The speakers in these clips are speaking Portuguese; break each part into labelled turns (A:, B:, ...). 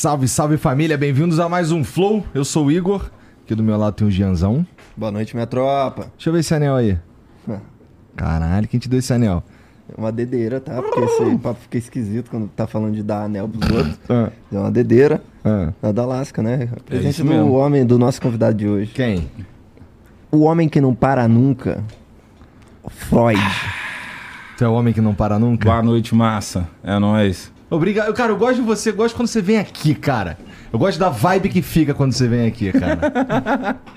A: Salve, salve família, bem-vindos a mais um Flow. Eu sou o Igor, aqui do meu lado tem o Gianzão.
B: Boa noite, minha tropa.
A: Deixa eu ver esse anel aí.
B: É
A: Caralho, quem te deu esse anel?
B: uma dedeira, tá? Porque esse papo fica esquisito quando tá falando de dar anel pros outros.
A: Ah,
B: É uma dedeira.
A: ah.
B: É da Lasca, né? Presente
C: isso
B: do
C: mesmo.
B: homem, do nosso convidado de hoje.
A: Quem?
B: O homem que não para nunca. Freud.
A: Tu é o homem que não para nunca?
C: Boa noite, massa. É nóis.
A: Obrigado. Cara, eu gosto de você, eu gosto quando você vem aqui, cara. Eu gosto da vibe que fica quando você vem aqui, cara.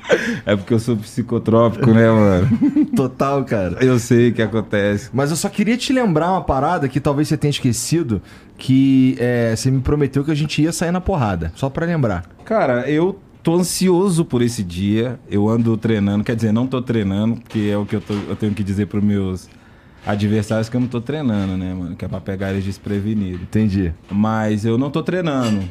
C: É porque eu sou psicotrópico, né, mano?
A: Total, cara.
C: Eu sei o que acontece.
A: Mas eu só queria te lembrar uma parada que talvez você tenha esquecido, que é, você me prometeu que a gente ia sair na porrada. Só pra lembrar.
C: Cara, eu tô ansioso por esse dia. Eu ando treinando, quer dizer, não tô treinando, porque é o que eu, tô- eu tenho que dizer pros meus adversários que eu não tô treinando, né, mano? Que é pra pegar eles desprevenidos.
A: Entendi.
C: Mas eu não tô treinando.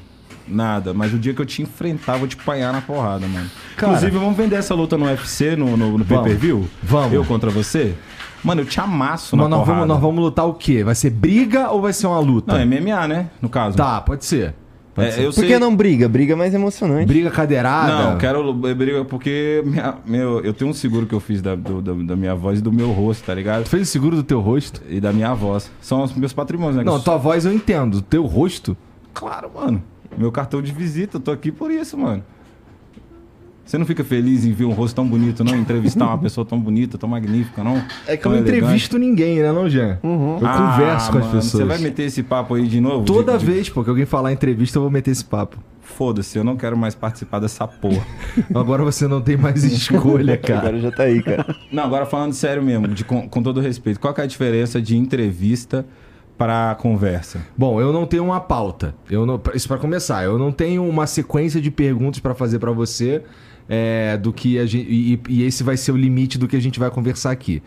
C: Nada, mas o dia que eu te enfrentar, eu vou te apanhar na porrada, mano.
A: Cara.
C: Inclusive, vamos vender essa luta no UFC, no, no, no
A: Vamos.
C: pay-per-view?
A: Vamos.
C: Eu contra você? Mano, eu te amasso na
A: nós
C: porrada.
A: vamos, nós vamos lutar o quê? Vai ser briga ou vai ser uma luta?
C: Não, é MMA, né? No caso.
A: Tá, pode ser.
C: É,
B: Por
C: sei...
B: que não briga? Briga é mais emocionante.
A: Briga cadeirada?
C: Não, quero briga porque minha- meu, eu tenho um seguro que eu fiz da, do- da, da minha voz e do meu rosto, tá ligado?
A: Tu fez o seguro do teu rosto?
C: E da minha voz. São os meus patrimônios, né?
A: Não, tua voz eu entendo. Teu rosto?
C: Claro, mano. Meu cartão de visita, eu tô aqui por isso, mano. Você não fica feliz em ver um rosto tão bonito, não? Entrevistar uma pessoa tão bonita, tão magnífica, não?
A: É que eu não entrevisto ninguém, né, não, Jean? Eu
C: Ah,
A: converso com as
C: mano,
A: pessoas.
C: Você vai meter esse papo aí de novo?
A: Toda
C: De- de-
A: vez, pô, que alguém falar entrevista, eu vou meter esse papo.
C: Foda-se, eu não quero mais participar dessa porra.
A: Agora você não tem mais escolha, cara.
B: Agora já tá aí, cara.
C: Não, agora falando sério mesmo, de, com, com todo respeito, qual que é a diferença de entrevista pra conversa?
A: Bom, eu não tenho uma pauta. Eu não, isso para começar, eu não tenho uma sequência de perguntas pra fazer pra você é, do que a gente e, e esse vai ser o limite do que a gente vai conversar aqui.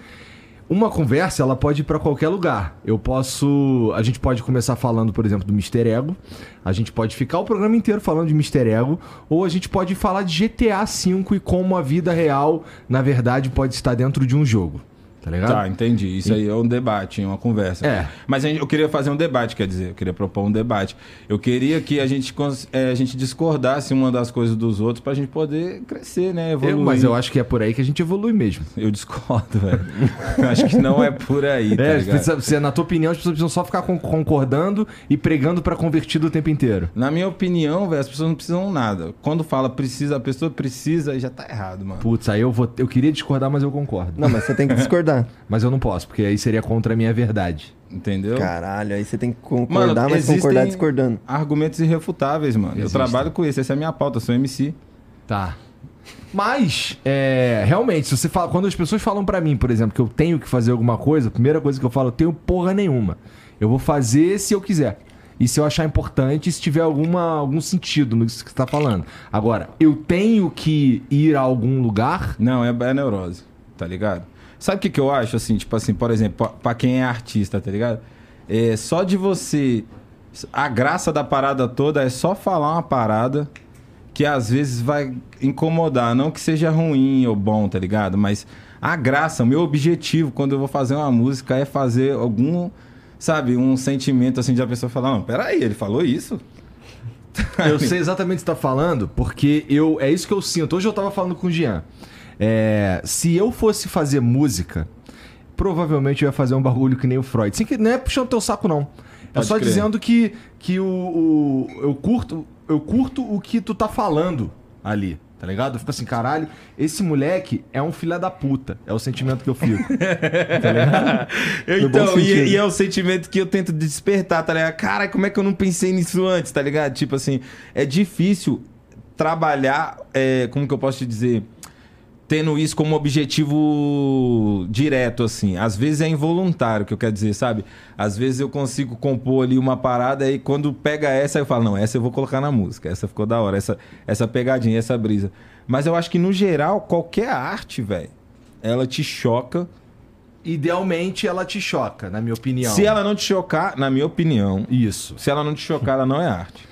A: Uma conversa, ela pode ir pra qualquer lugar. Eu posso, a gente pode começar falando, por exemplo, do Mr. Ego. A gente pode ficar o programa inteiro falando de Mr. Ego, ou a gente pode falar de GTA V e como a vida real, na verdade, pode estar dentro de um jogo. Tá ligado?
C: Tá, entendi. Isso aí é um debate, uma conversa.
A: É.
C: Mas gente- eu queria fazer um debate, quer dizer, eu queria propor um debate. Eu queria que a gente, eh, a gente discordasse uma das coisas dos outros pra gente poder crescer, né? Evoluir.
A: Eu- mas eu acho que é por aí que a gente evolui mesmo.
C: Eu discordo, velho. Eu acho que não é por aí, tá
A: É,
C: ligado?
A: precisa- você, na tua opinião, as pessoas precisam só ficar con- concordando e pregando pra convertido o tempo inteiro.
C: Na minha opinião, velho, as pessoas não precisam nada. Quando fala precisa, a pessoa precisa, já tá errado, mano.
A: Putz, aí eu vou. Eu queria discordar, mas eu concordo.
B: Não, mas você tem que discordar.
A: Mas eu não posso, porque aí seria contra a minha verdade.
C: Entendeu?
B: Caralho, aí você tem que concordar,
C: Mano,
B: mas concordar discordando.
C: Argumentos irrefutáveis, mano. Eu
A: Existem.
C: trabalho com isso, essa é a minha pauta, eu sou MC.
A: Tá. Mas, é, realmente, se você fala, quando as pessoas falam pra mim, por exemplo, que eu tenho que fazer alguma coisa, a primeira coisa que eu falo, eu tenho porra nenhuma. Eu vou fazer se eu quiser. E se eu achar importante, se tiver alguma, algum sentido no que você tá falando. Agora, eu tenho que ir a algum lugar?
C: Não, é, é neurose, tá ligado? Sabe o que, que eu acho, assim, tipo assim, por exemplo, pra quem é artista, tá ligado? É só de você. A graça da parada toda é só falar uma parada que às vezes vai incomodar. Não que seja ruim ou bom, tá ligado? Mas a graça, o meu objetivo quando eu vou fazer uma música é fazer algum, sabe, um sentimento assim de a pessoa falar: Não, peraí, ele falou isso?
A: Eu sei exatamente o que você tá falando, porque eu é isso que eu sinto. Hoje eu tava falando com o Jean. É, se eu fosse fazer música, provavelmente eu ia fazer um bagulho que nem o Freud. Sem que, não é puxando teu saco, não. É
C: Pode
A: só
C: crer.
A: dizendo que, que o, o- eu, curto, eu curto o que tu tá falando ali. Tá ligado? Eu fico assim, caralho, esse moleque é um filho da puta. É o sentimento que eu fico. tá ligado?
C: Eu, então, e, e é o sentimento que eu tento despertar, tá ligado? Cara, como é que eu não pensei nisso antes, tá ligado? Tipo assim, é difícil trabalhar, é, como que eu posso te dizer? Tendo isso como objetivo direto, assim. Às vezes é involuntário, que eu quero dizer, sabe? Às vezes eu consigo compor ali uma parada e quando pega essa, eu falo, não, essa eu vou colocar na música. Essa ficou da hora, essa, essa pegadinha, essa brisa. Mas eu acho que, no geral, qualquer arte, velho, ela te choca
A: Idealmente ela te choca, na minha opinião.
C: Se ela não te chocar, na minha opinião,
A: Isso.
C: se ela não te chocar, ela não é arte.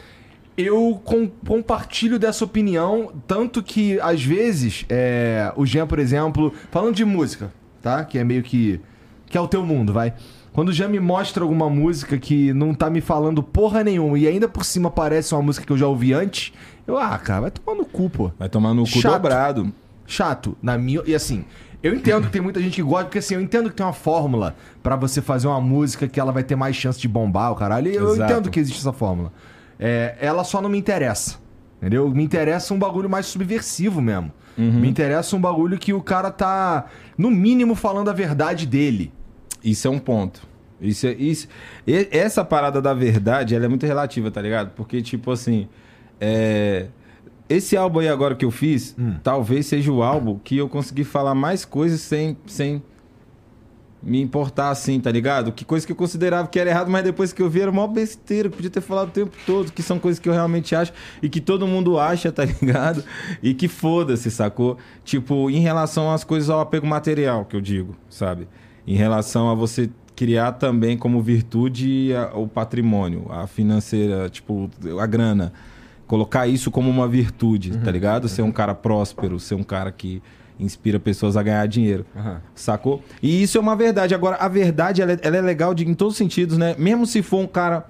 A: Eu com- compartilho dessa opinião, tanto que às vezes é, o Jean, por exemplo, falando de música, tá? Que é meio que que é o teu mundo, vai. Quando já me mostra alguma música que não tá me falando porra nenhuma e ainda por cima parece uma música que eu já ouvi antes, eu, ah, cara, vai tomar no cu, pô.
C: Vai tomar no cu
A: Chato.
C: dobrado.
A: Chato, na minha. E assim, eu entendo que tem muita gente que gosta, porque assim, eu entendo que tem uma fórmula pra você fazer uma música que ela vai ter mais chance de bombar, o caralho. e Eu
C: Exato.
A: entendo que existe essa fórmula. É, ela só não me interessa. Entendeu? Me interessa um bagulho mais subversivo mesmo. Me interessa um bagulho que o cara tá, no mínimo, falando a verdade dele.
C: Isso é um ponto. Isso é, isso, essa parada da verdade, ela é muito relativa, tá ligado? Porque, tipo assim, é, esse álbum aí agora que eu fiz, talvez seja o álbum que eu consegui falar mais coisas sem, sem me importar assim, tá ligado? Que coisa que eu considerava que era errado, mas depois que eu vi era mó besteira, que podia ter falado o tempo todo, que são coisas que eu realmente acho e que todo mundo acha, tá ligado? E que foda-se, sacou? Tipo, em relação às coisas ao apego material, que eu digo, sabe? Em relação a você criar também como virtude a- o patrimônio, a financeira, tipo, a grana. Colocar isso como uma virtude, tá ligado? Ser um cara próspero, ser um cara que inspira pessoas a ganhar dinheiro. Sacou? E isso é uma verdade. Agora, a verdade, ela é, ela é legal de, em todos os sentidos, né? Mesmo se for um cara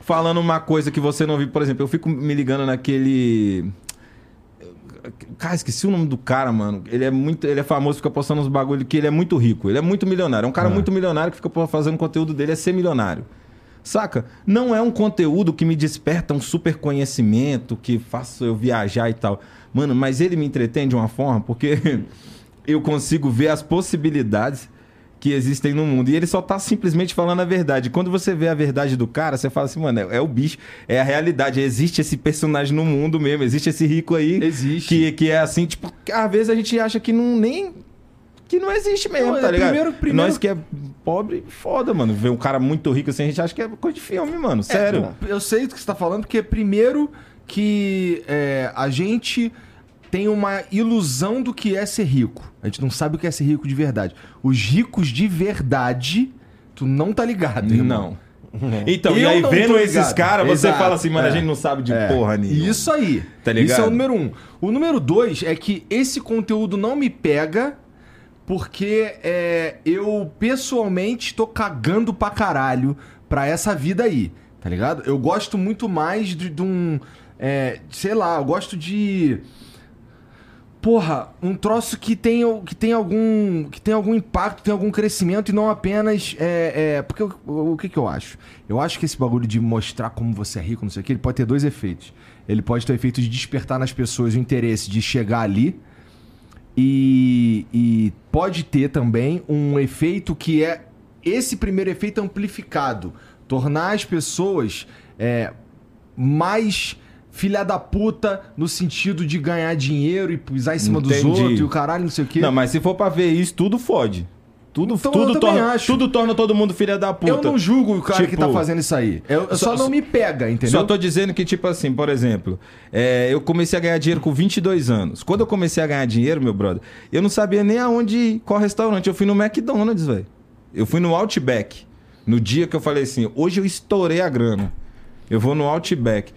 C: falando uma coisa que você não viu. Por exemplo, eu fico me ligando naquele... Cara, esqueci o nome do cara, mano. Ele é muito, ele é famoso, fica postando uns bagulho que ele é muito rico. Ele é muito milionário. É um cara muito milionário que fica fazendo conteúdo dele é ser milionário. Saca? Não é um conteúdo que me desperta um super conhecimento, que faça eu viajar e tal. Mano, mas ele me entretém de uma forma porque eu consigo ver as possibilidades que existem no mundo. E ele só tá simplesmente falando a verdade. Quando você vê a verdade do cara, você fala assim, mano, é, é o bicho, é a realidade. Existe esse personagem no mundo mesmo, existe esse rico aí.
A: Existe.
C: Que, que é assim, tipo, às vezes a gente acha que não nem. Que não existe mesmo,
A: Não, é
C: tá ligado?
A: primeiro- primeiro-
C: Nós que é pobre, foda, mano. Ver um cara muito rico assim, a gente acha que é coisa de filme, mano. Sério.
A: Eu sei do que você tá falando, porque primeiro que é, a gente tem uma ilusão do que é ser rico. A gente não sabe o que é ser rico de verdade. Os ricos de verdade, tu não tá ligado, irmão.
C: Não. Então, e
A: Eu
C: aí
A: não
C: vendo esses caras, você
A: Exato,
C: fala assim, mano,
A: é.
C: a gente não sabe de
A: É,
C: porra nenhuma.
A: Isso aí.
C: Tá ligado?
A: Isso é o número um. O número dois é que esse conteúdo não me pega porque é, eu pessoalmente tô cagando pra caralho pra essa vida aí, tá ligado? Eu gosto muito mais de, de um. É, sei lá, eu gosto de. Porra, um troço que tem, que tem algum que tem algum impacto, tem algum crescimento e não apenas é, é, porque o, que que eu acho? Eu acho que esse bagulho de mostrar como você é rico, não sei o que, ele pode ter dois efeitos. Ele pode ter o efeito de despertar nas pessoas o interesse de chegar ali e, e pode ter também um efeito que é esse primeiro efeito amplificado, tornar as pessoas é, mais filha da puta no sentido de ganhar dinheiro e pisar em cima dos
C: Entendi.
A: outros e o caralho, não sei o quê.
C: Não, mas se for pra ver isso, tudo fode. Tudo,
A: Então,
C: tudo, torna,
A: acho.
C: tudo torna todo mundo filha da puta.
A: eu não julgo o cara que
C: Tipo,
A: tá fazendo isso aí. Eu, eu só,
C: só-
A: não me pega, entendeu?
C: Só tô dizendo que, tipo assim, por exemplo, é, eu comecei a ganhar dinheiro com 22 anos. Quando eu comecei a ganhar dinheiro, meu brother, eu não sabia nem aonde, ir, qual restaurante. Eu fui no McDonald's, velho. Eu fui no Outback. No dia que eu falei assim, hoje eu estourei a grana. Eu vou no Outback.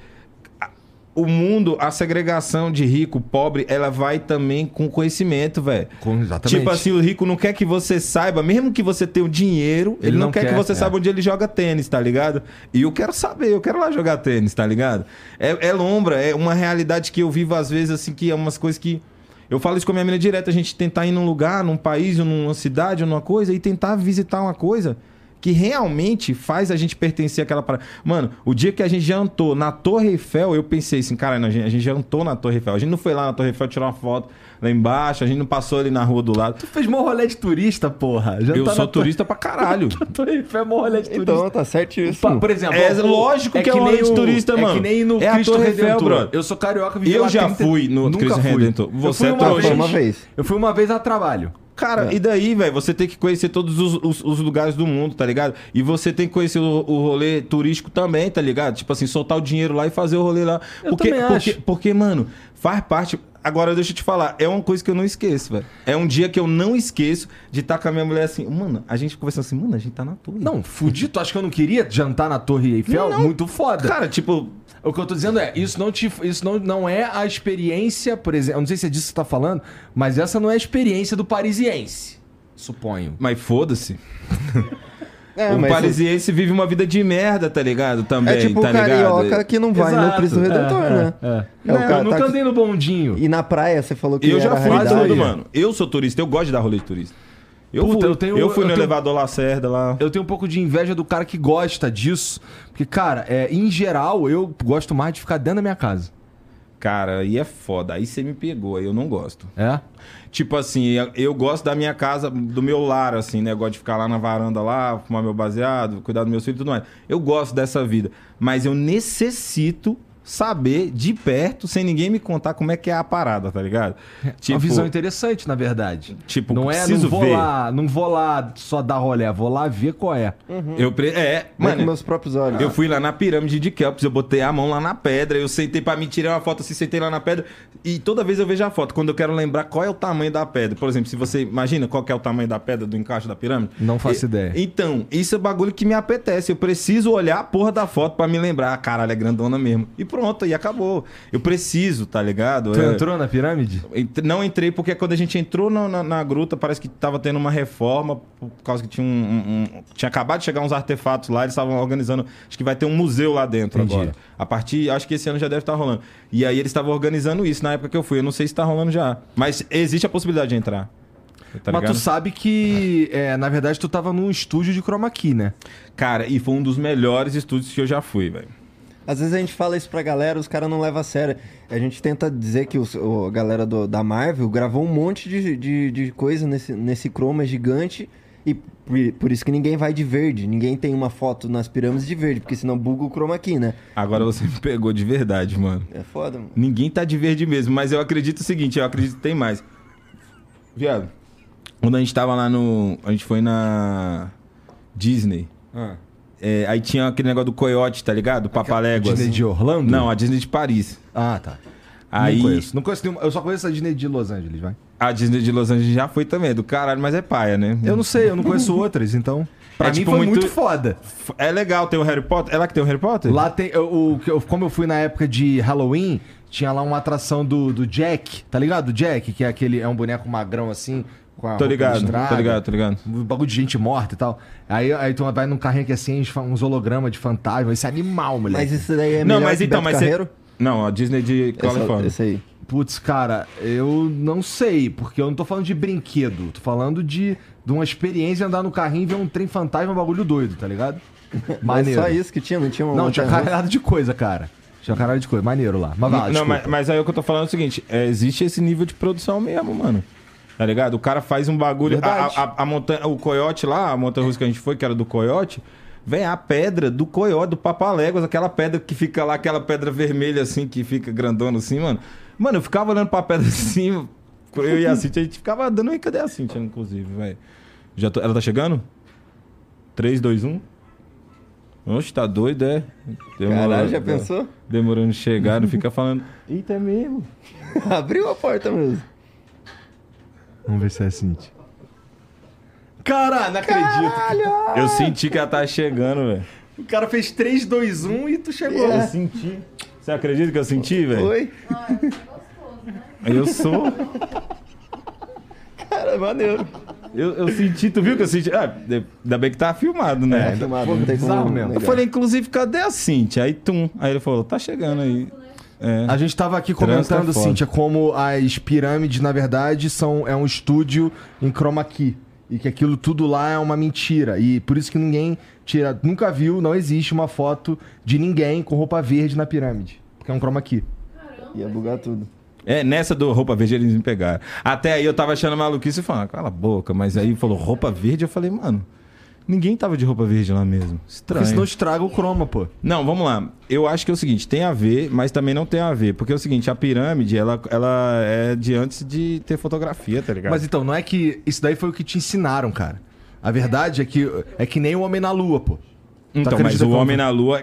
C: O mundo, a segregação de rico, pobre, ela vai também com conhecimento, velho.
A: Exatamente.
C: Tipo assim, o rico não quer que você saiba, mesmo que você tenha o dinheiro, ele,
A: Ele
C: não,
A: não
C: quer, que
A: quer,
C: você
A: é.
C: saiba onde ele joga tênis, tá ligado? E eu quero saber, eu quero lá jogar tênis, tá ligado? É, é lombra, é uma realidade que eu vivo às vezes, assim, que é umas coisas que. Eu falo isso com a minha menina direto, a gente tentar ir num lugar, num país, ou numa cidade, ou numa coisa, e tentar visitar uma coisa que realmente faz a gente pertencer àquela parada. Mano, o dia que a gente jantou na Torre Eiffel, eu pensei assim, cara, a gente, a gente jantou na Torre Eiffel. A gente não foi lá na Torre Eiffel tirar uma foto lá embaixo, a gente não passou ali na rua do lado.
A: Tu fez mó rolê de turista, porra. Já
C: Eu sou turista pra caralho.
A: Torre Eiffel, mó rolê de turista.
B: Então, tá certíssimo.
A: Pa- Por exemplo,
C: É
A: o-
C: lógico que é um rolê de turista,
A: é
C: mano.
A: que nem no
C: É a
A: Cristo
C: Torre Eiffel,
A: Redentor.
C: brother.
A: Eu sou carioca, vivi
C: Eu
A: lá
C: já
A: 30
C: fui no
A: Nunca
C: Cristo
A: fui.
C: Redentor.
A: Eu
C: Você
A: fui
C: é
A: uma vez.
B: Uma vez.
A: Eu fui uma vez a trabalho.
C: Cara, e daí, velho? Você tem que conhecer todos os, os- os lugares do mundo, tá ligado? E você tem que conhecer o, o rolê turístico também, tá ligado? Tipo assim, soltar o dinheiro lá e fazer o rolê lá.
A: Eu
C: porque,
A: também
C: porque,
A: acho.
C: porque, mano, faz parte. Agora, deixa eu te falar, é uma coisa que eu não esqueço, velho. É um dia que eu não esqueço de estar com a minha mulher assim, mano, a gente conversando assim, mano, a gente tá na torre.
A: Não, fudido. Tu acha que eu não queria jantar na Torre Eiffel?
C: Não.
A: Muito foda.
C: Cara, tipo,
A: O que eu tô dizendo é, isso não te, isso não, não é a experiência, por exemplo, eu não sei se é disso que você tá falando, mas essa não é a experiência do parisiense. Suponho.
C: Mas foda-se.
B: É,
C: o parisiense vive uma vida de merda, tá ligado? Também,
B: é tipo
C: tá
B: o carioca
C: ligado?
B: que não vai no
A: Exato,
B: Cristo Redentor,
A: é,
B: né?
A: É, é.
B: É,
A: Não,
B: o cara
A: eu nunca
B: tá-
A: andei no bondinho.
B: E na praia, você falou que
C: Eu já fui tudo, mano. Eu sou turista, eu gosto de dar rolê de turista. Eu
A: Puta,
C: fui,
A: eu tenho-
C: eu fui
A: eu
C: no
A: tenho-
C: elevador Lacerda lá.
A: Eu tenho um pouco de inveja do cara que gosta disso. Porque, cara, é, em geral, eu gosto mais de ficar dentro da minha casa.
C: Cara, aí é foda. Aí você me pegou, aí eu não gosto.
A: É?
C: Tipo assim, eu- eu gosto da minha casa, do meu lar, assim, né? Eu gosto de ficar lá na varanda lá, fumar meu baseado, cuidar dos meus filhos e tudo mais. Eu gosto dessa vida. Mas eu necessito saber de perto, sem ninguém me contar como é que é a parada, tá ligado?
A: É uma visão interessante, na verdade.
C: tipo,
A: Não é, não vou
C: ver.
A: lá, não vou lá só dar rolé, vou lá ver qual é.
C: Eu pre... É,
B: Vem com
C: mano,
B: meus próprios olhos.
C: Eu fui lá na pirâmide de Kelps, eu botei a mão lá na pedra, eu sentei pra me tirar uma foto assim, sentei lá na pedra. E toda vez eu vejo a foto, quando eu quero lembrar qual é o tamanho da pedra. Por exemplo, se você imagina qual que é o tamanho da pedra do encaixe da pirâmide.
A: Não faço
C: E-
A: ideia.
C: Então, isso é bagulho que me apetece. Eu preciso olhar a porra da foto pra me lembrar. Ah, caralho, é grandona mesmo. E pronto, e acabou. Eu preciso, tá ligado?
A: Tu
C: É-
A: entrou na pirâmide?
C: Não entrei porque quando a gente entrou na, na- na gruta, parece que tava tendo uma reforma, por causa que tinha um, um- um- Tinha acabado de chegar uns artefatos lá, eles estavam organizando. Acho que vai ter um museu lá dentro
A: Entendi.
C: agora. A partir. Acho que esse ano já deve estar rolando. E aí eles estavam organizando isso na época que eu fui. Eu não sei se tá rolando já. Mas existe a possibilidade de entrar. Tá
A: Mas
C: ligado?
A: tu sabe que, é, na verdade, tu tava num estúdio de chroma key, né?
C: Cara, e foi um dos melhores estúdios que eu já fui, velho.
B: Às vezes a gente fala isso pra galera, os caras não levam a sério. A gente tenta dizer que os- o- a galera do- da Marvel gravou um monte de, de, de coisa nesse, nesse chroma gigante. E por, por isso que ninguém vai de verde. Ninguém tem uma foto nas pirâmides de verde, porque senão buga o chroma aqui, né?
C: Agora você me pegou de verdade, mano.
B: É foda, mano.
C: Ninguém tá de verde mesmo, mas eu acredito o seguinte, eu acredito que tem mais. Viado, quando a gente tava lá no. A gente foi na Disney. É, aí tinha aquele negócio do coiote, tá ligado? Papaléguas.
A: Disney de Orlando?
C: Não, a Disney de Paris.
A: Ah, tá.
C: Aí
A: Não conheço. Não conheço nenhuma. Eu só conheço a Disney de Los Angeles, vai.
C: a Disney de Los Angeles já foi também, é do caralho, mas é paia, né?
A: Eu não sei, eu não conheço outras, então. Pra
C: É,
A: mim
C: tipo,
A: foi
C: muito-
A: muito foda.
C: É legal ter o Harry Potter. É lá que tem o Harry Potter?
A: Lá tem. eu- O, eu- como eu fui na época de Halloween, tinha lá uma atração do, do Jack, tá ligado? O Jack, que é aquele. É um boneco magrão assim. Com a
C: Tô
A: roupa
C: ligado, tô ligado, tô ligado.
A: Um bagulho de gente morta e tal. Aí, aí tu vai num carrinho que assim, uns hologramas de fantasma. Esse é animal, moleque.
B: Mas isso daí é
C: não,
B: melhor
C: mas
B: que
C: então, mas.
B: Carreiro?
C: Não, a Disney de
B: Essa-
C: Califórnia.
B: Esse aí.
A: Putz, cara, eu não sei, porque eu não tô falando de brinquedo, tô falando de, de uma experiência andar no carrinho e ver um trem fantasma, um bagulho doido, tá ligado?
B: Mas
A: Maneiro.
B: só isso que tinha, não tinha uma
A: Não, tinha caralhado de coisa, cara. Tinha caralho de coisa, maneiro lá. Mas vai
C: não, mas, mas aí o que eu tô falando é o seguinte: é, existe esse nível de produção mesmo, mano. Tá ligado? O cara faz um bagulho. A, a- a montanha, o coiote lá, a montanha russa que a gente foi, que era do coiote, vem a pedra do coiote, do Papaléguas, aquela pedra que fica lá, aquela pedra vermelha assim, que fica grandona assim, mano. Mano, eu ficava olhando pra pedra assim, eu e a Cintia, a gente ficava dando. Oi, cadê a Cintia, inclusive, velho? Já tô- Ela tá chegando? 3, 2, 1. Oxe, tá doido, é? Demora-
B: Caralho, já pensou?
C: Demorando de chegar, não fica falando. Eita, é mesmo.
B: Abriu a porta mesmo.
A: Vamos ver se é Cintia. Caralho, não acredito.
C: Eu senti que ela tá chegando, velho.
A: O cara fez 3, 2, 1 e tu chegou.
C: Eu senti. Você acredita que eu senti, velho?
B: Oi?
C: Eu sou.
B: Cara, maneiro.
C: Eu, eu senti, tu viu que eu senti? Ah, ainda bem que tá filmado, né?
B: É, filmado,
A: pô,
B: não tem como
A: mesmo.
C: Eu falei, inclusive, cadê a Cintia? Aí, tum. Aí ele falou, tá chegando aí. É.
A: A gente tava aqui
C: Trânsito
A: comentando,
C: é foda.
A: Cíntia, como as pirâmides, na verdade, são, é um estúdio em chroma key. E que aquilo tudo lá é uma mentira. E por isso que ninguém tira. Nunca viu, não existe uma foto de ninguém com roupa verde na pirâmide. Porque é um chroma key.
B: Ia bugar tudo.
C: É, nessa do roupa verde eles me pegaram. Até aí eu tava achando maluquice e falando, cala a boca. Mas aí falou roupa verde, eu falei, mano, ninguém tava de roupa verde lá mesmo. Estranho.
A: Porque senão estraga o chroma, pô.
C: Não, vamos lá. Eu acho que é o seguinte, tem a ver, mas também não tem a ver. Porque é o seguinte, a pirâmide, ela, ela é de antes de ter fotografia, tá ligado?
A: Mas então, não é que. Isso daí foi o que te ensinaram, cara. A verdade é que é que nem o Homem na Lua, pô.
C: então,
A: acredita
C: mas o
A: eu-
C: Homem na Lua,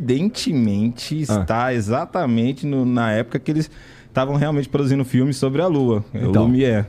C: coincidentemente,
A: Ah.
C: está exatamente no- na época que eles estavam realmente produzindo filmes sobre a Lua. É
A: Então.
C: o Lumière.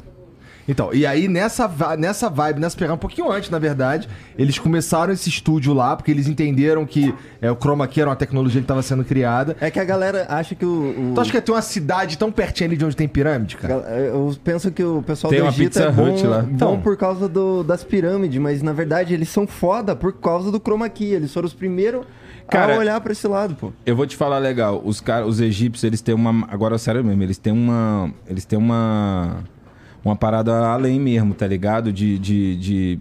A: Então, e aí nessa, nessa vibe, nessa pegada, um pouquinho antes, na verdade, eles começaram esse estúdio lá, porque eles entenderam que é, o Chroma Key era uma tecnologia que estava sendo criada.
B: É que a galera acha que o. o...
A: Tu acha que ia ter uma cidade tão pertinho ali de onde tem pirâmide, cara?
B: Gal- Eu penso que o pessoal
C: Tem
B: do
C: uma
B: Egito
C: Pizza
B: é bom,
C: Hut lá.
B: bom
A: Então.
B: por causa do- das pirâmides, mas na verdade eles são foda por causa do chroma key. Eles foram os primeiros
C: Cara,
B: a olhar pra esse lado, pô.
C: Eu vou te falar legal, os caras, os egípcios, eles têm uma, agora sério mesmo, eles têm uma, eles têm uma uma parada além mesmo, tá ligado? De, de, de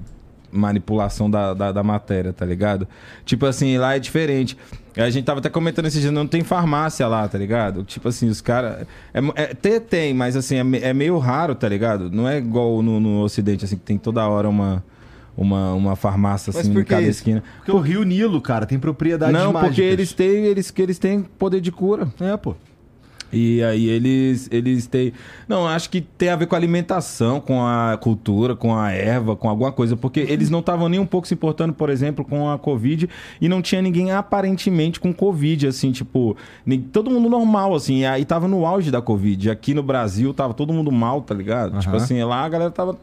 C: manipulação da, da, da matéria, tá ligado? Tipo assim, lá é diferente. A gente tava até comentando esse dia, não tem farmácia lá, tá ligado? Tipo assim, os caras. É, é, ter tem, mas assim, é, é meio raro, tá ligado? Não é igual no, no Ocidente, assim, que tem toda hora uma, uma, uma farmácia assim
B: por
C: em cada
B: isso?
C: esquina.
A: Porque o Rio Nilo, cara, tem propriedades
C: Não, porque eles têm, eles, que eles têm poder de cura.
A: É, pô.
C: E aí eles, eles têm. Não, acho que tem a ver com a alimentação, com a cultura, com a erva, com alguma coisa. Porque eles não estavam nem um pouco se importando, por exemplo, com a Covid. E não tinha ninguém aparentemente com Covid, assim, tipo. nem- todo mundo normal, assim. E aí tava no auge da Covid. Aqui no Brasil tava todo mundo mal, tá ligado? Tipo
A: Aham.
C: assim, lá a galera tava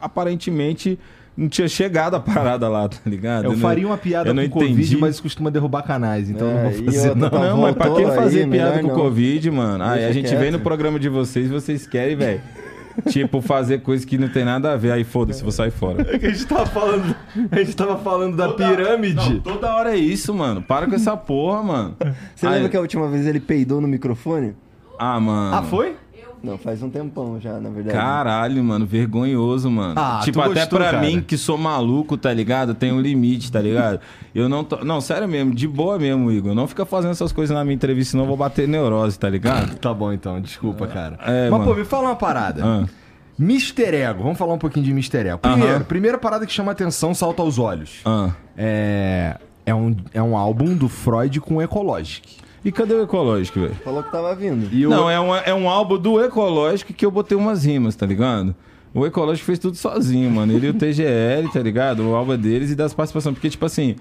C: aparentemente. Não tinha chegado a parada lá, tá ligado?
A: Eu
C: não-
A: faria uma piada
C: eu não
A: com Covid,
C: entendi.
A: mas costuma derrubar canais, então eu não
B: É,
A: vou fazer.
B: outra,
A: não.
B: tá
C: Não, mas pra que fazer
B: aí,
C: piada com o. Covid, mano? Aí a gente
B: quieto.
C: vem no programa de vocês e vocês querem, velho. tipo, fazer coisa que não tem nada a ver. Aí foda-se, vou sair fora.
A: É que a gente tava falando, a gente tava falando da pirâmide.
C: Não, toda hora é isso, mano. Para com essa porra, mano.
B: Você
C: Aí-
B: lembra que a última vez ele peidou no microfone?
C: Ah, mano.
A: Ah, foi?
B: Não, faz um tempão já, na verdade.
C: Caralho, mano, vergonhoso, mano.
A: Ah,
C: tipo, até
A: gostou,
C: pra
A: cara?
C: mim, que sou maluco, tá ligado? Tem um limite, tá ligado? Eu não tô. Não, sério mesmo, de boa mesmo, Igor. Não fica fazendo essas coisas na minha entrevista, senão eu vou bater neurose, tá ligado?
A: Tá bom então, desculpa, cara.
C: É,
A: Mas,
C: mano.
A: pô, me fala uma parada.
C: Ah.
A: Mister Ego, vamos falar um pouquinho de Mister Ego. Primeiro,
C: Aham.
A: primeira parada que chama atenção, salta aos olhos.
C: Ah.
A: É, é, um, é um álbum do Freud com Ecologic.
C: E cadê o ecológico, velho?
B: Falou que tava vindo.
A: E o-
C: Não, é um, é um álbum do Ecológico que eu botei umas rimas, tá ligado? O Ecológico fez tudo sozinho, mano. Ele e o TGL, tá ligado? O álbum é deles e das participações. Porque, tipo assim,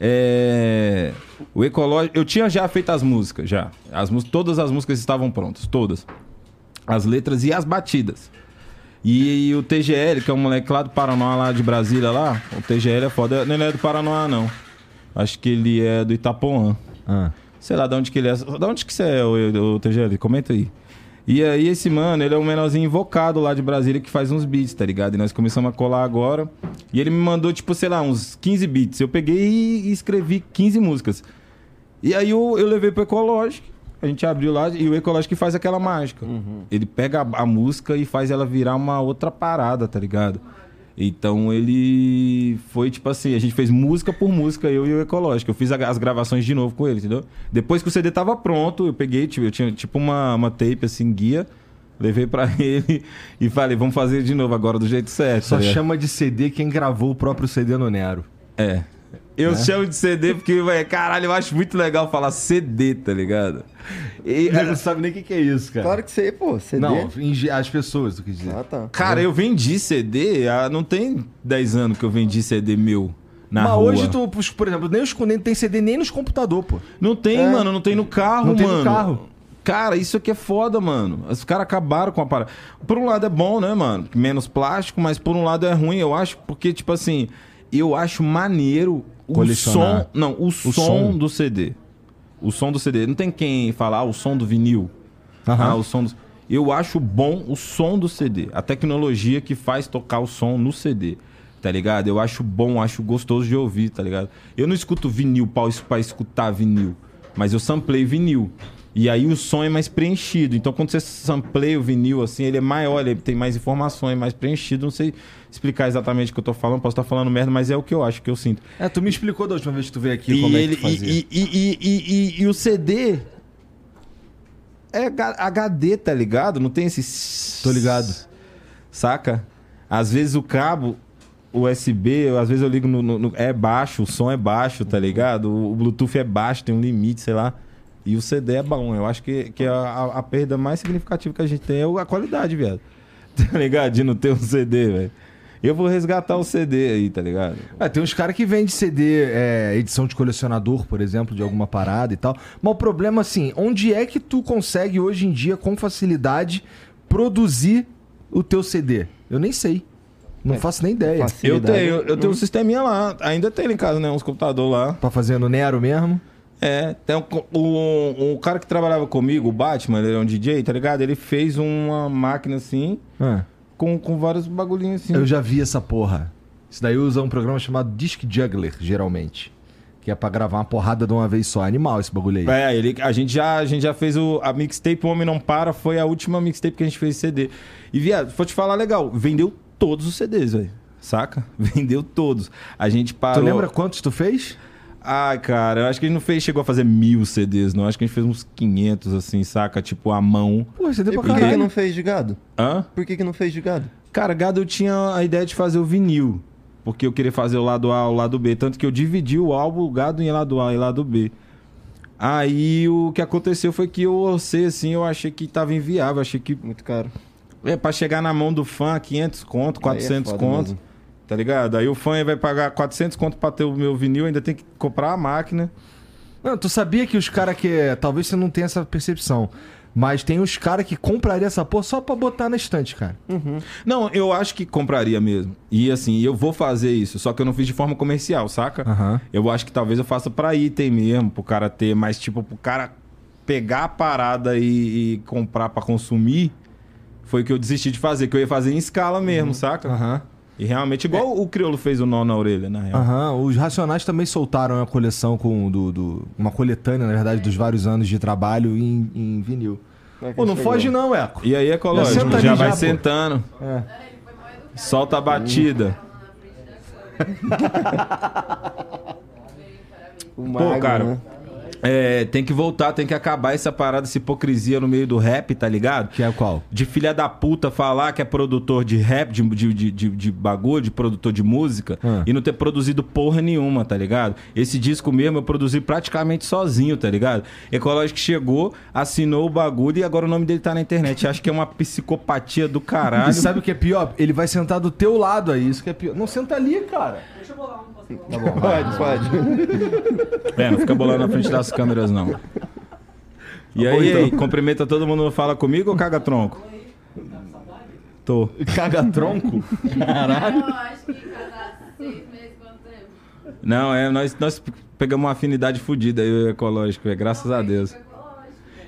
C: é... o Ecológico... Eu tinha já feito as músicas, já. As, mus- todas as músicas estavam prontas, todas. As letras e as batidas. E, o TGL, que é um moleque lá do Paraná, lá de Brasília, lá. O TGL é foda. Não, ele é do Paraná, não. Acho que ele é do Itapuã.
A: Ah.
C: Sei lá, de onde que ele é. De onde que você é, o, o TGL? Comenta aí. E aí, esse mano, ele é um menorzinho invocado lá de Brasília que faz uns beats, tá ligado? E nós começamos a colar agora. E ele me mandou, tipo, sei lá, uns 15 beats. Eu peguei e escrevi 15 músicas. E aí eu, eu levei pro Ecológico. A gente abriu lá e o Ecológico faz aquela mágica. Ele pega a, a música e faz ela virar uma outra parada, tá ligado? Então ele foi tipo assim, a gente fez música por música, eu e o Ecológico. Eu fiz as gravações de novo com ele, entendeu? Depois que o CD tava pronto, eu peguei, tipo, eu tinha tipo uma, uma tape assim, guia, levei pra ele e falei, vamos fazer de novo agora do jeito certo.
A: Só
C: tá
A: chama de CD quem gravou o próprio CD no Nero.
C: É. Eu chamo de CD porque, velho, caralho, eu acho muito legal falar CD, tá ligado? E,
A: Ele não sabe nem o que, que é isso, cara.
B: Claro que você, pô, CD.
A: Não, as pessoas, tu quis dizer.
B: Ah, tá.
C: Cara, eu vendi CD, há- não tem 10 anos que eu vendi CD meu na
A: Mas
C: rua.
A: hoje, tu, por exemplo, nem, os, nem tem CD nem nos computador, pô.
C: Não tem,
B: É.
C: mano, não tem no carro,
A: Não tem no
C: mano.
A: carro.
C: Cara, isso aqui é foda, mano. Os caras acabaram com a parada. Por um lado é bom, né, mano? Menos plástico, mas por um lado é ruim, eu acho, porque, tipo assim, eu acho maneiro o som. Não, o, som,
A: som.
C: do CD. O som do CD. Não tem quem falar ah, o som do vinil.
A: Aham.
C: Ah, o som do... Eu acho bom o som do CD. A tecnologia que faz tocar o som no CD. Tá ligado? Eu acho bom, acho gostoso de ouvir, tá ligado? Eu não escuto vinil pra, pra escutar vinil. Mas eu samplei vinil. E aí o som é mais preenchido. Então quando você sampleia o vinil, assim, ele é maior, ele tem mais informações, mais preenchido. Não sei explicar exatamente o que eu tô falando, posso estar falando merda, mas é o que eu acho, que eu sinto.
A: É, tu me explicou da última vez que tu veio aqui
C: E,
A: como
C: ele,
A: é que tu fazia.
C: e, e, e, e, o CD é HD, tá ligado? Não tem esse.
A: Tô ligado.
C: Saca? Às vezes o cabo USB, às vezes eu ligo no, no- no- É baixo, o som é baixo, tá ligado? O, o Bluetooth é baixo, tem um limite, sei lá. E o CD é bom. Eu acho que, que a, a- perda mais significativa que a gente tem é a qualidade, viado. Tá ligado? De não ter um CD, velho. Eu vou resgatar o CD aí, tá ligado?
A: É, tem uns caras que vendem CD, é, edição de colecionador, por exemplo, de alguma parada e tal. Mas o problema, assim, onde é que tu consegue hoje em dia, com facilidade, produzir o teu CD? Eu nem sei. Não
B: É,
A: faço nem ideia.
C: Eu tenho, eu tenho um sisteminha lá. Ainda tem lá em casa, né? Uns computadores lá.
A: Pra fazer no Nero mesmo?
C: É, tem um, um, um cara que trabalhava comigo, o Batman, ele é um DJ, tá ligado? Ele fez uma máquina assim,
A: Ah,
C: com, com vários bagulhinhos assim.
A: eu já vi essa porra. Isso daí usa um programa chamado Disc Juggler, geralmente. Que é pra gravar uma porrada de uma vez só. Animal esse bagulho aí.
C: É, ele, a, gente já, a gente já fez o, a mixtape O Homem Não Para, foi a última mixtape que a gente fez CD. E, viado, vou te falar legal, vendeu todos os CDs, velho. Saca? Vendeu todos. A gente
A: Tu
C: parou...
A: lembra quantos tu fez?
C: Ai, cara, eu acho que a gente não fez, chegou a fazer mil CDs, não. Acho que a gente fez uns 500, assim, saca? Tipo, à mão.
A: Pô, CD
B: E
A: pra
B: por que, que
A: caralho.
B: não fez de gado?
C: Hã?
B: Por que, que não fez de gado?
C: Cara, gado, eu tinha a ideia de fazer o vinil. Porque eu queria fazer o lado A, o lado B. Tanto que eu dividi o álbum, o gado em lado A e lado B. Aí o que aconteceu foi que eu orcei assim, eu achei que tava inviável. Achei que
B: Muito caro.
C: é pra chegar na mão do fã 500 conto,
B: Aí é
C: 400
B: foda
C: conto.
B: mesmo.
C: Tá ligado? Aí o fã vai pagar 400 conto pra ter o meu vinil, ainda tem que comprar a máquina.
A: Não, tu sabia que os caras que. Talvez você não tenha essa percepção. Mas tem os caras que comprariam essa porra só pra botar na estante, cara.
C: Não, eu acho que compraria mesmo. E assim, eu vou fazer isso, só que eu não fiz de forma comercial, saca?
A: Aham.
C: Eu acho que talvez eu faça pra item mesmo, pro cara ter, mas tipo, pro cara pegar a parada e, e comprar pra consumir, foi o que eu desisti de fazer, que eu ia fazer em escala mesmo, saca?
A: Aham.
C: E realmente, igual o Criolo fez o nó na orelha, na real.
A: Aham. Os Racionais também soltaram uma coleção com. Do, do- uma coletânea, na verdade, dos vários anos de trabalho em, em vinil. Pô, não foge não, Eco.
C: E aí, ecológico, já vai
A: já, pô.
C: sentando.
A: É.
C: Solta a batida.
B: O
C: Pô, cara,
B: né?
C: É, tem que voltar, tem que acabar essa parada, essa hipocrisia no meio do rap, tá ligado?
A: Que é qual?
C: De filha da puta falar que é produtor de rap, de, de, de, de, bagulho, de produtor de música,
A: Ah.
C: e não ter produzido porra nenhuma, tá ligado? Esse disco mesmo eu produzi praticamente sozinho, tá ligado? Ecológico chegou, assinou o bagulho e agora o nome dele tá na internet. Acho que é uma psicopatia do caralho.
A: E sabe o que é pior? Ele vai sentar do teu lado aí, isso que é pior. Não senta ali, cara. Tá bom.
B: Pode, pode.
C: É, não fica bolando na frente das câmeras, não. E
A: Tá
C: aí,
A: bom, então.
C: aí, cumprimenta todo mundo, fala comigo ou caga tronco? Tô.
A: Caga tronco?
D: Eu acho que casar seis meses, quanto tempo?
C: Não, é, nós, nós pegamos uma afinidade fodida aí, o ecológico, é, graças a Deus.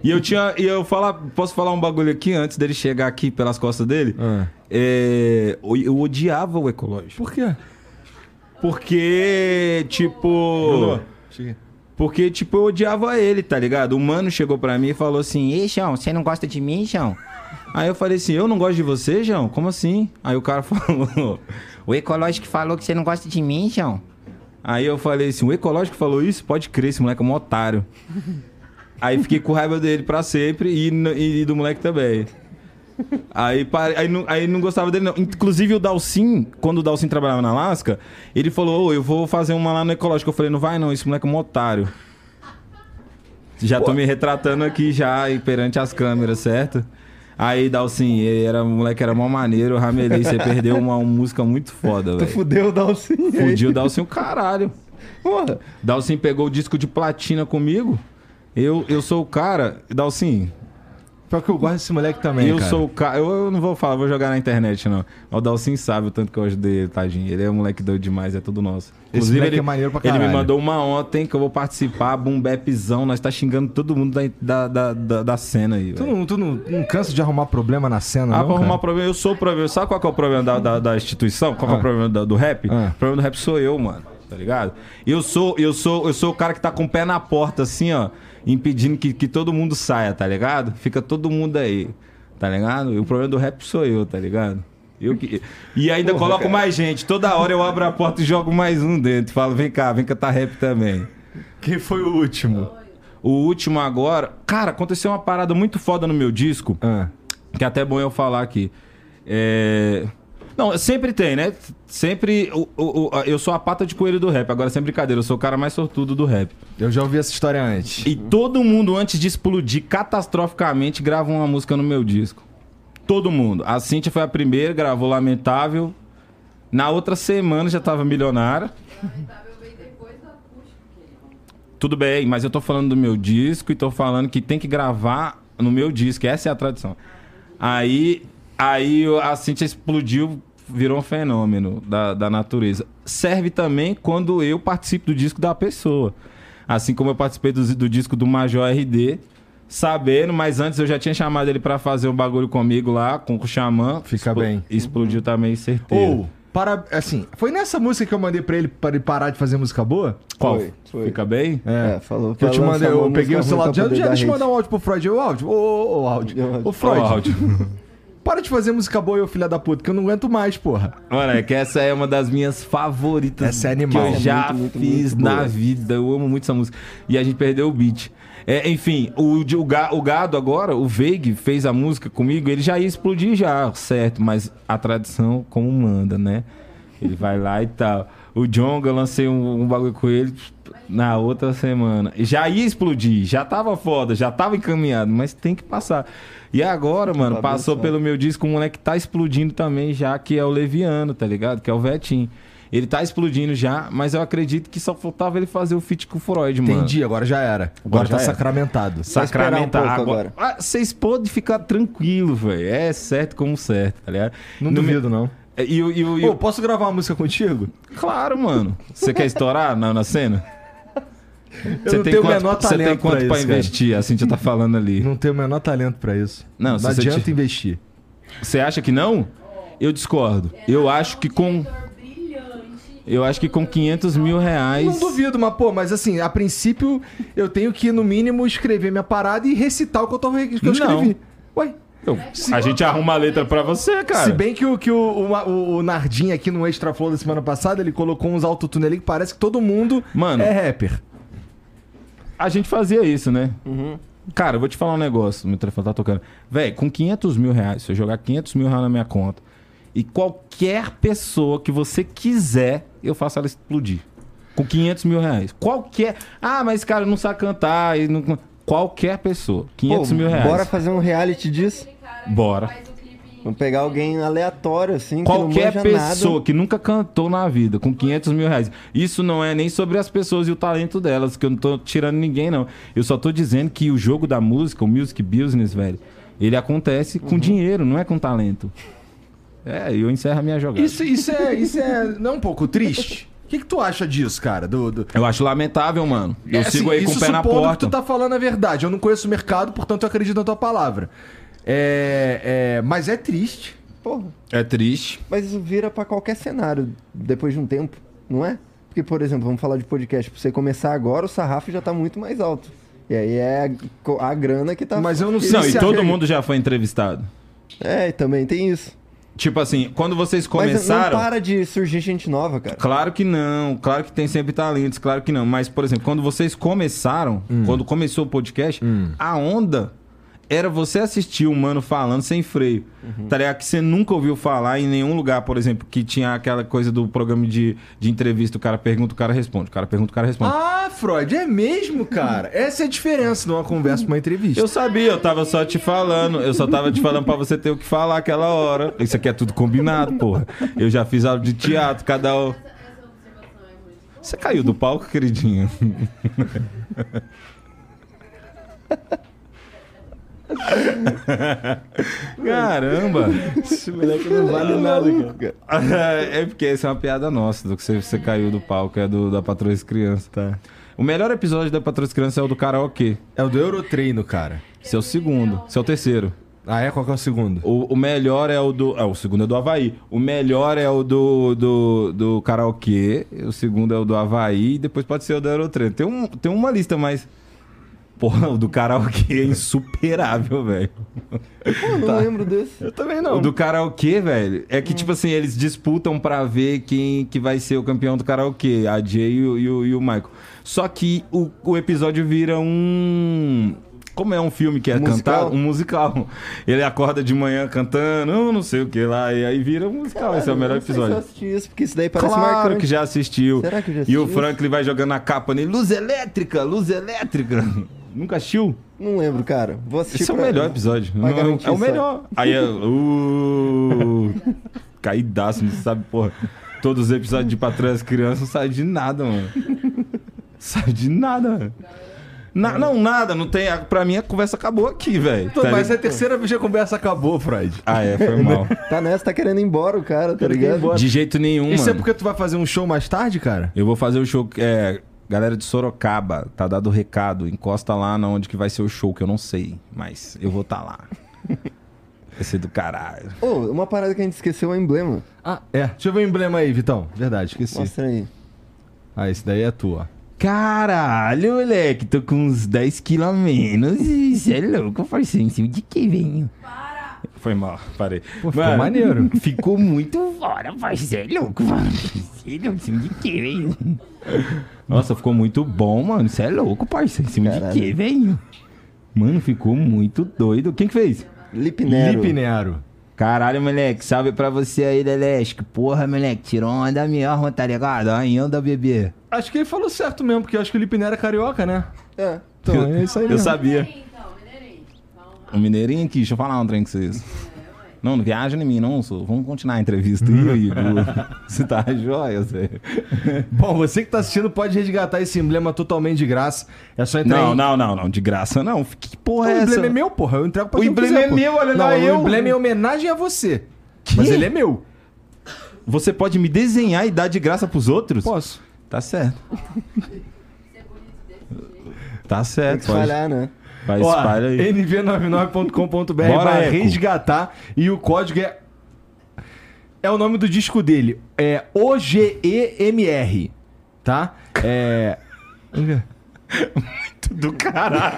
C: E eu tinha. E eu falar, posso falar um bagulho aqui antes dele chegar aqui pelas costas dele?
A: Ah.
C: É, eu, eu odiava o ecológico.
A: Por quê?
C: Porque, tipo. Porque, tipo, eu odiava ele, tá ligado? O mano chegou pra mim e falou assim: Ei, João, você não gosta de mim, João? Aí eu falei assim: Eu não gosto de você, João? Como assim? Aí o cara falou: O ecológico falou que você não gosta de mim, João? Aí eu falei assim: O ecológico falou isso? Pode crer, esse moleque é um otário. Aí fiquei com raiva dele pra sempre e, e do moleque também. Aí, aí, não, aí não gostava dele, não. Inclusive o Dalcin, quando o Dalcin trabalhava na Alaska, ele falou: Ô, eu vou fazer uma lá no Ecológico. Eu falei: Não vai não, esse moleque é um otário. Já tô me retratando aqui já e perante as câmeras, certo? Aí, Dalcin, ele era, o moleque era mó maneiro, ramelei. Você perdeu uma, uma música muito foda,
B: Tu
C: velho.
B: fudeu o Dalcinho. aí.
C: Fudiu o Dalcin o caralho.
B: Porra.
C: Dalcin pegou o disco de platina comigo. Eu, eu sou o cara. Dalcin,
A: Pior que eu gosto desse moleque também,
C: eu
A: cara.
C: sou o cara. Eu, eu não vou falar, vou jogar na internet, não. O Dalcin sabe o tanto que eu ajudei ele, tadinho. Ele é um moleque doido demais, é tudo nosso.
A: moleque
C: ele,
A: é maneiro pra
C: ele me
A: caralho.
C: mandou uma ontem que eu vou participar, boom bapzão. Nós tá xingando todo mundo da, da, da, da cena aí.
A: Tu,
C: velho.
A: não, tu não, não cansa de arrumar problema na cena,
C: Ah,
A: não,
C: pra arrumar problema, eu sou o problema. Sabe qual é o problema da, da, da instituição? Qual que é
A: Ah.
C: o problema da- do rap?
A: Ah.
C: O problema do rap sou eu, mano. Tá ligado? Eu sou, eu sou, eu sou o cara que tá com o pé na porta, assim, ó, impedindo que, que todo mundo saia, tá ligado? Fica todo mundo aí, tá ligado? E o problema do rap sou eu, tá ligado? Eu que... E ainda
B: Porra,
C: coloco
B: cara.
C: mais gente. Toda hora eu abro a porta e jogo mais um dentro. Falo, vem cá, vem cantar rap também.
A: Quem foi o último?
C: O último agora. Cara, aconteceu uma parada muito foda no meu disco.
A: Ah.
C: Que é até bom eu falar aqui. É... Não, sempre tem, né? Sempre. o- o- o- eu sou a pata de coelho do rap. Agora, sem brincadeira, eu sou o cara mais sortudo do rap.
A: Eu já ouvi essa história antes.
C: E todo mundo, antes de explodir catastroficamente, grava uma música no meu disco. Todo mundo. A Cintia foi a primeira, gravou Lamentável. Na outra semana já tava milionária. Tudo bem, mas eu tô falando do meu disco e tô falando que tem que gravar no meu disco. Essa é a tradição. Aí Aí a Cintia explodiu, virou um fenômeno da, da natureza. Serve também quando eu participo do disco da pessoa. Assim como eu participei do, do disco do Major RD, sabendo, mas antes eu já tinha chamado ele pra fazer um bagulho comigo lá, com o Xamã.
A: Fica
C: Explo-
A: bem.
C: Explodiu também, certeza.
A: Ou, para, assim, foi nessa música que eu mandei pra ele para ele parar de fazer música boa?
C: Qual?
B: Foi, foi.
C: Fica bem?
B: É, falou
A: Que eu te mandei, eu peguei o celular já,
B: dar
A: deixa eu mandar um áudio pro Freud. O áudio, ô, ô, ô, áudio. Ô, Freud,
C: Ó, áudio.
A: para de fazer música boa, eu filha da puta, que eu não aguento mais, porra.
C: Mano, é que essa é uma das minhas favoritas.
A: Essa é animal.
C: Que eu
B: É
C: já
B: muito, muito,
C: fiz
B: muito
C: na vida. Eu amo muito essa música. E a gente perdeu o beat. É, enfim, o, o, o gado agora, o Veig, fez a música comigo, ele já ia explodir já, certo? Mas a tradição como manda, né? Ele vai lá e tal. O Jonga, eu lancei um, um bagulho com ele na outra semana. Já ia explodir, já tava foda, já tava encaminhado, mas tem que passar. E agora, mano,
B: Tá
C: passou pelo meu disco um moleque que tá explodindo também já, que é o Leviano, tá ligado? Que é o Vetinho. Ele tá explodindo já, mas eu acredito que só faltava ele fazer o feat com o Freud, mano.
A: Entendi, agora já era. Agora,
C: Agora
A: tá
C: já era.
A: sacramentado.
B: Esperar um
C: agora. Ah, Vocês podem ficar tranquilo, velho. É certo como certo, tá ligado?
A: Não
C: No
A: duvido, não.
C: Me- E o. E o, e o-
A: Pô, posso gravar uma música contigo?
C: Claro, mano. Você quer estourar na, na cena?
A: Eu
C: Você
A: não
C: tem
A: tenho o
C: quanto, Você tem quanto
A: pra
C: pra
A: isso, cara.
C: investir? A Cintia tá falando ali.
A: Não tenho o menor talento pra isso.
C: Não,
A: Não adianta
C: te-
A: investir.
C: Você acha que não? Eu discordo. Eu acho que com. Eu acho que com 500 mil reais.
A: Não duvido, mas pô, mas assim, a princípio eu tenho que, no mínimo, escrever minha parada e recitar o que eu, tô, que eu
C: Não.
A: escrevi. Ué.
C: Eu- a gente arruma a letra pra você, cara.
A: Se bem que o, que o, o, o- o Nardim aqui no Extra Flow da semana passada, ele colocou uns autotune ali que parece que todo mundo
C: Mano.
A: é rapper.
C: A gente fazia isso, né?
B: Uhum.
C: Cara, eu vou te falar um negócio. Meu telefone tá tocando. Véi, com 500 mil reais, se eu jogar 500 mil reais na minha conta e qualquer pessoa que você quiser, eu faço ela explodir. Com 500 mil reais. Qualquer. Ah, mas cara, não sabe cantar. E não... Qualquer pessoa. 500
B: Pô,
C: mil reais.
B: Bora fazer um reality disso?
C: Bora.
B: Vamos pegar alguém aleatório, assim,
C: Qualquer
B: que
C: pessoa
B: nada.
C: que nunca cantou na vida, com 500 mil reais. Isso não é nem sobre as pessoas e o talento delas, que eu não tô tirando ninguém, não. Eu só tô dizendo que o jogo da música, o music business, velho, ele acontece
B: Uhum.
C: com dinheiro, não é com talento. É, eu encerro a minha jogada.
A: Isso, isso, é, isso é. Não é um pouco triste? O que, que tu acha disso, cara? Do, do...
C: Eu acho lamentável, mano. Eu
A: É,
C: sigo
A: assim,
C: aí com o pé na porta.
A: que tu tá falando a verdade. Eu não conheço o mercado, portanto eu acredito na tua palavra. É, é, mas é triste.
B: Porra,
C: É triste.
B: mas isso vira pra qualquer cenário depois de um tempo, não é? Porque, por exemplo, vamos falar de podcast. Pra você começar agora, o sarrafo já tá muito mais alto. E aí é a, a grana que tá...
A: Mas eu não sei
C: Não, e todo mundo já foi entrevistado.
B: É, e também tem isso.
C: Tipo assim, quando vocês
B: Mas não
C: começaram.
B: para de surgir gente nova, cara.
C: Claro que não, claro que tem sempre talentos, claro que não. Mas, por exemplo, quando vocês começaram,
A: Hum.
C: quando começou o podcast, a onda era você assistir o mano falando sem freio.
A: Uhum.
C: Tá ligado? Que você nunca ouviu falar em nenhum lugar, por exemplo, que tinha aquela coisa do programa de, de entrevista, o cara pergunta, o cara responde, o cara pergunta, o cara responde.
A: Ah, Freud, é mesmo, cara? Essa é a diferença de uma conversa pra uma entrevista.
C: Eu sabia, eu tava só te falando. Eu só tava te falando pra você ter o que falar aquela hora. Isso aqui é tudo combinado, porra. Eu já fiz aula de teatro, cada um.
D: Essa, essa observação é.
C: Você caiu do palco, queridinho? Caramba!
B: Esse moleque não vale nada, cara.
C: É porque essa é uma piada nossa, do que você, você caiu do palco, é do da Patroa e Criança.
A: Tá.
C: O melhor episódio da Patroa e Criança é o do karaokê.
A: É o do Eurotreino, cara.
C: Seu segundo, seu terceiro.
A: Ah, é? Qual que é o segundo?
C: O, o melhor é o do. Ah, o segundo é do Havaí. O melhor é o do, do, do karaokê. O segundo é o do Havaí. E depois pode ser o do Aerotreino. Tem, um, tem uma lista, mas. Porra, o do karaokê é insuperável, velho.
B: Pô, não lembro desse.
A: Eu também
C: O do karaokê, velho, é que,
A: Hum.
C: tipo assim, eles disputam pra ver quem que vai ser o campeão do karaokê, a Jay e o, e o, e o Michael. Só que o, o episódio vira um. Como é um filme que é
B: Musical?
C: cantado? Um musical. Ele acorda de manhã cantando, "Eu não sei o que lá, e aí vira um musical. Esse é o melhor
B: Eu não sei se eu
C: episódio.
B: assisti isso, porque isso daí parece
C: Claro
B: marcante.
C: que já assistiu.
B: Será que eu já
C: E o? Franklin vai jogando a capa nele. Luz elétrica, luz elétrica. Nunca assistiu?
B: Não lembro, cara. Vou assistir
C: Esse é o melhor episódio. Não, é,
B: garantir
C: é o melhor. Aí é. Uh, caidaço, não sabe, porra. Todos os episódios de Patrulha das Crianças não sabe de nada, mano. Sabe de nada, mano. Na- não, nada, não tem. Pra mim a conversa acabou aqui, velho. Tá
A: mas é a terceira vez que a conversa acabou, Freud.
C: Ah, é, foi mal.
B: Tá nessa, tá querendo ir embora o cara, tá ligado?
A: embora.
C: De jeito nenhum,
A: Isso é
C: mano.
A: porque tu vai fazer um show mais tarde, cara?
C: Eu vou fazer o show. É, galera de Sorocaba, tá dado o recado. Encosta lá na onde que vai ser o show, que eu não sei. Mas eu vou estar lá. Vai ser do caralho.
B: Ô, uma parada que a gente esqueceu é o emblema.
A: Ah, é. Deixa eu ver o emblema aí, Vitão. Verdade, esqueci.
B: Mostra aí.
A: Ah, esse daí é tua.
C: Caralho, moleque, tô com uns 10 quilos a menos. Isso é louco, parceiro. Em cima de que, venho?
D: Para!
C: Foi mal, parei.
A: Pô, ficou maneiro.
C: Ficou muito fora, parceiro. É louco, mano. Em cima de que, velho? Nossa, ficou muito bom, mano. Você é louco, parceiro. Em cima
B: Caralho.
C: de que, velho? Mano, ficou muito doido. Quem que fez?
B: Lip Nero.
A: Lipe Nero.
C: Caralho, moleque. Salve pra você aí, Lelesco. Porra, moleque. Tirou onda mesmo, tá ligado? Ainda, bebê.
A: Acho que ele falou certo mesmo, porque eu acho que o Lipe Nero é carioca, né?
B: É.
A: Então, é isso aí
C: Eu
A: mesmo.
C: sabia.
D: Mineirinho, então, mineirinho.
C: O aqui, deixa eu falar um trem com vocês. Não, não viaja em mim, não, sou. Vamos continuar a entrevista aí, Igor. Você tá joia, Zé?
A: Bom, você que tá assistindo pode resgatar esse emblema totalmente de graça. É só entrar
C: Não,
A: em...
C: não, não, não. De graça não. Que porra
A: O
C: é essa?
A: emblema é meu, porra. Eu entrego pra
C: O
A: quem
C: emblema
A: quiser,
C: é meu, olha
A: não,
C: lá,
A: o
C: eu.
A: emblema é em homenagem a você.
C: Que?
A: Mas ele é meu.
C: Você pode me desenhar e dar de graça pros outros?
A: Posso.
C: Tá certo. Tá
B: Tem
C: certo,
B: que
C: pode.
B: espalhar, né?
C: Vai,
A: Ó,
C: espalha aí.
A: nv99.com.br
C: Bora,
A: vai
C: Eco.
A: resgatar e o código é é o nome do disco dele, é OGEMR, tá? É
C: Muito do caralho.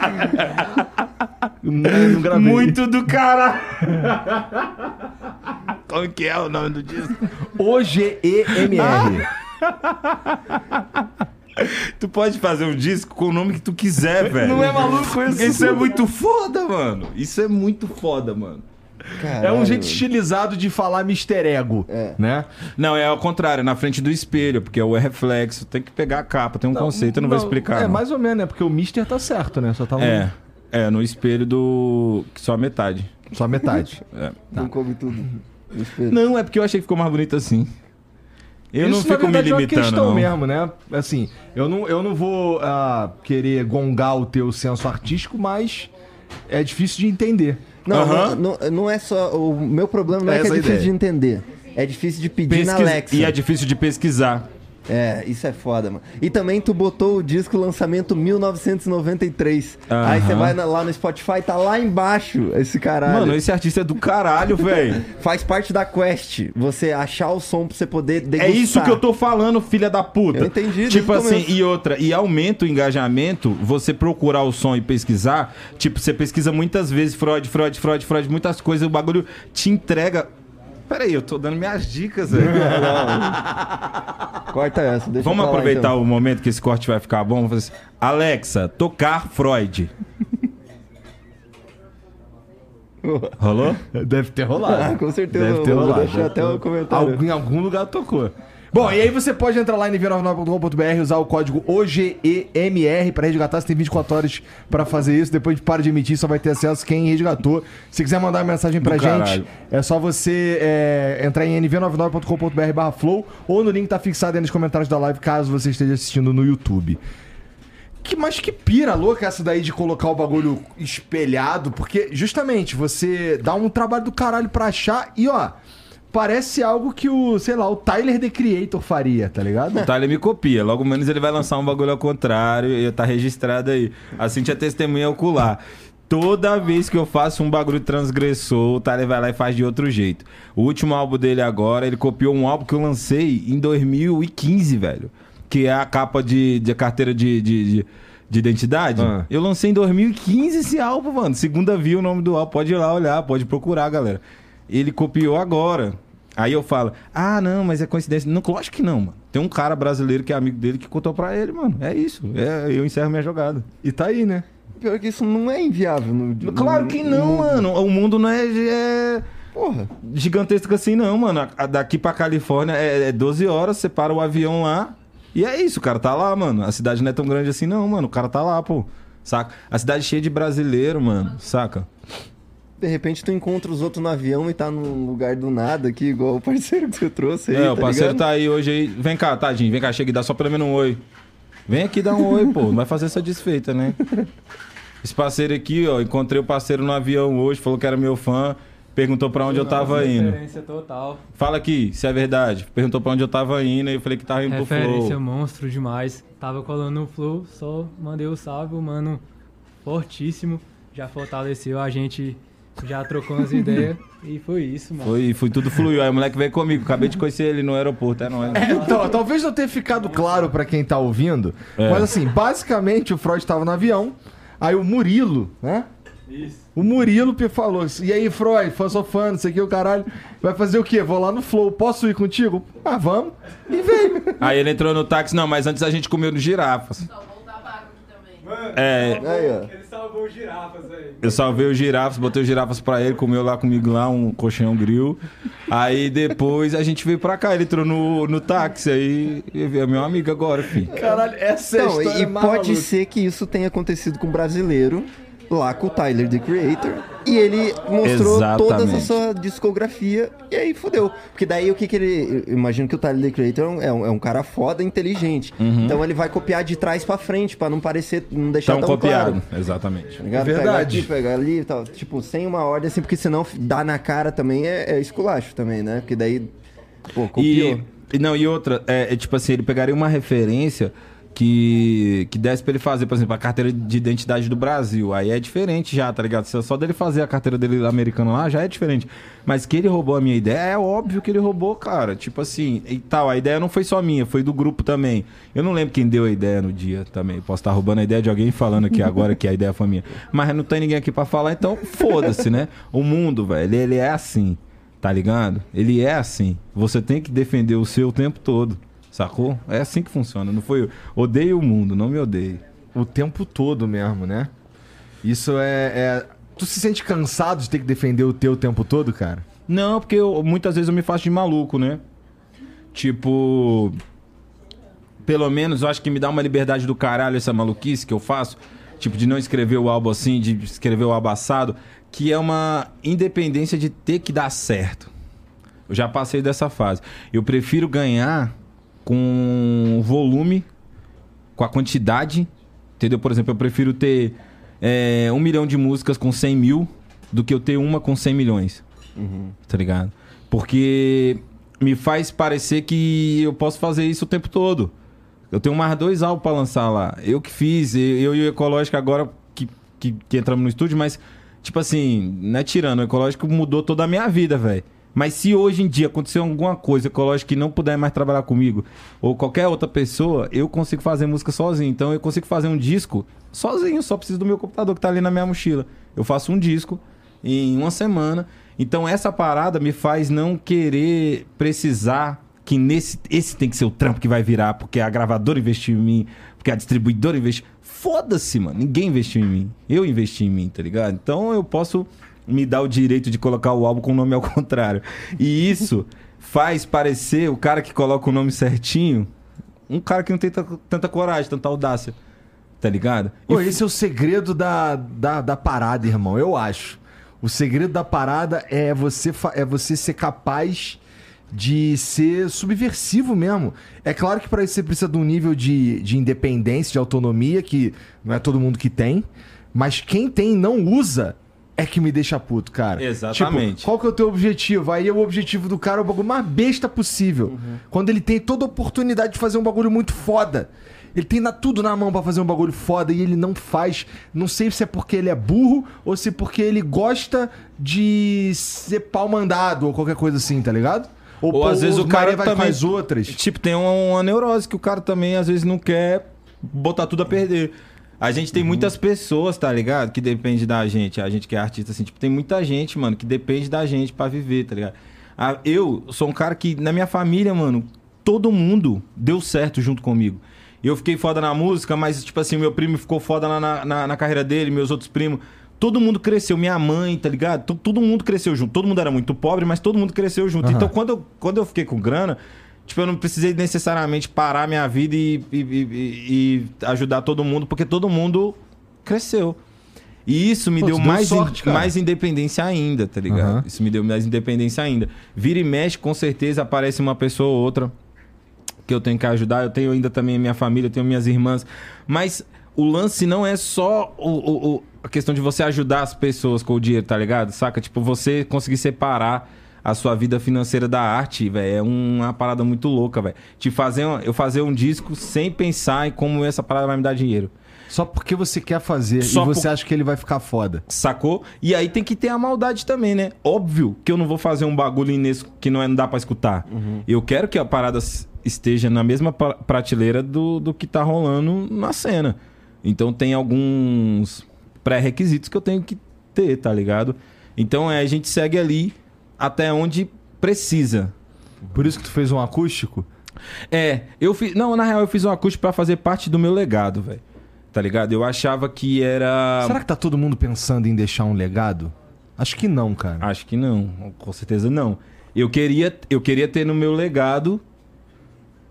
A: não, não gravei.
C: Muito do caralho. Como que é o nome do disco?
A: OGEMR.
C: Tu pode fazer um disco com o nome que tu quiser, velho.
A: Não é maluco isso?
C: Isso é muito foda, mano. Isso é muito foda, mano.
A: É um
B: Caralho.
A: jeito estilizado de falar Mister Ego,
B: É.
A: né?
C: Não, é ao contrário, é na frente do espelho, porque é o reflexo, tem que pegar a capa, tem um conceito, eu não, vou explicar.
A: É,
C: não.
A: mais ou menos, né? Porque o Mister tá certo, né? Só tá um-
C: É, é, no espelho do. Só a metade.
A: só metade.
C: É.
B: Não coube tudo. no espelho.
C: Não, é porque eu achei que ficou mais bonito assim. Eu não
A: Isso, na
C: fico me
A: verdade, é uma
C: limitando,
A: questão
C: não.
A: mesmo, né? Assim, eu não, eu não vou ah, querer gongar o teu senso artístico, mas é difícil de entender.
B: Não,
C: Aham.
B: não, não, não é só. O meu problema não é,
A: É
B: que é difícil
A: ideia.
B: de entender. É difícil de pedir na
C: Pesquis-
B: Alexa.
C: E é difícil de pesquisar.
B: É, isso é foda, mano. E também tu botou o disco lançamento 1993. Aí você vai lá no Spotify, tá lá embaixo esse caralho.
C: Mano, esse artista é do caralho, velho.
B: Faz parte da quest. Você achar o som pra você poder
C: É
B: degustar.
C: isso que eu tô falando, filha da puta.
B: Eu entendi
C: Tipo assim, e outra, e aumenta o engajamento, você procurar o som e pesquisar. Tipo, você pesquisa muitas vezes Freud, Freud, Freud, Freud, muitas coisas, o bagulho te entrega. Peraí, eu tô dando minhas dicas, velho.
B: Corta essa. Deixa
C: Vamos aproveitar
B: então.
C: o momento que esse corte vai ficar bom. Assim. Alexa, tocar Freud. Rolou?
A: Deve ter rolado.
B: Ah, com certeza.
A: Deve ter rolado.
B: deixar até o comentário.
A: Algum, em algum lugar tocou. Bom, e aí você pode entrar lá em nv99.com.br, usar o código OGEMR pra resgatar. Você tem 24 horas pra fazer isso. Depois de para de emitir, só vai ter acesso quem resgatou. Se quiser mandar uma mensagem pra
C: Do
A: gente,
C: caralho.
A: é só você é, entrar em nv99.com.br barra flow ou no link que tá fixado aí nos comentários da live, caso você esteja assistindo no YouTube. Que, mas que pira louca essa daí de colocar o bagulho espelhado, porque justamente você dá um trabalho do caralho pra achar e ó, parece algo que o, sei lá, o Tyler The Creator faria, tá ligado?
C: O Tyler me copia. Logo menos ele vai lançar um bagulho ao contrário e tá registrado aí. A Cintia é testemunha ocular. Toda vez que eu faço um bagulho transgressor, o Tyler vai lá e faz de outro jeito. O último álbum dele agora, ele copiou um álbum que eu lancei em 2015, velho. Que é a capa de, de carteira de, de, de, de identidade.
A: Ah.
C: Eu lancei em 2015 esse álbum, mano. Segunda view o nome do álbum. Pode ir lá olhar, pode procurar, galera. Ele copiou agora. Aí eu falo, ah, não, mas é coincidência. Não, lógico que não, mano. Tem um cara brasileiro que é amigo dele que contou pra ele, mano. É isso. É, eu encerro minha jogada.
A: E tá aí, né?
B: Pior que isso não é inviável. No,
C: Claro que não, mano. O mundo não é, é
B: Porra.
C: gigantesco assim, não, mano. Daqui pra Califórnia é, é 12 horas, você para o avião lá. E é isso, o cara tá lá, mano. A cidade não é tão grande assim, não, mano. O cara tá lá, pô. Saca? A cidade cheia de brasileiro, mano. Saca?
B: De repente tu encontra os outros no avião e tá num lugar do nada aqui, igual o parceiro que você trouxe aí.
C: é, o
B: tá
C: parceiro
B: ligado?
C: tá aí hoje aí. Vem cá, tadinho. Vem cá, chega e dá só pelo menos um oi. Vem aqui dar um oi, pô. Não vai fazer essa desfeita, né? Esse parceiro aqui, ó, encontrei o parceiro no avião hoje, falou que era meu fã, perguntou pra onde eu tava indo.
E: Referência total.
C: Fala aqui, se é verdade. Perguntou pra onde eu tava indo e eu falei que tava indo pro
E: Referência
C: Flow.
E: monstro demais. Tava colando no Flow, só mandei o salve, o mano fortíssimo. Já fortaleceu, a gente já trocou umas ideias e foi isso, mano.
C: Foi, foi tudo fluiu. Aí o moleque veio comigo, acabei de conhecer ele no aeroporto, é nóis.
A: Então, talvez não tenha ficado claro pra quem tá ouvindo,
C: É.
A: mas assim, basicamente o Freud tava no avião, aí o Murilo, né?
E: Isso.
A: O Murilo falou assim, e aí, Freud, fã, sou fã, não sei o que, o caralho, vai fazer o quê? Vou lá no Flow, posso ir contigo? Ah, vamos. E veio.
C: Aí ele entrou no táxi, não, mas antes a gente comeu no girafas
D: voltar pra água aqui também.
E: Mano,
C: É.
B: Aí, ó.
E: ele salvou os girafas, velho.
C: Eu salvei os girafas, botei os girafas pra ele, comeu lá comigo lá um colchão grill. Aí depois a gente veio pra cá, ele entrou no, no táxi, aí é meu amigo agora, filho.
A: Caralho, essa é a
B: Então,
A: história
B: e pode ser que isso tenha acontecido com um brasileiro lá com o Tyler, the Creator. E ele mostrou toda
C: Exatamente.
B: essa discografia e aí fudeu. Porque daí o que que ele... Eu imagino que o Tyler, the Creator é um, é um- é cara foda, inteligente.
C: Uhum.
B: Então ele vai copiar de trás pra frente, pra não parecer... Não deixar
C: Tão
B: tão
C: copiado.
B: claro.
C: Exatamente.
B: Tá?
A: É verdade.
B: Pega aqui, pega ali e tal. Tipo, sem uma ordem, assim, porque senão dá na cara também é, é esculacho também, né? Porque daí, pô, copiou.
C: E, e não, e outra, é, é tipo assim, ele pegaria uma referência que, que desse pra ele fazer, por exemplo, a carteira de identidade do Brasil. Aí é diferente já, tá ligado? Só só dele fazer a carteira dele americana lá já é diferente. Mas que ele roubou a minha ideia, é óbvio que ele roubou, cara. Tipo assim, e tal, a ideia não foi só minha, foi do grupo também. Eu não lembro quem deu a ideia no dia também. Posso estar roubando a ideia de alguém falando aqui agora que a ideia foi minha. Mas não tem ninguém aqui pra falar, então foda-se, né? O mundo, velho, ele, ele é assim. Tá ligado? Ele é assim. Você tem que defender o seu o tempo todo. Sacou? É assim que funciona. Não foi. Odeio o mundo, não me odeie.
A: O tempo todo mesmo, né? Isso é, é- Tu se sente cansado de ter que defender o teu o tempo todo, cara?
C: Não, porque eu- muitas vezes eu me faço de maluco, né? Tipo. Pelo menos eu acho que me dá uma liberdade do caralho essa maluquice que eu faço. Tipo, de não escrever o álbum assim, de escrever o álbum assado. Que é uma independência de ter que dar certo. Eu já passei dessa fase. Eu prefiro ganhar com volume, com a quantidade. Entendeu? Por exemplo, eu prefiro ter é, um milhão de músicas com 100 mil do que eu ter uma com 100 milhões tá ligado? Porque me faz parecer que eu posso fazer isso o tempo todo. Eu tenho mais dois álbuns pra lançar lá. Eu que fiz, eu e o Ecológico agora que, que, que entramos no estúdio, mas, tipo assim, não é tirando, o Ecológico mudou toda a minha vida, velho. Mas se hoje em dia acontecer alguma coisa ecológica que não puder mais trabalhar comigo, ou qualquer outra pessoa, eu consigo fazer música sozinho. Então eu consigo fazer um disco sozinho, só preciso do meu computador que tá ali na minha mochila. Eu faço um disco em uma semana. Então essa parada me faz não querer precisar que nesse esse tem que ser o trampo que vai virar, porque a gravadora investiu em mim, porque a distribuidora investiu. Foda-se, mano. Ninguém investiu em mim. Eu investi em mim, tá ligado? Então eu posso me dar o direito de colocar o álbum com o nome ao contrário. E isso faz parecer o cara que coloca o nome certinho um cara que não tem tanta, coragem, tanta audácia. Tá ligado? E
A: Pô, esse é o segredo da, da, da parada, irmão, eu acho. O segredo da parada é você, é você ser capaz de ser subversivo mesmo. É claro que para isso você precisa de um nível de, de independência, de autonomia, que não é todo mundo que tem. Mas quem tem não usa é que me deixa puto, cara.
C: Exatamente.
A: Tipo, qual que é o teu objetivo? Aí o objetivo do cara é o bagulho mais besta possível.
C: Uhum.
A: Quando ele tem toda a oportunidade de fazer um bagulho muito foda. Ele tem na- tudo na mão pra fazer um bagulho foda e ele não faz. Não sei se é porque ele é burro ou se é porque ele gosta de ser pau mandado ou qualquer coisa assim, tá ligado?
C: Ou às vezes o cara
A: vai
C: também-
A: com as outras.
C: Tipo, tem uma, uma neurose que o cara também às vezes não quer botar tudo a perder. A gente tem muitas pessoas, tá ligado? Que depende da gente. A gente que é artista, assim, tipo, tem muita gente, mano, que depende da gente pra viver, tá ligado? Ah, eu sou um cara que, na minha família, mano, todo mundo deu certo junto comigo. Eu fiquei foda na música, mas, tipo assim, meu primo ficou foda lá na, na, na carreira dele, meus outros primos. Todo mundo cresceu, minha mãe, tá ligado? To- Todo mundo cresceu junto. Todo mundo era muito pobre, mas todo mundo cresceu junto.
A: Aham.
C: Então, quando eu, quando eu fiquei com grana, tipo, eu não precisei necessariamente parar minha vida e, e- e- e ajudar todo mundo, porque todo mundo cresceu. E isso me
A: Pô,
C: deu,
A: deu
C: mais,
A: sorte,
C: in- mais independência ainda, tá ligado?
A: Aham.
C: Isso me deu mais independência ainda. Vira e mexe, com certeza aparece uma pessoa ou outra que eu tenho que ajudar, eu tenho ainda também a minha família, eu tenho minhas irmãs. Mas o lance não é só o, o- o- a questão de você ajudar as pessoas com o dinheiro, tá ligado? Saca? Tipo, você conseguir separar a sua vida financeira da arte, velho, é uma parada muito louca, velho. Te fazer, um- eu fazer um disco sem pensar em como essa parada vai me dar dinheiro.
A: Só porque você quer fazer
C: Só
A: e você
C: por-
A: acha que ele vai ficar foda.
C: Sacou? E aí tem que ter a maldade também, né? Óbvio que eu não vou fazer um bagulho inesco que não, é, não dá pra escutar. Eu quero que a parada esteja na mesma pra- prateleira do, do que tá rolando na cena. Então tem alguns pré-requisitos que eu tenho que ter, tá ligado? Então é, a gente segue ali até onde precisa.
A: Por isso que tu fez um acústico?
C: É, eu fiz. Não, na real, eu fiz um acústico pra fazer parte do meu legado, velho. Tá ligado? Eu achava que era.
A: Será que tá todo mundo pensando em deixar um legado? Acho que não, cara.
C: Acho que não, com certeza não. Eu queria, eu queria ter no meu legado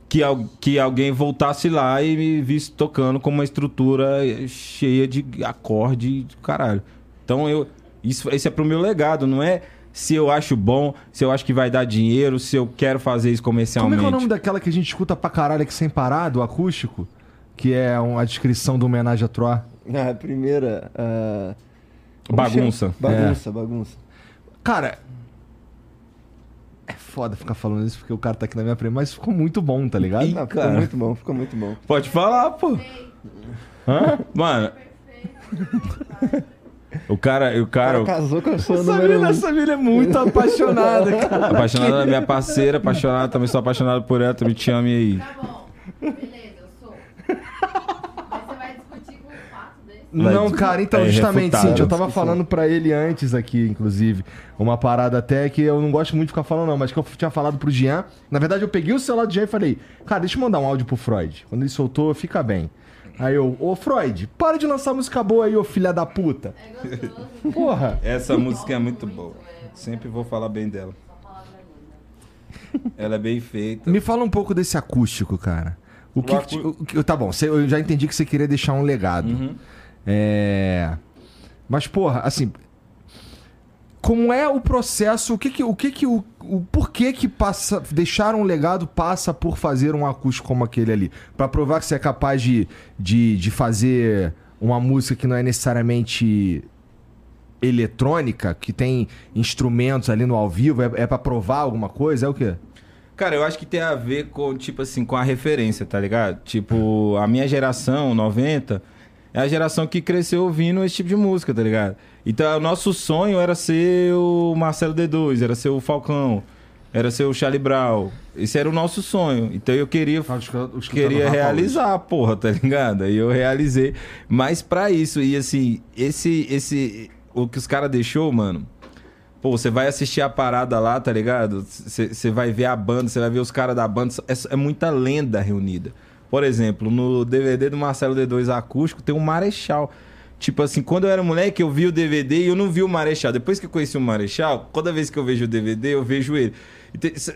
C: que, al- que alguém voltasse lá e me visse tocando com uma estrutura cheia de acorde caralho. Então eu isso esse é pro meu legado, não é se eu acho bom, se eu acho que vai dar dinheiro, se eu quero fazer isso
A: Como
C: comercialmente.
A: é que é o nome daquela que a gente escuta pra caralho aqui sem parar, do acústico? Que é um- a descrição do homenagem a Troy.
B: A primeira. ah, como
C: Bagunça.
B: chama? Bagunça, bagunça.
A: Cara, é foda ficar falando isso porque o cara tá aqui na minha frente, mas ficou muito bom, tá ligado?
C: Ih,
B: Não, ficou
C: cara.
B: muito bom, ficou muito bom.
C: Pode falar, pô. Hã? Mano, o cara, o
B: O
C: cara,
B: cara casou com a sua
A: Essa
B: número
A: mina,
B: um.
A: essa mina é muito apaixonada, cara.
C: Apaixonado da minha parceira, apaixonado, também sou apaixonado por ela, também te amo e aí.
D: Tá bom. Beleza, eu sou. Mas você vai discutir com um fato desse?
A: Não, cara, então,
C: é
A: justamente,
C: irrefutável.
A: Cintia, eu tava falando pra ele antes aqui, inclusive, uma parada até que eu não gosto muito de ficar falando, não, mas que eu tinha falado pro Jean. Na verdade, eu peguei o celular do Jean e falei, cara, deixa eu mandar um áudio pro Freud. Quando ele soltou, fica bem. Aí eu, ô Freud, para de lançar música boa aí, ô filha da puta.
D: É gostoso.
A: Porra.
C: Essa música é muito boa. Sempre vou falar bem dela. Ela é bem feita.
A: Me fala um pouco desse acústico, cara. O que,
C: O
A: que o tá bom, eu já entendi que você queria deixar um legado.
C: Uhum.
A: É. Mas, porra, assim. Como é o processo? O que que. O que que. O, o porquê que passa. Deixar um legado passa por fazer um acústico como aquele ali? Pra provar que você é capaz de, de, de fazer uma música que não é necessariamente eletrônica, que tem instrumentos ali no ao vivo, é, é para provar alguma coisa? É o quê?
C: Cara, eu acho que tem a ver com, tipo assim, com a referência, tá ligado? Tipo, a minha geração, 90, é a geração que cresceu ouvindo esse tipo de música, tá ligado? Então, o nosso sonho era ser o Marcelo D2, era ser o Falcão, era ser o Charlie Brown. Esse era o nosso sonho. Então, eu queria queria realizar, porra, tá ligado? Aí eu realizei. Mas pra isso, e assim, esse, esse, o que os caras deixou, mano. Pô, você vai assistir a parada lá, tá ligado? Você vai ver a banda, você vai ver os caras da banda. É, é muita lenda reunida. Por exemplo, no DVD do Marcelo D2 acústico tem um Marechal. Tipo assim, quando eu era moleque, eu vi o DVD e eu não vi o Marechal. Depois que eu conheci o Marechal, toda vez que eu vejo o DVD, eu vejo ele.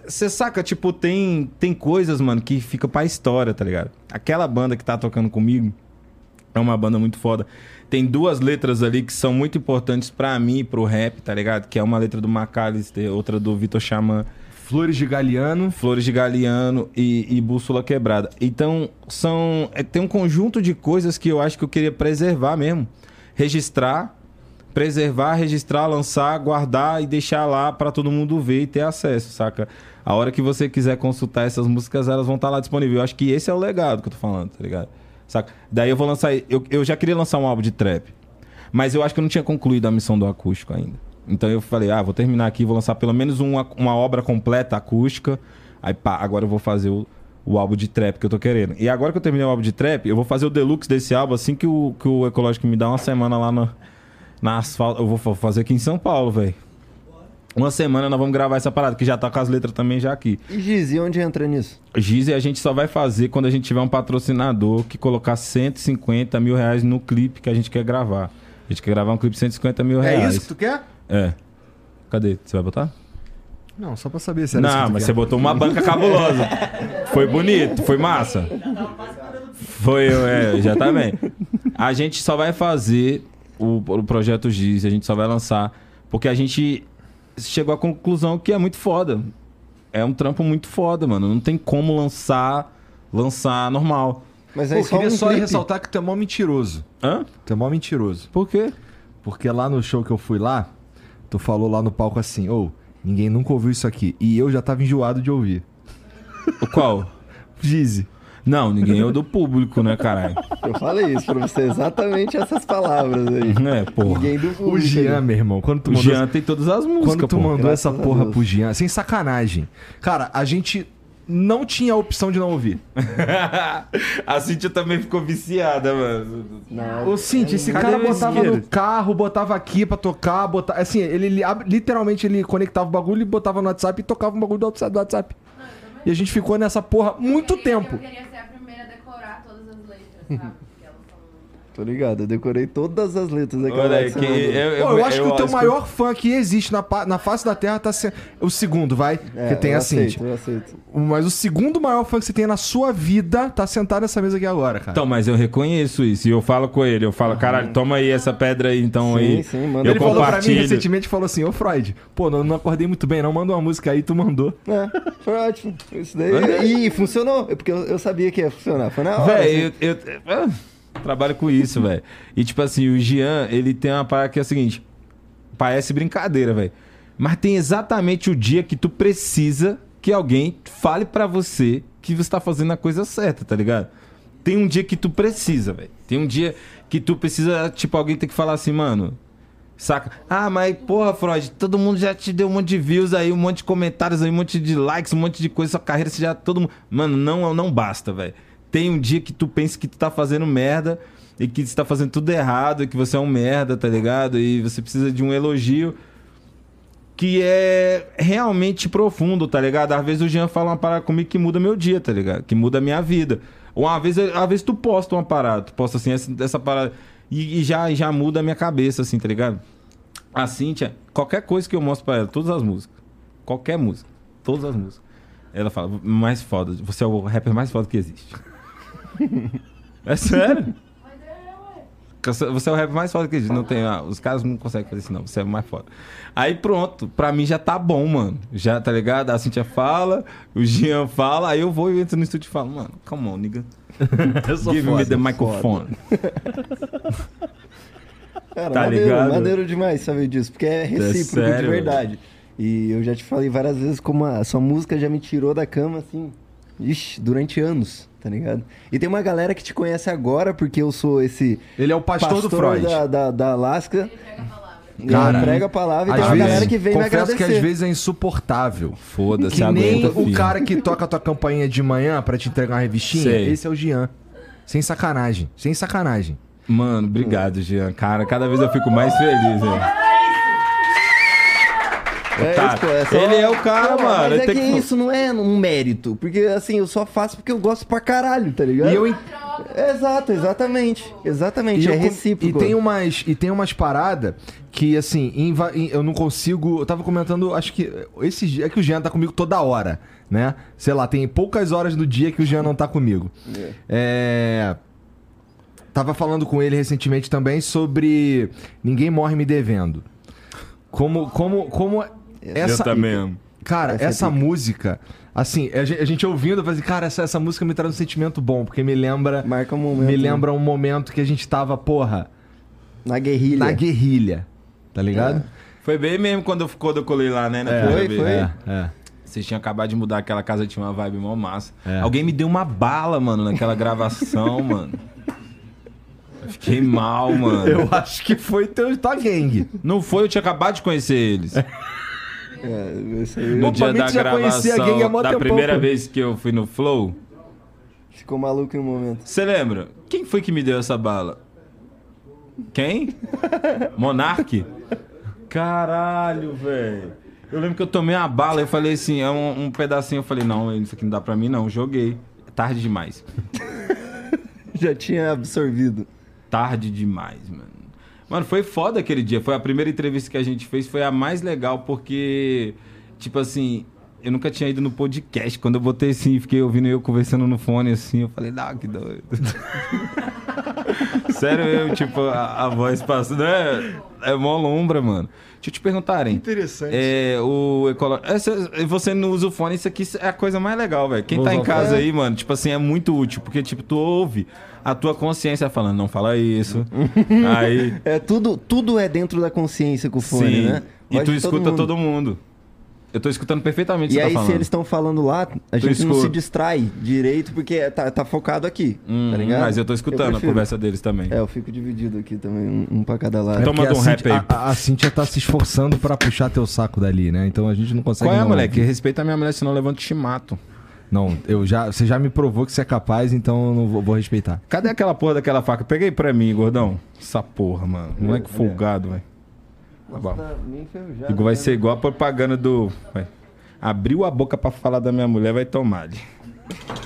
C: Você saca, tipo, tem, tem coisas, mano, que fica pra história, tá ligado? Aquela banda que tá tocando comigo é uma banda muito foda. Tem duas letras ali que são muito importantes pra mim e pro rap, tá ligado? Que é uma letra do Macalister, outra do Vitor Xamã.
A: Flores de Galeano.
C: Flores de Galeano e, e Bússola Quebrada. Então, são. é, tem um conjunto de coisas que eu acho que eu queria preservar mesmo. Registrar, preservar, registrar, lançar, guardar e deixar lá pra todo mundo ver e ter acesso, saca? A hora que você quiser consultar essas músicas, elas vão estar lá disponíveis. Eu acho que esse é o legado que eu tô falando, tá ligado? Saca? Daí eu vou lançar. Eu, eu já queria lançar um álbum de trap. Mas eu acho que eu não tinha concluído a missão do acústico ainda. Então eu falei, ah, vou terminar aqui, vou lançar pelo menos uma, uma obra completa acústica. Aí pá, agora eu vou fazer o, o álbum de trap que eu tô querendo. E agora que eu terminei o álbum de trap, eu vou fazer o deluxe desse álbum assim que o, que o Ecológico me dá uma semana lá na, na asfalto. Eu vou fa- fazer aqui em São Paulo, velho. Uma semana nós vamos gravar essa parada, que já tá com as letras também já aqui.
B: E Gizi, onde entra nisso?
C: Giz a gente só vai fazer quando a gente tiver um patrocinador que colocar 150 mil reais no clipe que a gente quer gravar. A gente quer gravar um clipe de 150 mil
A: É
C: reais.
A: isso que tu quer?
C: É. Cadê? Você vai botar?
A: Não, só pra saber se era isso que
C: Não,
A: tu
C: mas
A: quer.
C: você botou uma banca cabulosa. Foi bonito, foi massa. Foi, é, já tá bem. A gente só vai fazer o, o projeto Giz, a gente só vai lançar, porque a gente chegou à conclusão que é muito foda. é um trampo muito foda, mano. Não tem como lançar, lançar normal.
B: Mas
A: Pô,
B: aí
A: eu
B: só
A: queria
B: um
A: só
B: clipe.
A: ressaltar que tu é mó mentiroso.
C: Hã?
A: Tu é mó mentiroso.
C: Por quê?
A: Porque lá no show que eu fui lá, tu falou lá no palco assim, ô, ninguém nunca ouviu isso aqui. E eu já tava enjoado de ouvir.
C: O qual?
A: Gizzy.
C: Não, ninguém é o do público, né, caralho?
B: Eu falei isso pra você, exatamente essas palavras aí.
C: É, porra.
B: Ninguém do
A: O
B: público.
A: Jean, meu irmão, quando tu
C: O Jean tem todas as músicas,
A: quando tu
C: pô.
A: mandou
B: Graças
A: essa
B: a
A: porra pro Jean, sem sacanagem. Cara, a gente não tinha a opção de não ouvir.
C: a Cintia também ficou viciada, mano.
B: Não,
A: Ô, Cintia, esse cara botava no carro, botava aqui pra tocar, botava... Assim, ele, literalmente ele conectava o bagulho e botava no WhatsApp e tocava o bagulho do WhatsApp. do WhatsApp. E a gente ficou nessa porra muito
D: Eu queria-
A: tempo.
D: Eu queria ser a primeira a decorar todas as letras, sabe?
B: Tô ligado, eu decorei todas as letras daquela
C: Olha
B: que
C: que
B: mandou.
C: eu,
A: Pô, eu, acho que o teu maior fã que existe na, na face da Terra tá sendo. O segundo, vai.
B: É,
A: que tem
B: eu
A: a
B: aceito,
A: Cintia.
B: eu aceito.
A: Mas o segundo maior fã que você tem na sua vida tá sentado nessa mesa aqui agora, cara.
C: Então, mas eu reconheço isso. E eu falo com ele, eu falo, caralho, toma aí essa pedra aí, então
B: Sim,
C: aí.
B: sim, manda
C: eu
A: ele falou pra mim recentemente, falou assim, ô Freud, pô, não, não acordei muito bem não, manda uma música aí, tu mandou.
B: É, foi ótimo. Isso daí. E funcionou, é porque eu, eu sabia que ia funcionar. Foi na hora. assim.
C: Véi, eu, eu- ah, trabalho com isso, velho. E tipo assim, o Jean, ele tem uma parada que é a seguinte: parece brincadeira, velho. Mas tem exatamente o dia que tu precisa que alguém fale pra você que você tá fazendo a coisa certa, tá ligado? Tem um dia que tu precisa, velho. Tem um dia que tu precisa, tipo, alguém tem que falar assim, mano. Saca? Ah, mas porra, Freud, todo mundo já te deu um monte de views aí, um monte de comentários aí, um monte de likes, um monte de coisa, sua carreira, você já todo mundo. Mano, não, não basta, velho. Tem um dia que tu pensa que tu tá fazendo merda e que você tá fazendo tudo errado, e que você é um merda, tá ligado? E você precisa de um elogio que é realmente profundo, tá ligado? Às vezes o Jean fala uma parada comigo que muda meu dia, tá ligado? Que muda a minha vida. Ou uma vez, às vezes tu posta uma parada, tu posta assim, essa, essa parada, e, e já, já muda a minha cabeça, assim, tá ligado? A Cíntia, qualquer coisa que eu mostro pra ela, todas as músicas, qualquer música, todas as músicas, ela fala, mais foda, você é o rapper mais foda que existe. É sério?
D: Mas é, ué.
C: Você você é o rapper mais foda que existe. Não tem, ah, os caras não conseguem fazer isso, não. Você é o mais foda. Aí pronto, pra mim já tá bom, mano. Já, tá ligado? A Cintia fala, o Jean fala, aí eu vou e entro no estúdio e falo, mano, come on, nigga.
A: Eu sou
C: Give me
A: foda.
C: the microphone.
B: Cara,
C: Tá
B: maneiro,
C: ligado?
B: maneiro demais saber disso, porque é recíproco
C: sério,
B: de verdade. E eu já te falei várias vezes como a sua música já me tirou da cama, assim, ixi, durante anos, tá ligado? E tem uma galera que te conhece agora, porque eu sou esse
A: Ele é o pastor, do Freud.
B: da, da, da Alaska.
D: Ele pega a palavra.
A: Cara,
B: prega a palavra e
A: Às
B: tem uma
A: vezes,
B: galera que vem me
A: confesso
B: agradecer.
A: que às vezes é insuportável.
C: Foda-se,
A: Que nem
C: aguenta,
A: o
C: filho.
A: cara que toca a tua campainha de manhã pra te entregar uma revistinha.
C: Sei.
A: Esse é o Jean. Sem sacanagem. Sem sacanagem.
C: Mano, obrigado, Jean. Cara, cada vez eu fico mais feliz, velho.
B: É
C: Cara,
B: isso, pô, é só-
C: ele é o cara,
B: Não,
C: mano.
B: Mas é que
C: que-
B: isso não é um mérito. Porque assim, eu só faço porque eu gosto pra caralho, tá ligado?
A: E eu,
B: Exato, exatamente. Exatamente,
A: E
B: é
A: eu
B: recíproco.
A: E tem umas, e tem umas paradas que, assim, inva- eu não consigo. Eu tava comentando, acho que. Esse dia é que o Jean tá comigo toda hora, né? Sei lá, tem poucas horas do dia que o Jean não tá comigo. É. Tava falando com ele recentemente também sobre Ninguém Morre Me Devendo. Como. Como. como essa,
C: eu também.
A: Cara,
B: Essa é
A: essa, música, assim, a gente, a gente ouvindo, eu falei assim, cara, essa, essa música me traz um sentimento bom, porque me lembra.
B: Marca um momento.
A: Me
B: né?
A: lembra um momento que a gente tava, porra,
B: Na guerrilha.
A: na guerrilha. Tá ligado?
C: Foi bem mesmo quando eu, quando eu colei lá, né? Na
A: É.
B: Foi, foi.
A: É, é.
C: Vocês tinham acabado de mudar aquela casa, tinha uma vibe mó massa.
A: É.
C: Alguém me deu uma bala, mano, naquela gravação, mano. Eu fiquei mal, mano.
A: Eu acho que foi teu tua gangue.
C: Não foi, eu tinha acabado de conhecer eles.
B: É, aí
C: No dia da gravação, da
A: tempão,
C: primeira
A: pô.
C: vez que eu fui no Flow.
B: ficou maluco em um momento.
C: Você lembra? Quem foi que me deu essa bala? Quem? Monark? Caralho, velho. Eu lembro que eu tomei uma bala e falei assim, é um, um pedacinho. Eu falei, não, isso aqui não dá pra mim, não. Joguei. Tarde demais.
B: Já tinha absorvido.
C: Tarde demais, mano. Mano, foi foda aquele dia. Foi a primeira entrevista que a gente fez, foi a mais legal, porque, tipo assim, eu nunca tinha ido no podcast. Quando eu botei assim, fiquei ouvindo eu conversando no fone assim, eu falei, não, que doido. Sério, eu, tipo, a, a voz passando. É, é mó lombra, mano. Deixa eu te perguntarem.
A: Interessante.
C: É, o ecolo... Essa- Você não usa o fone, isso aqui é a coisa mais legal, velho. Quem
A: Vou
C: tá em casa
A: fone.
C: aí, mano, tipo assim, é muito útil, porque, tipo, tu ouve a tua consciência falando, não fala isso. aí,
B: É, tudo, tudo é dentro da consciência com o fone,
C: sim.
B: né?
C: E tu escuta
B: mundo.
C: todo mundo. Eu tô escutando perfeitamente o
B: E
C: que
B: aí,
C: você tá
B: se
C: falando.
B: eles estão falando lá, a gente não se distrai direito porque tá, tá focado aqui,
C: Hum,
B: tá ligado?
C: mas eu tô escutando a
B: prefiro.
C: conversa deles também.
B: É, eu fico dividido aqui também, um, um pra cada lado.
C: Então
A: porque
C: manda um
A: a
C: rap
A: Cintia-
C: aí.
A: A, a Cintia tá se esforçando pra puxar teu saco dali, né? Então a gente não consegue.
C: Qual é,
A: não
C: moleque? Respeita a minha mulher, senão eu levanto e te mato.
A: Não, eu já, você já me provou que você é capaz, então eu não vou, vou respeitar.
C: Cadê aquela porra daquela faca? Peguei pra mim, gordão. Essa porra, mano. Moleque
B: Olha.
C: folgado, velho.
B: Nossa, tá
C: Igual vai
B: né?
C: ser igual a propaganda do. vai. Abriu a boca pra falar da minha mulher, vai tomar. ali.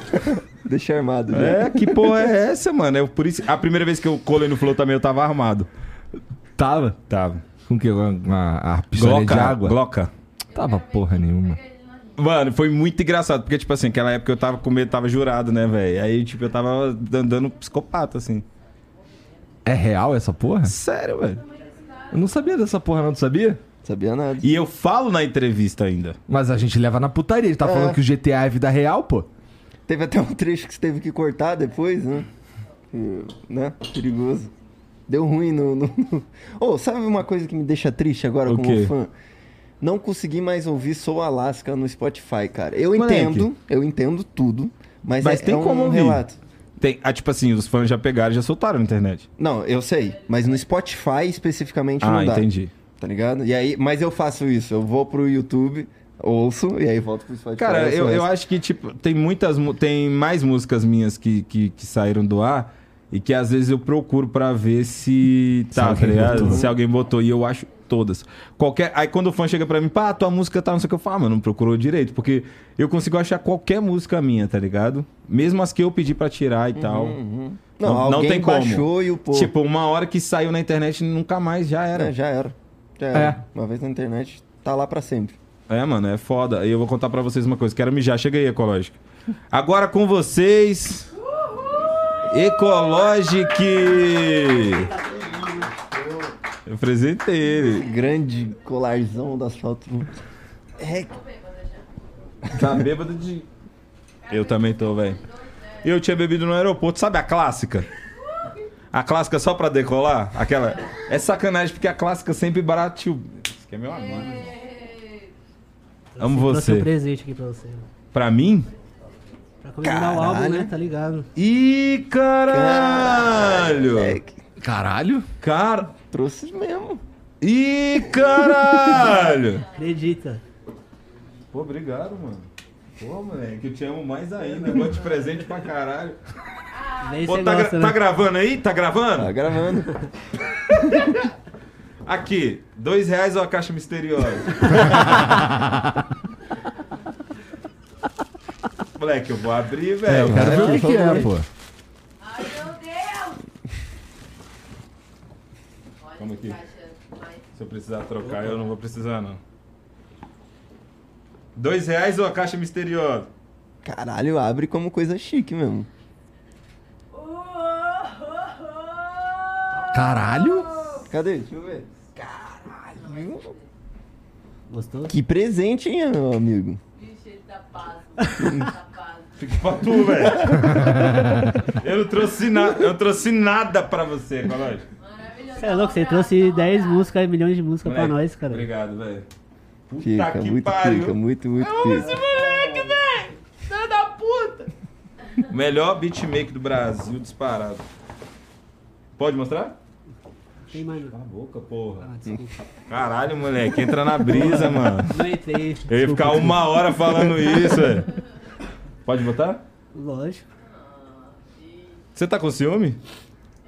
B: Deixa armado já.
C: É, que porra é essa, mano? Eu, por isso, a primeira vez que eu colei no Flow também eu tava armado.
A: Tava?
C: Tava.
A: Com o quê? Uma, uma, a pistola de água?
C: Glocka.
A: Tava porra nenhuma.
C: Mano, foi muito engraçado, porque, tipo assim, aquela época eu tava com medo, tava jurado, né, velho? Aí, tipo, eu tava andando psicopata, assim.
A: É real essa porra?
C: Sério, velho.
A: Eu não sabia dessa porra, não tu sabia?
B: Sabia nada.
C: E eu falo na entrevista ainda.
A: Mas a gente leva na putaria. Ele tá
B: É.
A: falando que o GTA é vida real, pô.
B: Teve até um trecho que você teve que cortar depois, né? E, né? Perigoso. Deu ruim no. no... Ô, sabe uma coisa que me deixa triste agora
C: O
B: como
C: quê?
B: fã? Não consegui mais ouvir Sou Alaska no Spotify, cara. Eu
C: Moleque.
B: entendo, eu entendo tudo, mas,
C: Mas
B: é,
C: tem
B: é um
C: como ouvir.
B: relato.
C: Tem, ah, tipo assim, os fãs já pegaram e já soltaram na internet.
B: Não, eu sei, mas no Spotify especificamente
C: Ah,
B: não dá.
C: entendi.
B: Tá ligado? E aí, mas eu faço isso, eu vou pro YouTube, ouço e aí volto pro Spotify.
C: Cara, eu, eu acho que, tipo, tem muitas. mu- Tem mais músicas minhas que, que, que saíram do ar e que às vezes eu procuro pra ver se.
A: Se
C: Tá, tá
A: alguém
C: ligado?
A: botou.
C: Se alguém botou. E eu acho todas. Qualquer. Aí quando o fã chega pra mim, pá, tua música tá, não sei o que eu falo, ah, mano, não procurou direito. Porque eu consigo achar qualquer música minha, tá ligado? Mesmo as que eu pedi pra tirar e tal.
B: Uhum. Não,
C: Não- não tem como.
B: baixou e o povo.
C: Tipo, uma hora que saiu na internet, nunca mais já era.
B: É, já era. Já era. Uma vez na internet, tá lá pra sempre.
C: É, mano, é foda. E eu vou contar pra vocês uma coisa. Quero mijar. Chega aí, Ecológico. Agora com vocês. Ecologic! Eu apresentei ele.
B: Grande colarzão do asfalto. É,
C: Tá bêbado de. Eu também tô, velho. Eu tinha bebido no aeroporto. Sabe a clássica? A clássica só pra decolar? Aquela. É sacanagem, porque a clássica sempre barateou. Esse aqui é meu amigo. Amo
F: Trouxe um
C: você.
F: presente aqui pra você.
C: Pra mim?
F: Pra comemorar o álbum,
B: Caralho.
F: né? Tá ligado?
C: Ih, caralho!
A: Caralho?
C: Cara.
B: Trouxe mesmo.
C: Ih, caralho!
F: Acredita.
C: Pô, obrigado, mano. Pô, moleque, eu te amo mais ainda. Eu gosto de presente pra caralho.
F: Vem
C: Pô, tá, gra-
F: gosta,
C: tá
F: né?
C: gravando aí? Tá gravando?
B: Tá gravando.
C: Aqui, dois reais ou a caixa misteriosa? Moleque, eu vou abrir,
A: É,
C: velho.
A: eu quero ver o que,
B: por
A: que é, pô.
D: Ai, meu Deus!
C: Aqui. Se eu precisar trocar, eu não vou precisar, não. Dois reais ou a caixa misteriosa?
B: Caralho, abre como coisa chique mesmo.
A: Caralho?
B: Cadê? Deixa eu ver. Caralho.
F: Gostou?
B: Que presente, hein, meu amigo?
D: Vixe, ele tá paso. tá.
C: Fica pra tu, velho. eu não trouxe nada, eu não trouxe nada pra você, Cológico.
F: Você é louco, você trouxe 10 músicas, milhões de músicas pra nós, cara.
C: Obrigado, velho. Puta
B: Fica
C: que
B: muito
C: pariu.
B: pica, muito, muito
C: Esse
B: pica.
C: moleque, velho! Filho da puta! Melhor beatmaker do Brasil disparado. Pode mostrar?
F: Tem mais
C: Cala
F: não.
C: a boca, porra.
F: Ah, desculpa.
C: Caralho, moleque, entra na brisa, mano.
F: Não entrei.
C: Eu ia ficar uma hora falando isso, velho. Pode botar?
F: Lógico.
C: Você tá com ciúme?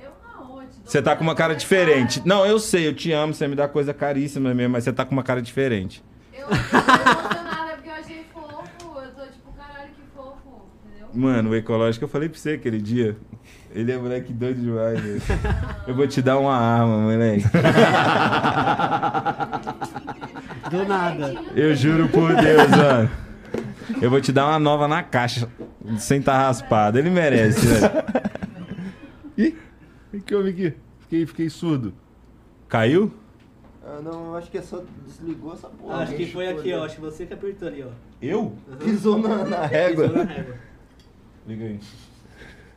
D: Eu não, eu te dou
C: Você tá com uma cara diferente. Não, eu sei, eu te amo, você me dá coisa caríssima mesmo, mas você tá com uma cara diferente.
D: Eu tô emocionada porque eu achei fofo. Eu tô tipo, caralho, que fofo. Entendeu?
C: Mano, o ecológico eu falei pra você aquele dia. Ele é moleque doido demais, velho. Eu vou te dar uma arma, moleque.
F: Do nada.
C: Eu juro por Deus, mano. Eu vou te dar uma nova na caixa, sem tá raspado. Ele merece, velho.
B: Ih,
A: O que houve aqui? Fiquei, fiquei surdo.
C: Caiu?
B: Ah, não, eu acho que é só desligou essa porra.
F: Acho que foi aqui, ó. Acho que você que apertou ali, ó.
C: Eu?
B: Pisou na, na régua.
F: Pisou na régua.
C: Liga aí.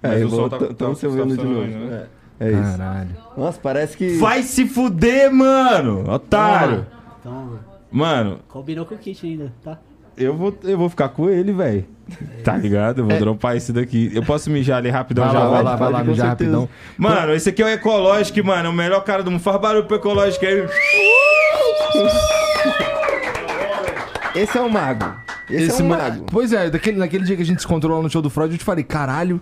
B: Aí,
C: o som tá- tá-
B: tão se
C: tá
B: ouvindo de
C: funcionando,
B: novo.
C: né?
B: É, é isso.
A: Caralho.
B: Nossa, parece que...
C: Vai se fuder, mano! Otário!
F: Toma.
C: Mano,
F: Combinou com o kit ainda, tá?
C: Eu vou, eu vou ficar com ele, velho. Tá ligado? Eu vou dropar esse daqui. Eu posso mijar ali rapidão
A: Vai
C: já?
A: lá, vai lá, vai lá, mijar
B: certeza.
A: rapidão.
C: Mano, esse aqui é o Ecológico, mano. É o melhor cara do mundo. Faz barulho pro Ecológico aí.
B: Esse é o mago. Esse, é o
A: ma-
B: mago.
A: Pois é, daquele, naquele dia que a gente se encontrou lá no show do Freud, eu te falei, caralho,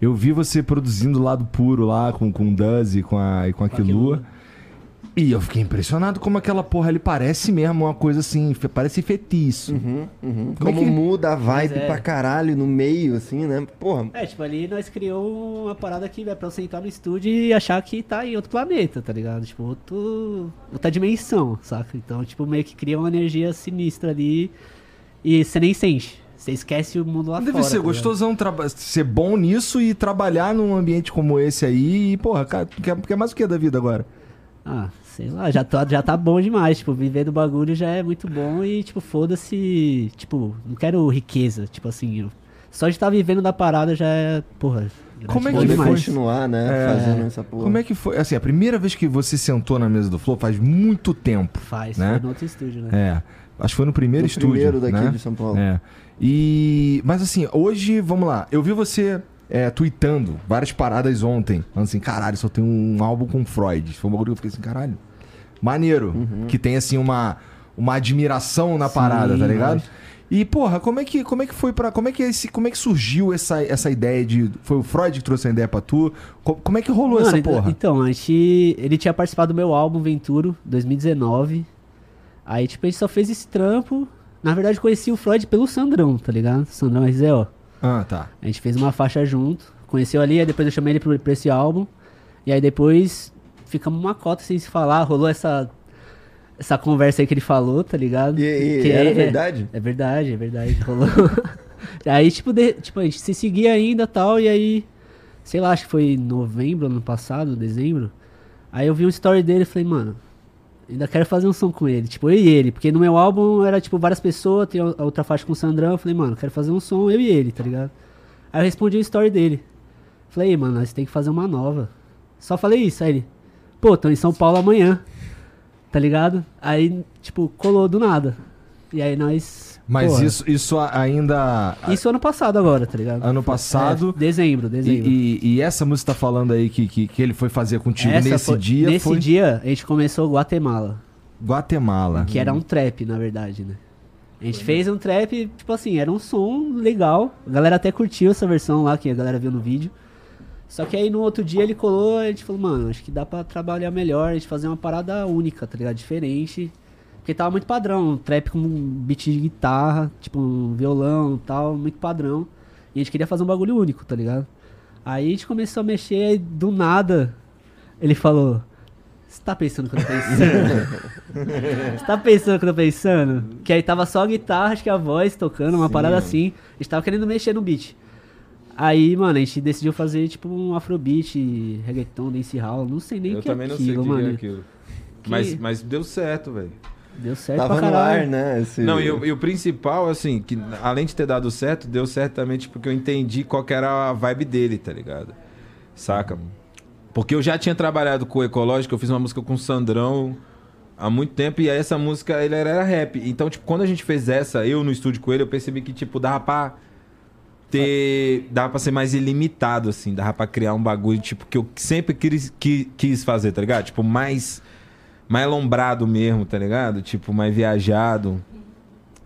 A: eu vi você produzindo lado puro lá com, com o Duz e com a, e com a Kilua. E eu fiquei impressionado como aquela porra ali parece mesmo uma coisa assim, parece feitiço.
B: Uhum, uhum.
A: Como é
B: Como
A: que-
B: muda a vibe
F: é.
B: pra caralho no meio, assim, né? Porra,
F: É, tipo, ali nós criou uma parada que é pra você entrar no estúdio e achar que tá em outro planeta, tá ligado? Tipo, outro, outra dimensão, saca? Então, tipo, meio que cria uma energia sinistra ali e você nem sente. Você esquece o mundo lá
A: Deve
F: fora.
A: ser
F: tá
A: gostosão ser bom nisso e trabalhar num ambiente como esse aí. E, porra, cara, tu quer, quer mais o que da vida agora?
F: Ah, sei lá, já tá, já tá bom demais. Tipo, viver do bagulho já é muito bom e, tipo, foda-se. Tipo, não quero riqueza. Tipo assim, eu- só de estar vivendo da parada já é. Porra.
A: Como é que foi?
B: continuar, né?
A: É.
B: Fazendo essa porra.
A: Como é que foi? Assim, a primeira vez que você sentou na mesa do Flow faz muito tempo.
F: Faz,
A: né?
F: foi no outro estúdio, né?
A: É. Acho que foi no primeiro
B: No
A: estúdio.
B: primeiro daqui
A: né?
B: de São Paulo.
A: É. E. Mas assim, hoje, vamos lá. Eu vi você é, tweetando várias paradas ontem. Falando assim, caralho, só tem um álbum com Freud. Foi um bagulho que eu fiquei assim, caralho. Maneiro. Que tem assim uma, uma admiração na parada, tá ligado?
F: lógico.
A: E, porra, como é que, como é que foi para Como é que esse, como é que surgiu essa, essa ideia de. Foi o Freud que trouxe a ideia pra tu? Co- Como é que rolou
F: Mano,
A: essa porra?
F: Então, a gente. Ele tinha participado do meu álbum Venturo 2019. Aí, tipo, a gente só fez esse trampo. Na verdade, conheci o Freud pelo Sandrão, tá ligado? Sandrão RZO.
A: Ah, tá.
F: A gente fez uma faixa junto. Conheceu ali, aí depois eu chamei ele pro, pra esse álbum. E aí depois ficamos uma cota sem se falar. Rolou essa. Essa conversa aí que ele falou, tá ligado?
B: E, e
F: Que
B: era
F: é-
B: verdade?
F: É verdade, é verdade. Rolou. aí, tipo, de- tipo, a gente se seguia ainda e tal, e aí, sei lá, acho que foi em novembro, ano passado, dezembro. Aí eu vi um story dele e falei, mano, ainda quero fazer um som com ele. Tipo, eu e ele. Porque no meu álbum era, tipo, várias pessoas, tem a outra faixa com o Sandrão. Eu falei, mano, quero fazer um som, eu e ele, tá ligado? Aí eu respondi o story dele. Falei, "Ei, mano, nós tem que fazer uma nova. Só falei isso, aí ele, pô, tô em São Paulo amanhã. Tá ligado? Aí, tipo, colou do nada. E aí nós.
A: Mas
F: porra,
A: isso, isso ainda.
F: Isso ano passado agora, tá ligado?
A: Ano passado.
F: É, dezembro,
A: E,
F: dezembro.
A: e- e essa música tá falando aí que, que, que ele foi fazer contigo
F: Essa
A: nesse
F: foi-
A: dia
F: Nesse
A: foi
F: dia, a gente começou Guatemala.
A: Guatemala.
F: Que era um trap, na verdade, né? A gente fez um trap, tipo assim, era um som legal. A galera até curtiu essa versão lá que a galera viu no vídeo. Só que aí no outro dia ele colou e a gente falou, mano, acho que dá pra trabalhar melhor, a gente fazer uma parada única, tá ligado? Diferente. Porque tava muito padrão, um trap com um beat de guitarra, tipo um violão e tal, muito padrão. E a gente queria fazer um bagulho único, tá ligado? Aí a gente começou a mexer e do nada ele falou: Você tá pensando que eu tô pensando? Você tá pensando que eu tô pensando? Que aí tava só a guitarra, acho que a voz tocando, uma
B: Sim,
F: parada assim. A gente tava querendo mexer no beat. Aí, mano, a gente decidiu fazer tipo um afrobeat, reggaeton, dancehall, não sei nem o
C: Eu
F: que é
C: também não sei
F: aquilo,
C: o que
F: mano.
C: é aquilo.
F: Que-
C: Mas, mas deu certo, velho.
F: Deu certo
B: Tava
F: pra
B: no
F: caralho.
B: ar, né? Esse...
C: Não, e, o- e o principal, assim, que além de ter dado certo, deu certo também, tipo, porque eu entendi qual que era a vibe dele, tá ligado? Saca? Porque eu já tinha trabalhado com o Ecológico, eu fiz uma música com o Sandrão há muito tempo, e aí essa música, ele era rap. Então, tipo, quando a gente fez essa, eu no estúdio com ele, eu percebi que, tipo, dava pra ter... Dava pra ser mais ilimitado, assim, dava pra criar um bagulho, tipo, que eu sempre quis, qui- quis fazer, tá ligado? Tipo, mais... Mais lombrado mesmo, tá ligado? Tipo, mais viajado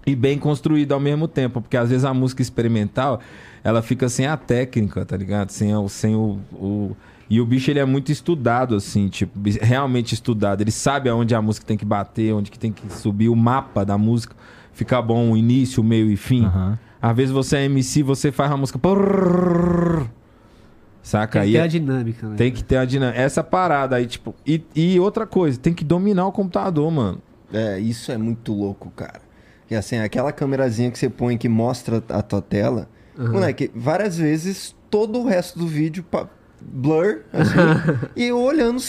C: e bem construído ao mesmo tempo, porque às vezes a música experimental ela fica sem a técnica, tá ligado? Sem, o, sem o, o- e o bicho ele é muito estudado assim, tipo realmente estudado. Ele sabe aonde a música tem que bater, onde que tem que subir o mapa da música, ficar bom o início, o meio e fim.
A: Aham.
C: Às vezes você é MC, você faz uma música prrr, saca
F: Tem
C: aí
F: que ter
C: é-
F: a dinâmica, né?
C: tem que ter a dinâmica. Essa parada aí, tipo. E, e outra coisa, tem que dominar o computador, mano.
B: É, isso é muito louco, cara. E assim, aquela câmerazinha que você põe que mostra a tua tela,
F: Aham.
B: moleque, várias vezes todo o resto do vídeo blur, assim, e eu olhando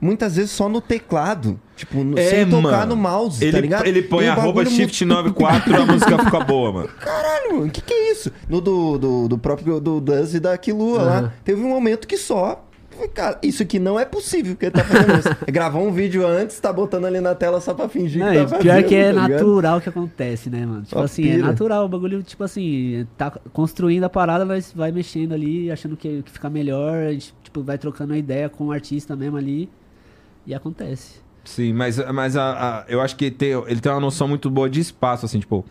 B: muitas vezes só no teclado, tipo, no-
C: É,
B: sem tocar
C: mano.
B: no mouse,
C: ele,
B: tá ligado?
C: Ele põe
B: E o
C: arroba shift
B: muito-
C: 94 a música fica boa, mano.
B: Caralho, mano, o que que é isso? No do, do, do próprio do Duz e da Kilua lá, teve um momento que só... falei, Cara, isso aqui não é possível que ele tá fazendo isso. Gravou um vídeo antes, tá botando ali na tela só pra fingir
F: Não,
B: que tá
F: pior
B: fazendo,
F: que é
B: tá
F: natural que acontece, né, mano? Tipo
B: Só
F: assim, é
B: pira.
F: natural o bagulho, tipo assim, tá construindo a parada, mas vai mexendo ali, achando que, que fica melhor, a gente, tipo, vai trocando a ideia com o artista mesmo ali, e acontece.
C: Sim, mas, mas a, a- eu acho que tem- ele tem uma noção muito boa de espaço, assim, tipo,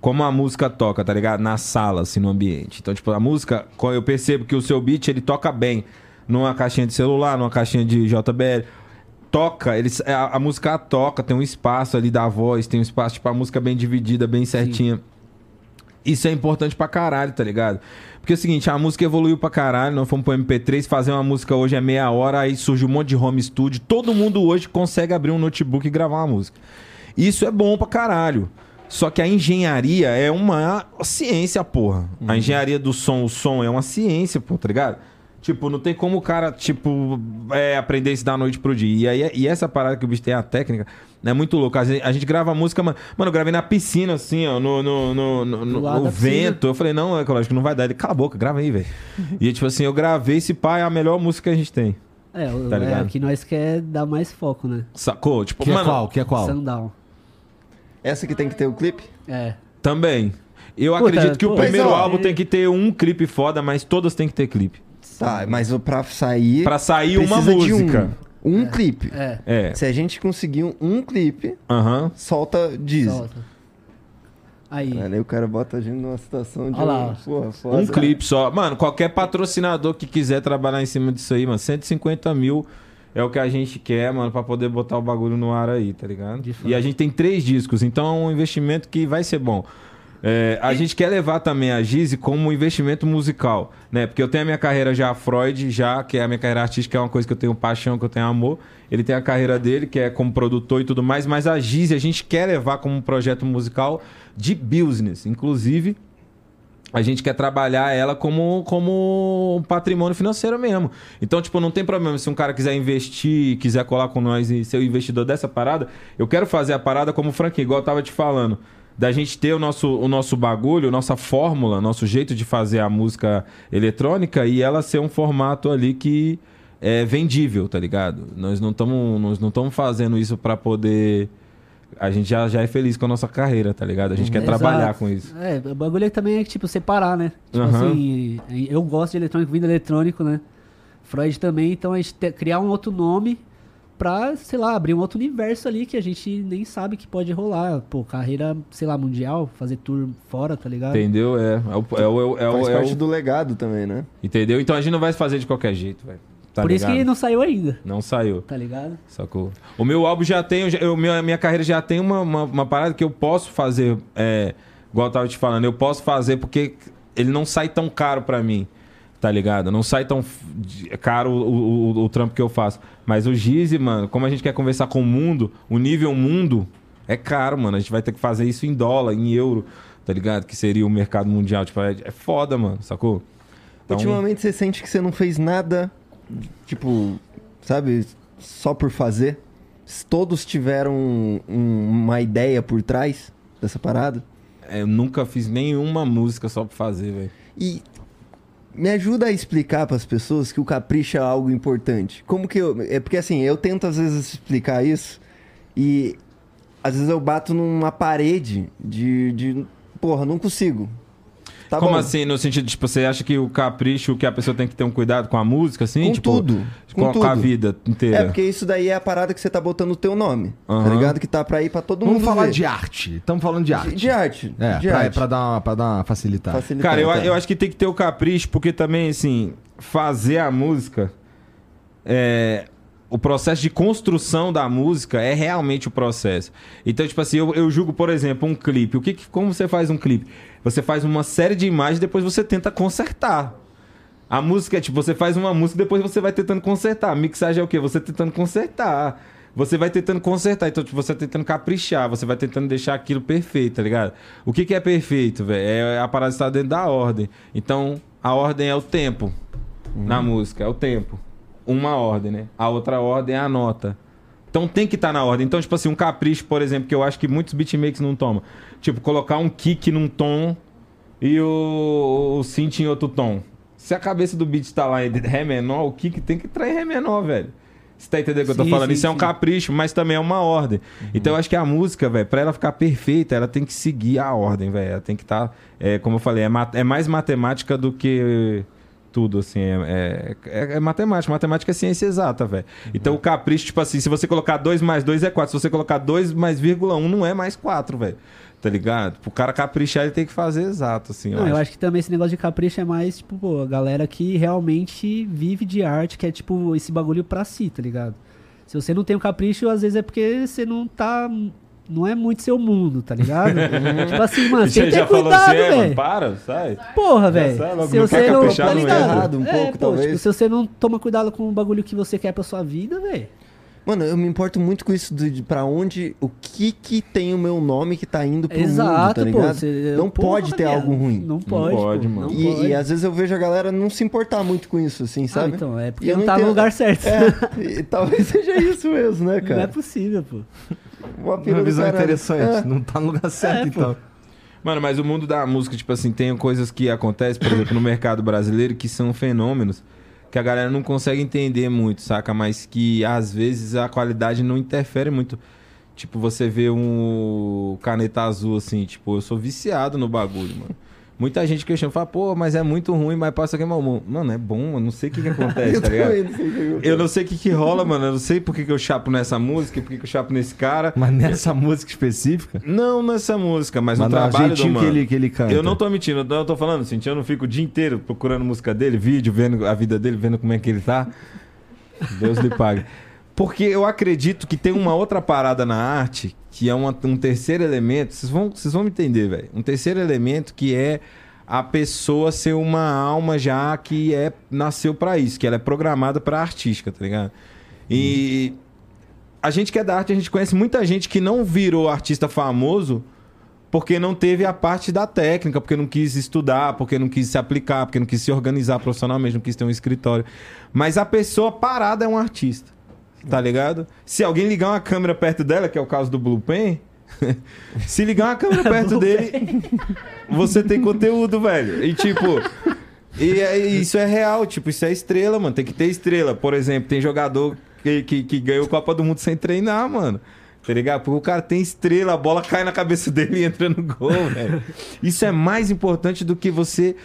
C: como a música toca, tá ligado? Na sala, assim, no ambiente. Então, tipo, a música, quando eu percebo que o seu beat, ele toca bem numa caixinha de celular, numa caixinha de JBL. Toca, ele, a, a música toca, tem um espaço ali da voz, tem um espaço, tipo, a música bem dividida, bem certinha. Isso é importante pra caralho, tá ligado? Porque é o seguinte, a música evoluiu pra caralho, nós fomos pro MP3, fazer uma música hoje é meia hora, aí surge um monte de home studio, todo mundo hoje consegue abrir um notebook e gravar uma música. Isso é bom pra caralho. Só que a engenharia é uma ciência, porra. A engenharia do som, o som é uma ciência, pô, tá ligado? Tipo, não tem como o cara, tipo, é, aprender isso da noite pro dia. E, aí, e essa parada que o bicho tem, a técnica, é muito louco. A gente, a gente grava música, mano, mano, eu gravei na piscina, assim, ó, no, no, no, no, no- vento. Eu falei, não, é lógico, não vai dar. Ele, cala a boca, grava aí, velho. e, tipo assim, eu gravei esse pai, é a melhor música que a gente tem.
F: É, o,
C: Tá
F: é o que nós quer dar mais foco, né?
C: Sacou? Tipo,
A: Que é
C: mano,
A: qual? Que é qual?
F: Sundown.
B: Essa que tem que ter o clipe?
F: É.
C: também. Eu
F: Puta,
C: acredito que o
F: pô,
C: primeiro
B: mas, ó,
C: álbum
F: é-
C: tem que ter um clipe foda, mas todas tem que ter clipe.
B: Tá, mas o pra sair...
C: Pra sair uma música.
B: Um, um clipe.
F: É.
C: É.
B: Se a gente conseguir um, um clipe,
C: Aham.
B: solta diz.
F: Solta. Aí.
B: Aí o cara bota a gente numa situação de.
F: Olha lá.
B: Porra, foda.
C: Um clipe só. Mano, qualquer patrocinador que quiser trabalhar em cima disso aí, mano, 150 mil é o que a gente quer, mano, pra poder botar o bagulho no ar aí, tá ligado?
F: De fato.
C: E a gente tem três discos, então é um investimento que vai ser bom. É, a gente quer levar também a Gize como um investimento musical, né? Porque eu tenho a minha carreira já Freud, já, que é a minha carreira artística, é uma coisa que eu tenho paixão, que eu tenho amor. Ele tem a carreira dele, que é como produtor e tudo mais, mas a Gize a gente quer levar como um projeto musical de business. Inclusive, a gente quer trabalhar ela como, como um patrimônio financeiro mesmo. Então, tipo, não tem problema se um cara quiser investir, quiser colar com nós e ser o investidor dessa parada. Eu quero fazer a parada como o Franquinho, igual eu tava te falando. Da gente ter o nosso, o nosso bagulho, nossa fórmula, nosso jeito de fazer a música eletrônica e ela ser um formato ali que é vendível, tá ligado? Nós não estamos nós não estamos fazendo isso pra poder a gente já, já é feliz com a nossa carreira, tá ligado? A gente quer
F: Exato.
C: trabalhar com isso.
F: É, o bagulho também é tipo separar, né? Tipo
C: Aham.
F: assim, eu gosto de eletrônico, vindo eletrônico, né? Freud também, então a gente te- criar um outro nome pra, sei lá, abrir um outro universo ali que a gente nem sabe que pode rolar. Pô, carreira, sei lá, mundial, fazer tour fora, tá ligado?
C: Entendeu? É. É o, é o, é o,
B: Faz
C: é
B: parte
C: o-
B: do legado também, né?
C: Entendeu? Então a gente não vai fazer de qualquer jeito, velho. Tá
F: Por isso
C: ligado?
F: que não saiu ainda,
C: Não saiu,
F: tá ligado?
C: sacou? O meu álbum já tem, eu minha, minha carreira já tem uma, uma, uma parada que eu posso fazer, é, igual eu tava te falando, eu posso fazer porque ele não sai tão caro pra mim, tá ligado? Não sai tão caro o, o, o- trampo que eu faço. Mas o Gize, mano, como a gente quer conversar com o mundo, o nível mundo é caro, mano. A gente vai ter que fazer isso em dólar, em euro, tá ligado? Que seria o mercado mundial. Tipo, é, é foda, mano, sacou? Então-
B: Ultimamente você sente que você não fez nada, tipo, sabe, só por fazer? Todos tiveram um- uma ideia por trás dessa parada?
C: É, Eu nunca fiz nenhuma música só pra fazer, velho.
B: E me ajuda a explicar para as pessoas que o capricho é algo importante. Como que eu. É porque assim, eu tento às vezes explicar isso e às vezes eu bato numa parede de. de porra, não consigo. Tá
C: Como
B: bom.
C: assim? No sentido, tipo, você acha que o capricho, que a pessoa tem que ter um cuidado com a música, assim?
B: Com
C: tipo,
B: tudo.
C: Com,
B: Com
C: a- com a
B: tudo.
C: vida inteira.
B: É porque isso daí é a parada que você tá botando o teu nome. Tá
C: Aham.
B: ligado? Que tá pra ir pra todo
A: Vamos
B: mundo.
A: falar
B: ver.
A: de arte. Estamos falando de arte.
B: De, de arte.
A: É,
B: de
A: pra,
B: arte.
A: pra dar uma, pra dar uma facilitada.
B: Facilitar,
C: Cara, eu,
B: tá.
C: eu acho que tem que ter o capricho, porque também, assim, fazer a música. É, o processo de construção da música é realmente o processo. Então, tipo assim, eu, eu julgo, por exemplo, um clipe. O que, como você faz um clipe? Você faz uma série de imagens, depois você tenta consertar. A música é tipo, você faz uma música, depois você vai tentando consertar. A mixagem é o quê? Você tentando consertar. Você vai tentando consertar. Então, tipo, você vai tentando caprichar, você vai tentando deixar aquilo perfeito, tá ligado? O que, que é perfeito, velho? É a parada estar dentro da ordem. Então, a ordem é o tempo. na música, é o tempo. Uma ordem, né? A outra ordem é a nota. Então tem que estar na ordem. Então, tipo assim, um capricho, por exemplo, que eu acho que muitos beatmakers não tomam. Tipo, colocar um kick num tom e o, o synth em outro tom. Se a cabeça do beat tá lá em Ré menor, o kick tem que entrar em Ré menor, velho. Você tá entendendo o que eu tô
F: Sim,
C: falando?
F: sim,
C: Isso é um
F: sim.
C: capricho, mas também é uma ordem. Então eu acho que a música, velho, pra ela ficar perfeita, ela tem que seguir a ordem, velho. Ela tem que estar, é, como eu falei, é, é mais matemática do que tudo, assim. É, é, é matemática. Matemática é ciência exata, velho. Então o capricho, tipo assim, se você colocar 2 mais 2 é 4. Se você colocar 2 mais vírgula 1, não é mais 4, velho. Tá ligado? Pro cara caprichar, ele tem que fazer exato, assim.
F: Não, eu acho que também esse negócio de capricho é mais, tipo, pô, a galera que realmente vive de arte, que é, tipo, esse bagulho pra si, tá ligado? Se você não tem um capricho, às vezes é porque você não tá. Não é muito seu mundo, tá ligado? tipo assim, mano, você tem que ter cuidado,
C: é, mano,
F: velho.
C: para, sai.
F: Porra, velho. Se
C: não
F: você não. Tá ligado?
B: errado um
F: é,
B: pouco,
F: pô,
B: talvez.
F: tipo, se você não toma cuidado com o bagulho que você quer pra sua vida, velho.
B: Mano, eu me importo muito com isso de, de pra onde, o que que tem o meu nome que tá indo pro
F: Exato,
B: mundo, tá
F: pô.
B: ligado?
F: você-
B: Não
F: porra,
B: pode ter
F: viado.
B: algo ruim.
F: Não pode,
C: pode,
F: pô,
C: mano.
F: Não
B: E,
F: pode.
B: e às vezes eu vejo a galera não se importar muito com isso, assim,
F: Ah,
B: sabe?
F: então, é porque
B: E eu
F: não
B: não
F: tá no lugar certo.
B: É, e talvez seja isso mesmo, né,
F: Não é
B: cara?
F: possível, pô.
B: Uma
A: visão interessante.
B: É.
A: Não tá no lugar certo,
F: É, pô.
A: então.
C: Mano, mas o mundo da música, tipo assim, tem coisas que acontecem, por exemplo, no mercado brasileiro, que são fenômenos que a galera não consegue entender muito, saca? Mas que às vezes a qualidade não interfere muito. Tipo, você vê um caneta azul assim, tipo, eu sou viciado no bagulho, mano. Muita gente questiona, fala, pô, mas é muito ruim, mas passa aqui, mano. Mano, é bom, eu não sei o que, que acontece,
B: Eu
C: tá ligado?
B: também não sei o que eu-
C: não sei o que, que rola, mano. Eu não sei por que, que eu chapo nessa música, por que, que eu chapo nesse cara.
A: Mas nessa música específica.
C: Não nessa música, mas,
A: Mas
C: no
A: no
C: trabalho do mano.
A: que ele, que ele canta.
C: Eu não tô mentindo, eu tô- eu tô falando assim, eu não fico o dia inteiro procurando música dele, vídeo, vendo a vida dele, vendo como é que ele tá. Deus lhe pague. Porque eu acredito que tem uma outra parada na arte, que é uma- um terceiro elemento, vocês vão, vocês vão me entender, velho. Um terceiro elemento que é a pessoa ser uma alma já que é nasceu pra isso, que ela é programada pra artística, tá ligado? E a gente que é da arte, a gente conhece muita gente que não virou artista famoso porque não teve a parte da técnica, porque não quis estudar, porque não quis se aplicar, porque não quis se organizar profissionalmente, não quis ter um escritório. Mas a pessoa parada é um artista. Tá ligado? Se alguém ligar uma câmera perto dela, que é o caso do Blue Pen, se ligar uma câmera perto dele, você tem conteúdo, velho. E tipo, e é- isso é real, tipo, isso é estrela, mano. Tem que ter estrela. Por exemplo, tem jogador que, que, que ganhou Copa do Mundo sem treinar, mano. Tá ligado? Porque o cara tem estrela, a bola cai na cabeça dele e entra no gol, velho. Isso é mais importante do que você.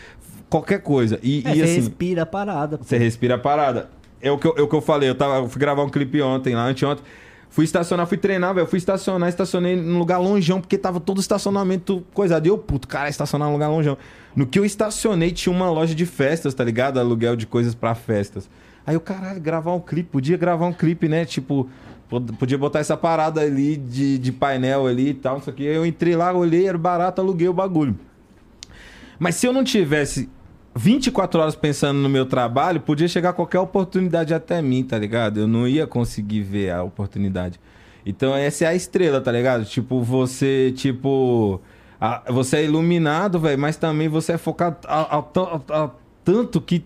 C: qualquer coisa. E,
F: É,
C: e
F: você
C: assim.
F: respira a parada. pô.
C: Você respira a parada. É o que eu, é o que eu falei. Eu, tava, eu fui gravar um clipe ontem, lá, anteontem. Fui estacionar, fui treinar, velho. Fui estacionar, estacionei num lugar longeão, porque tava todo estacionamento coisado. E eu, puto, cara, estacionar num lugar longeão. No que eu estacionei, tinha uma loja de festas, tá ligado? Aluguel de coisas pra festas. Aí eu, caralho, gravar um clipe. Podia gravar um clipe, né? Tipo, pod- podia botar essa parada ali de, de painel ali e tal, não sei o que. Eu entrei lá, olhei, era barato, aluguei o bagulho. Mas se eu não tivesse 24 horas pensando no meu trabalho, podia chegar qualquer oportunidade até mim, tá ligado? Eu não ia conseguir ver a oportunidade. Então essa é a estrela, tá ligado? Tipo, você, tipo. a- você é iluminado, velho, mas também você é focado a, a- a- tanto que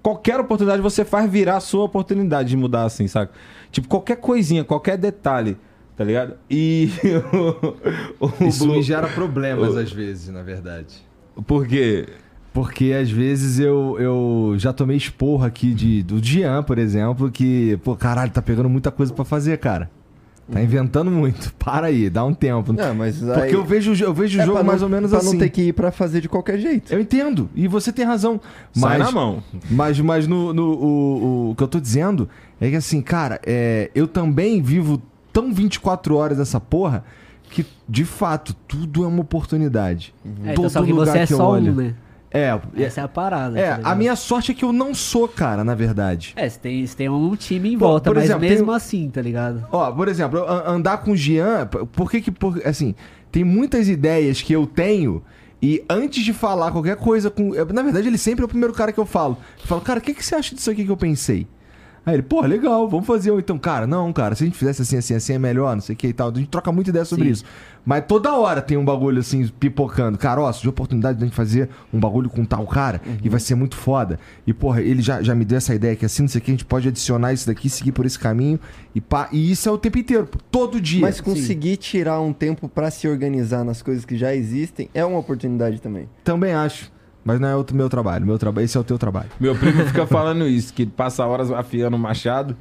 C: qualquer oportunidade você faz virar a sua oportunidade de mudar assim, saca? Tipo, qualquer coisinha, qualquer detalhe, tá ligado? E. o, o
A: Isso me gera problemas às vezes, na verdade.
C: Por quê?
A: Porque às vezes eu, eu já tomei esporro aqui de, do Jean, por exemplo, que, pô, caralho, tá pegando muita coisa pra fazer, cara. Tá inventando muito. Para aí, dá um tempo.
B: Não, mas aí...
A: Porque eu vejo, eu vejo o
B: é
A: jogo
B: pra não-
A: mais ou menos
B: pra
A: assim.
B: não ter que ir pra fazer de qualquer jeito.
A: Eu entendo. E você tem razão.
C: Sai
A: Mas,
C: na mão.
A: mas, mas no, no- o, o que eu tô dizendo é que assim, cara, é, eu também vivo tão 24 horas nessa porra que, de fato, tudo é uma oportunidade.
F: É, então, só que
A: lugar
F: você é
A: que eu
F: só
A: olho.
F: um, né?
A: É, é,
F: Essa é a parada.
A: é,
F: tá
A: a minha sorte é que eu não sou, cara, na verdade.
F: É, você tem, você tem um time em volta,
A: por
F: mas
A: exemplo,
F: mesmo
A: tem-
F: assim, tá ligado?
A: Ó, por exemplo, andar com o Jean, por que que, por, assim, tem muitas ideias que eu tenho e antes de falar qualquer coisa com... Na verdade, ele sempre é o primeiro cara que eu falo. Eu falo, cara, o que, que você acha disso aqui que eu pensei? Aí ele, pô, legal, vamos fazer. Ou então, cara, não, cara, se a gente fizesse assim, assim, assim é melhor, não sei o que e tal. A gente troca muita ideia sobre
F: Sim.
A: isso. Mas toda hora tem um bagulho assim, pipocando. Cara, ó, surgiu a oportunidade de a gente fazer um bagulho com tal cara e vai ser muito foda. E, porra, ele já, já me deu essa ideia que assim, não sei o que, a gente pode adicionar isso daqui, seguir por esse caminho. E, pá, e isso é o tempo inteiro, todo dia.
B: Mas conseguir tirar um tempo pra se organizar nas coisas que já existem é uma oportunidade também.
A: Também acho. Mas não é o meu trabalho. Meu trabalho, esse é o teu trabalho.
C: Meu primo fica falando isso, que passa horas afiando o machado,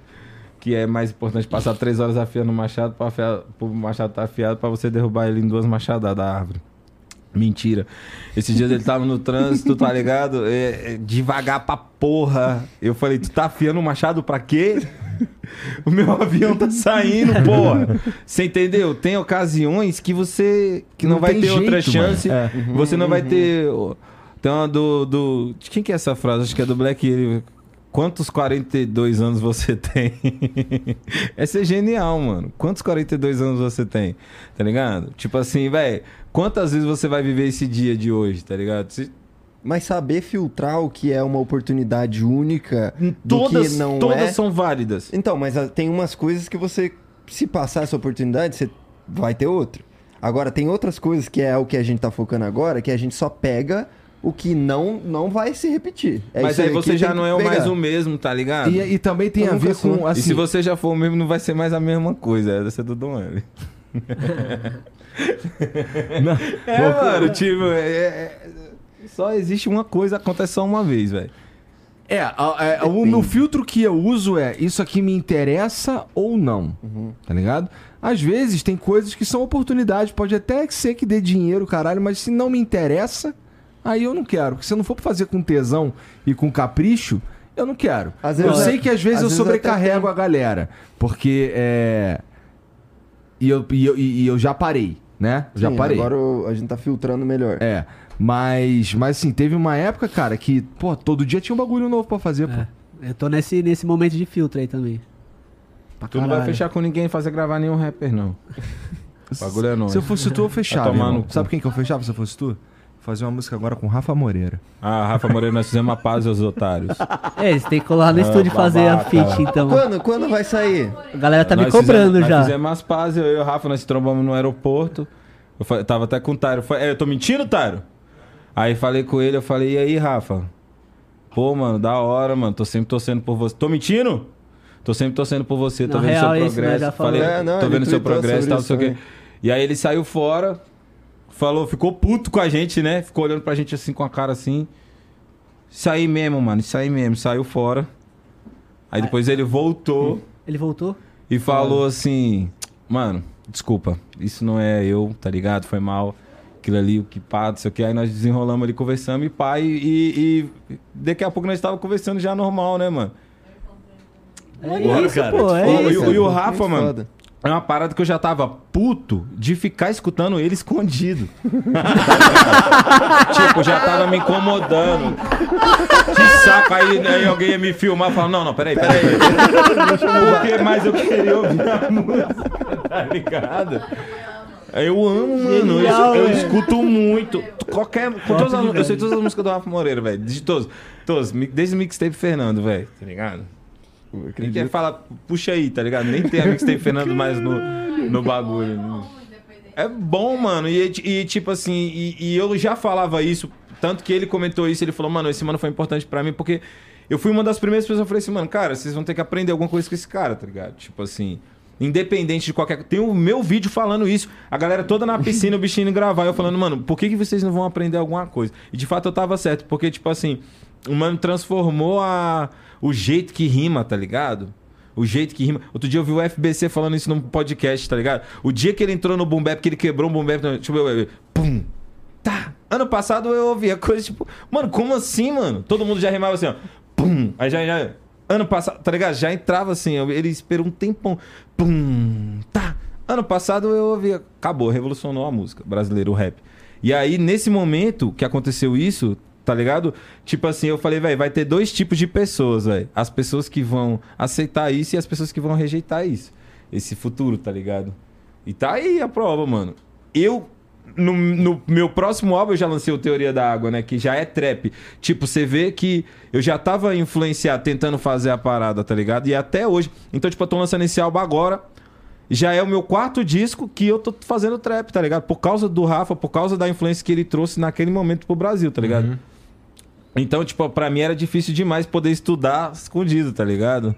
C: que é mais importante passar três horas afiando o machado para afiar, pro machado estar afiado para você derrubar ele em duas machadas da árvore. Mentira. Esses dias ele tava no trânsito, tá ligado? É, é, devagar pra porra. Eu falei, tu tá afiando o machado pra quê? O meu avião tá saindo, porra. Você entendeu? Tem ocasiões que você que não,
A: Não
C: vai ter outra
A: jeito,
C: chance.
A: mano.
C: Você não vai ter. Tem uma do, do. De quem que é essa frase? Acho que é do Black. Quantos 42 anos você tem? Essa é genial, mano. Quantos 42 anos você tem? Tá ligado? Tipo assim, velho. Quantas vezes você vai viver esse dia de hoje, tá ligado? Se-
B: Mas saber filtrar o que é uma oportunidade única do
C: Todas,
B: que não
C: todas
B: é.
C: são válidas.
B: Então, mas tem umas coisas que você, se passar essa oportunidade, você vai ter outra. Agora, tem outras coisas que é o que a gente tá focando agora, que a gente só pega o que não, não vai se repetir. É
C: Mas
B: isso
C: aí você já não é mais o mesmo, tá ligado?
A: E, e também tem
B: Eu
A: a ver
B: sou.
A: com.
C: E
A: Assim,
C: se você já for o mesmo, não vai ser mais a mesma coisa. É dessa do Dom L. é, mano, tipo, é- é- só existe uma coisa, acontece só uma vez, velho.
A: É, a- é, o meu filtro que eu uso é isso aqui me interessa ou não. Tá ligado? Às vezes tem coisas que são oportunidades, pode até ser que dê dinheiro, caralho, mas se não me interessa, aí eu não quero. Porque se eu não for pra fazer com tesão e com capricho, eu não quero.
B: Às
A: eu sei
B: é-
A: que às vezes
B: às
A: eu
B: vezes
A: sobrecarrego
B: até
A: a galera, porque é. E eu, e eu, e eu já parei, né? Já
B: Sim,
A: parei.
B: Agora o- a gente tá filtrando melhor.
A: É. Mas, mas assim, teve uma época, cara, que, pô, todo dia tinha um bagulho novo pra fazer, pô.
F: É. Eu tô nesse, nesse momento de filtro aí também. Pra
C: Tu não vai
F: caralho.
C: fechar com ninguém e fazer gravar nenhum rapper, não. O bagulho é nóis.
A: Se eu fosse tu, eu fechava. Sabe quem que eu fechava se eu fosse tu? Fazer uma música agora com Rafa Moreira.
C: Ah, Rafa Moreira, nós fizemos uma paz aos otários.
F: É, você tem que colar no
C: Ah,
F: estúdio e fazer a
C: babaca.
F: feat, então.
B: Quando, quando vai sair?
F: A galera tá me
C: Nós
F: cobrando
C: fizemos,
F: já.
C: Nós fizemos umas pazes, eu e o Rafa, nós se trombamos no aeroporto. Eu tava até com o. Fa- É, eu tô mentindo, Tairo? Aí falei com ele, eu falei, e aí, Rafa? Pô, mano, da hora, mano. Tô sempre torcendo por você. Tô mentindo? Tô sempre torcendo por você, tô
F: Na
C: vendo
F: real,
C: seu
F: isso, né,
C: progresso. Falei,
B: É, não,
C: tô vendo seu progresso e tal, não sei o quê. E aí ele saiu fora, falou, ficou puto com a gente, né? Ficou olhando pra gente assim com a cara assim. Isso aí mesmo, mano, isso aí mesmo. Saiu fora. Aí depois ele voltou
F: Ele voltou?
C: e falou assim: Mano, desculpa, isso não é eu, tá ligado? Foi mal. Aquilo ali, o que pá, não sei o que. Aí nós desenrolamos ali, conversamos e pá, e, e- daqui a pouco nós estávamos conversando já normal, né, mano?
F: É
C: Bora,
F: isso,
C: cara.
F: pô, é
C: e,
F: isso.
C: o- e o
B: Muito
C: Rafa, mano. É uma parada que eu já tava puto de ficar escutando ele escondido. tipo, já tava me incomodando. Que saco. Aí, aí alguém ia me filmar e falar: Não, não, peraí, peraí. Porque mais eu queria ouvir a música, tá ligado? Eu amo, mano.
F: Genial,
C: eu, eu
F: velho.
C: escuto muito. Qualquer. Todas as- eu sei todas as músicas do Rafa Moreira, velho. De todos. Todos. Desde o mixtape Fernando, velho. Tá ligado? Quem quer falar, puxa aí, tá ligado? Nem tem a mixtape Fernando mais no, no bagulho. né? É bom, mano. E, e, tipo assim, e, e eu já falava isso, tanto que ele comentou isso, ele falou, mano, esse mano foi importante pra mim, porque eu fui uma das primeiras pessoas que eu falei assim, mano, cara, vocês vão ter que aprender alguma coisa com esse cara, tá ligado? Tipo assim. Independente de qualquer. Tem o meu vídeo falando isso. A galera toda na piscina, o bichinho gravar. Eu falando, mano, por que, que vocês não vão aprender alguma coisa? E de fato eu tava certo. Porque, tipo assim, o mano transformou a... o jeito que rima, tá ligado? O jeito que rima. Outro dia eu vi o FBC falando isso num podcast, tá ligado? O dia que ele entrou no Boom que ele quebrou um Boom tipo, eu, eu, pum, tá. Ano passado eu ouvia coisa tipo, mano, como assim, mano? Todo mundo já rimava assim, ó, pum. Aí já, já ano passado, tá ligado? Já entrava assim, eu- ele esperou um tempão, pum, tá. Ano passado eu ouvia, acabou, revolucionou a música brasileira, o rap. E aí, nesse momento que aconteceu isso, tá ligado? Tipo assim, eu falei, velho, vai ter dois tipos de pessoas, velho. As pessoas que vão aceitar isso e as pessoas que vão rejeitar isso. Esse futuro, tá ligado? E tá aí a prova, mano. Eu no, no meu próximo álbum eu já lancei o Teoria da Água, né? Que já é trap. Tipo, você vê que eu já tava influenciado, tentando fazer a parada, tá ligado? E até hoje. Então, tipo, eu tô lançando esse álbum agora. Já é o meu quarto disco que eu tô fazendo trap, tá ligado? Por causa do Rafa, por causa da influência que ele trouxe naquele momento pro Brasil, tá ligado? Então, tipo, pra mim era difícil demais poder estudar escondido, tá ligado?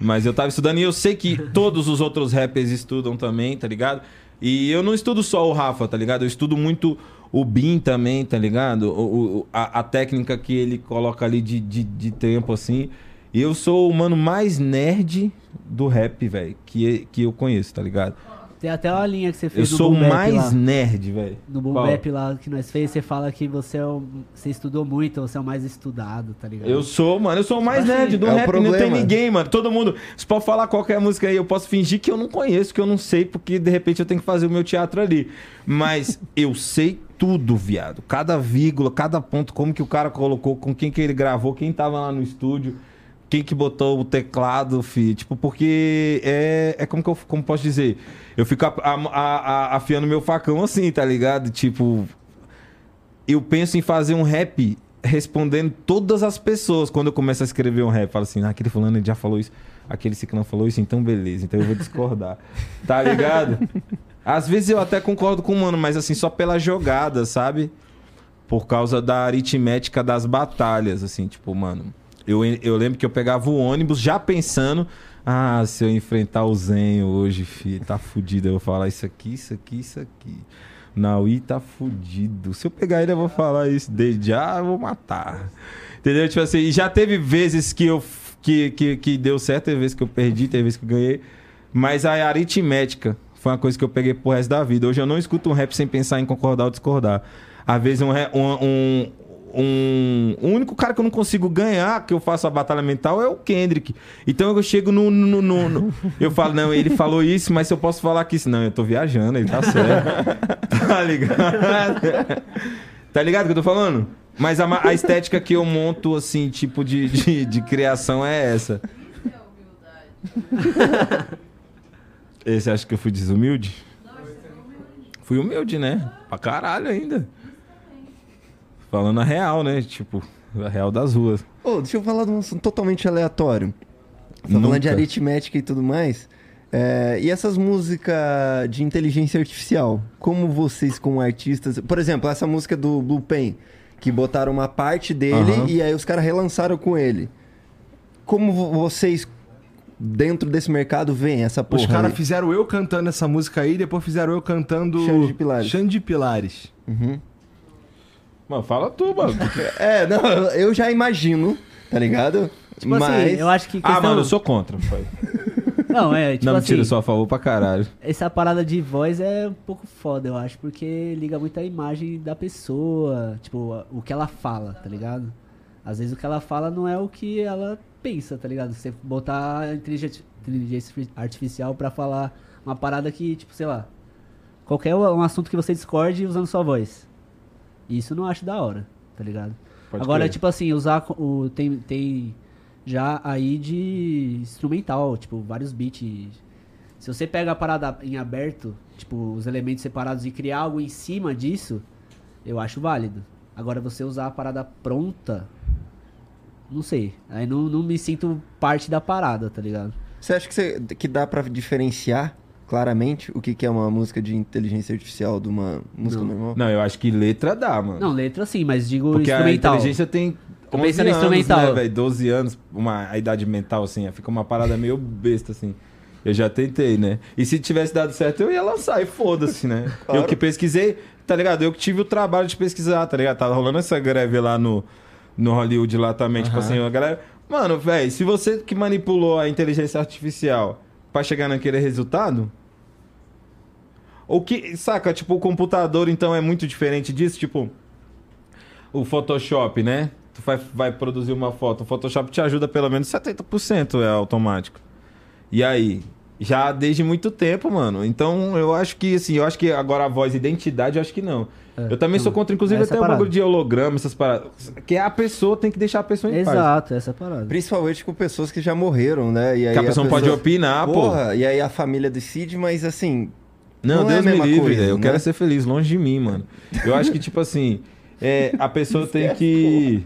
C: Mas eu tava estudando e eu sei que todos os outros rappers estudam também, tá ligado? E eu não estudo só o Rafa, tá ligado? Eu estudo muito o Bin também, tá ligado? O, o- a, a técnica que ele coloca ali de, de, de tempo, assim. E eu sou o mano mais nerd do rap, velho, que, que eu conheço, tá ligado?
F: Tem até uma linha que você
C: Eu
F: fez no
C: sou o mais
F: lá.
C: nerd, velho.
F: No Boom? Bap lá que nós fez, você fala que você, é o, você estudou muito, você é o mais estudado, tá ligado?
C: Eu sou, mano, eu sou o mais nerd do
B: É
C: rap, não tem ninguém, mano. Todo mundo, você pode falar qualquer música aí, eu posso fingir que eu não conheço, que eu não sei, porque de repente eu tenho que fazer o meu teatro ali. Mas eu sei tudo, viado. Cada vírgula, cada ponto, como que o cara colocou, com quem que ele gravou, quem tava lá no estúdio, quem que botou o teclado, fi. Tipo, porque é, é como que eu como posso dizer? Eu fico a- a- a- afiando meu facão assim, tá ligado? Tipo, eu penso em fazer um rap respondendo todas as pessoas quando eu começo a escrever um rap. Falo assim, ah, aquele fulano já falou isso, aquele ciclano falou isso, então beleza, então eu vou discordar. tá ligado? Às vezes eu até concordo com o mano, mas assim, só pela jogada, sabe? Por causa da aritmética das batalhas, assim, tipo, mano. Eu, eu lembro que eu pegava o ônibus já pensando, ah, se eu enfrentar o Zen hoje, filho, tá fudido. Eu vou falar isso aqui, isso aqui, isso aqui. Naui tá fudido. Se eu pegar ele, eu vou falar isso. Desde já, eu vou matar. Entendeu? Tipo assim, e já teve vezes que eu que, que, que deu certo, teve vezes que eu perdi, teve vezes que eu ganhei. Mas a aritmética foi uma coisa que eu peguei pro resto da vida. Hoje eu não escuto um rap sem pensar em concordar ou discordar. Às vezes um, um, um, um- o único cara que eu não consigo ganhar, que eu faço a batalha mental, é o Kendrick. Então eu chego no. no- no- no- eu falo, não, ele falou isso, mas se eu posso falar aqui, não, eu tô viajando, ele tá certo. tá ligado? tá ligado o que eu tô falando? Mas a, a estética que eu monto, assim, tipo de, de, de criação é essa. Esse acha que eu fui desumilde? Fui humilde, né? Pra caralho ainda. Falando a real, né? Tipo, a real das ruas.
B: Ô, deixa eu falar de um assunto totalmente aleatório. Tá
C: Nunca.
B: falando de aritmética e tudo mais. É, e essas músicas de inteligência artificial? Como vocês, como artistas... Por exemplo, essa música do Blue Pen, que botaram uma parte dele
C: Aham.
B: e aí os caras relançaram com ele. Como vo- vocês, dentro desse mercado, veem essa porra
A: Os caras fizeram eu cantando essa música aí, depois fizeram eu cantando.
B: Xande de Pilares.
A: Xande de Pilares.
B: Uhum.
C: Mano, fala tu, mano.
B: É, não, eu já imagino, tá ligado?
F: Tipo assim, eu acho que
C: ah,
F: questão...
C: mano, eu sou contra. pai.
F: Não, é, tipo
C: não,
F: assim...
C: mentira, eu sou a favor pra caralho.
F: Essa parada de voz é um pouco foda, eu acho, porque liga muito a imagem da pessoa, tipo, o que ela fala, tá ligado? Às vezes o que ela fala não é o que ela pensa, tá ligado? Você botar a inteligência, inteligência artificial pra falar uma parada que, tipo, sei lá, qualquer um assunto que você discorde usando sua voz. Isso eu não acho da hora, tá ligado?
C: Pode
F: Agora,
C: crer.
F: tipo assim, usar o. Tem, tem já aí de instrumental, tipo, vários beats. Se você pega a parada em aberto, tipo, os elementos separados e criar algo em cima disso, eu acho válido. Agora você usar a parada pronta, não sei. Aí não, não me sinto parte da parada, tá ligado?
B: Você acha que, você- que dá pra diferenciar claramente o que, que é uma música de inteligência artificial de uma música
F: Não.
B: normal?
C: Não, eu acho que letra dá, mano.
F: Não, letra sim, mas digo
C: Porque a
F: instrumental.
C: inteligência tem
F: Tô
C: 11
F: pensando em
C: anos,
F: instrumental.
C: né, velho? 12 anos, uma a idade mental, assim. Fica uma parada meio besta, assim. Eu já tentei, né? E se tivesse dado certo, eu ia lançar e foda-se, né?
B: Claro.
C: Eu que pesquisei, tá ligado? Eu que tive o trabalho de pesquisar, tá ligado? Tava rolando essa greve lá no, no Hollywood lá também, tipo assim, a galera... Mano, velho, se você que manipulou a inteligência artificial pra chegar naquele resultado... O que, saca, tipo, o computador então é muito diferente disso, tipo, o Photoshop, né? Tu vai, vai produzir uma foto, o Photoshop te ajuda pelo menos 70% é automático. E aí? Já desde muito tempo, mano. Então, eu acho que, assim, eu acho que agora a voz e identidade, eu acho que não.
F: É,
C: eu também sou contra, inclusive, até o
F: parada.
C: bagulho de holograma, essas paradas. Que é a pessoa, tem que deixar a pessoa em paz.
F: Exato, essa é a parada.
B: Principalmente com pessoas que já morreram, né? E aí
C: Que a pessoa não pode opinar, pô.
B: Porra, e aí a família decide, mas assim,
C: Não,
B: Não é
C: Deus
B: a
C: me livre,
B: coisa.
C: Eu
B: né?
C: quero é ser feliz, longe de mim, mano. Eu acho que, tipo assim, é, a pessoa tem que.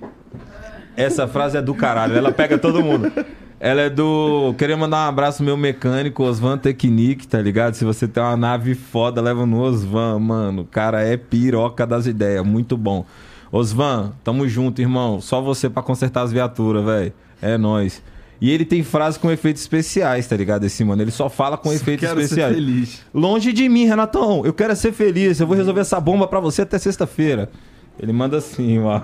C: Essa frase é do caralho, ela pega todo mundo. Ela é do. Queria mandar um abraço meu mecânico, Osvan Technique, tá ligado? Se você tem uma nave foda, leva no Osvan, mano. O cara é piroca das ideias, muito bom. Osvan, tamo junto, irmão. Só você pra consertar as viaturas, velho. É nóis. E ele tem frases com efeitos especiais, tá ligado? Esse mano. Ele só fala com efeitos
A: Quero ser
C: especiais.
A: feliz.
C: Longe de mim, Renatão. Eu quero é ser feliz. Eu vou resolver essa bomba pra você até sexta-feira. Ele manda assim, ó.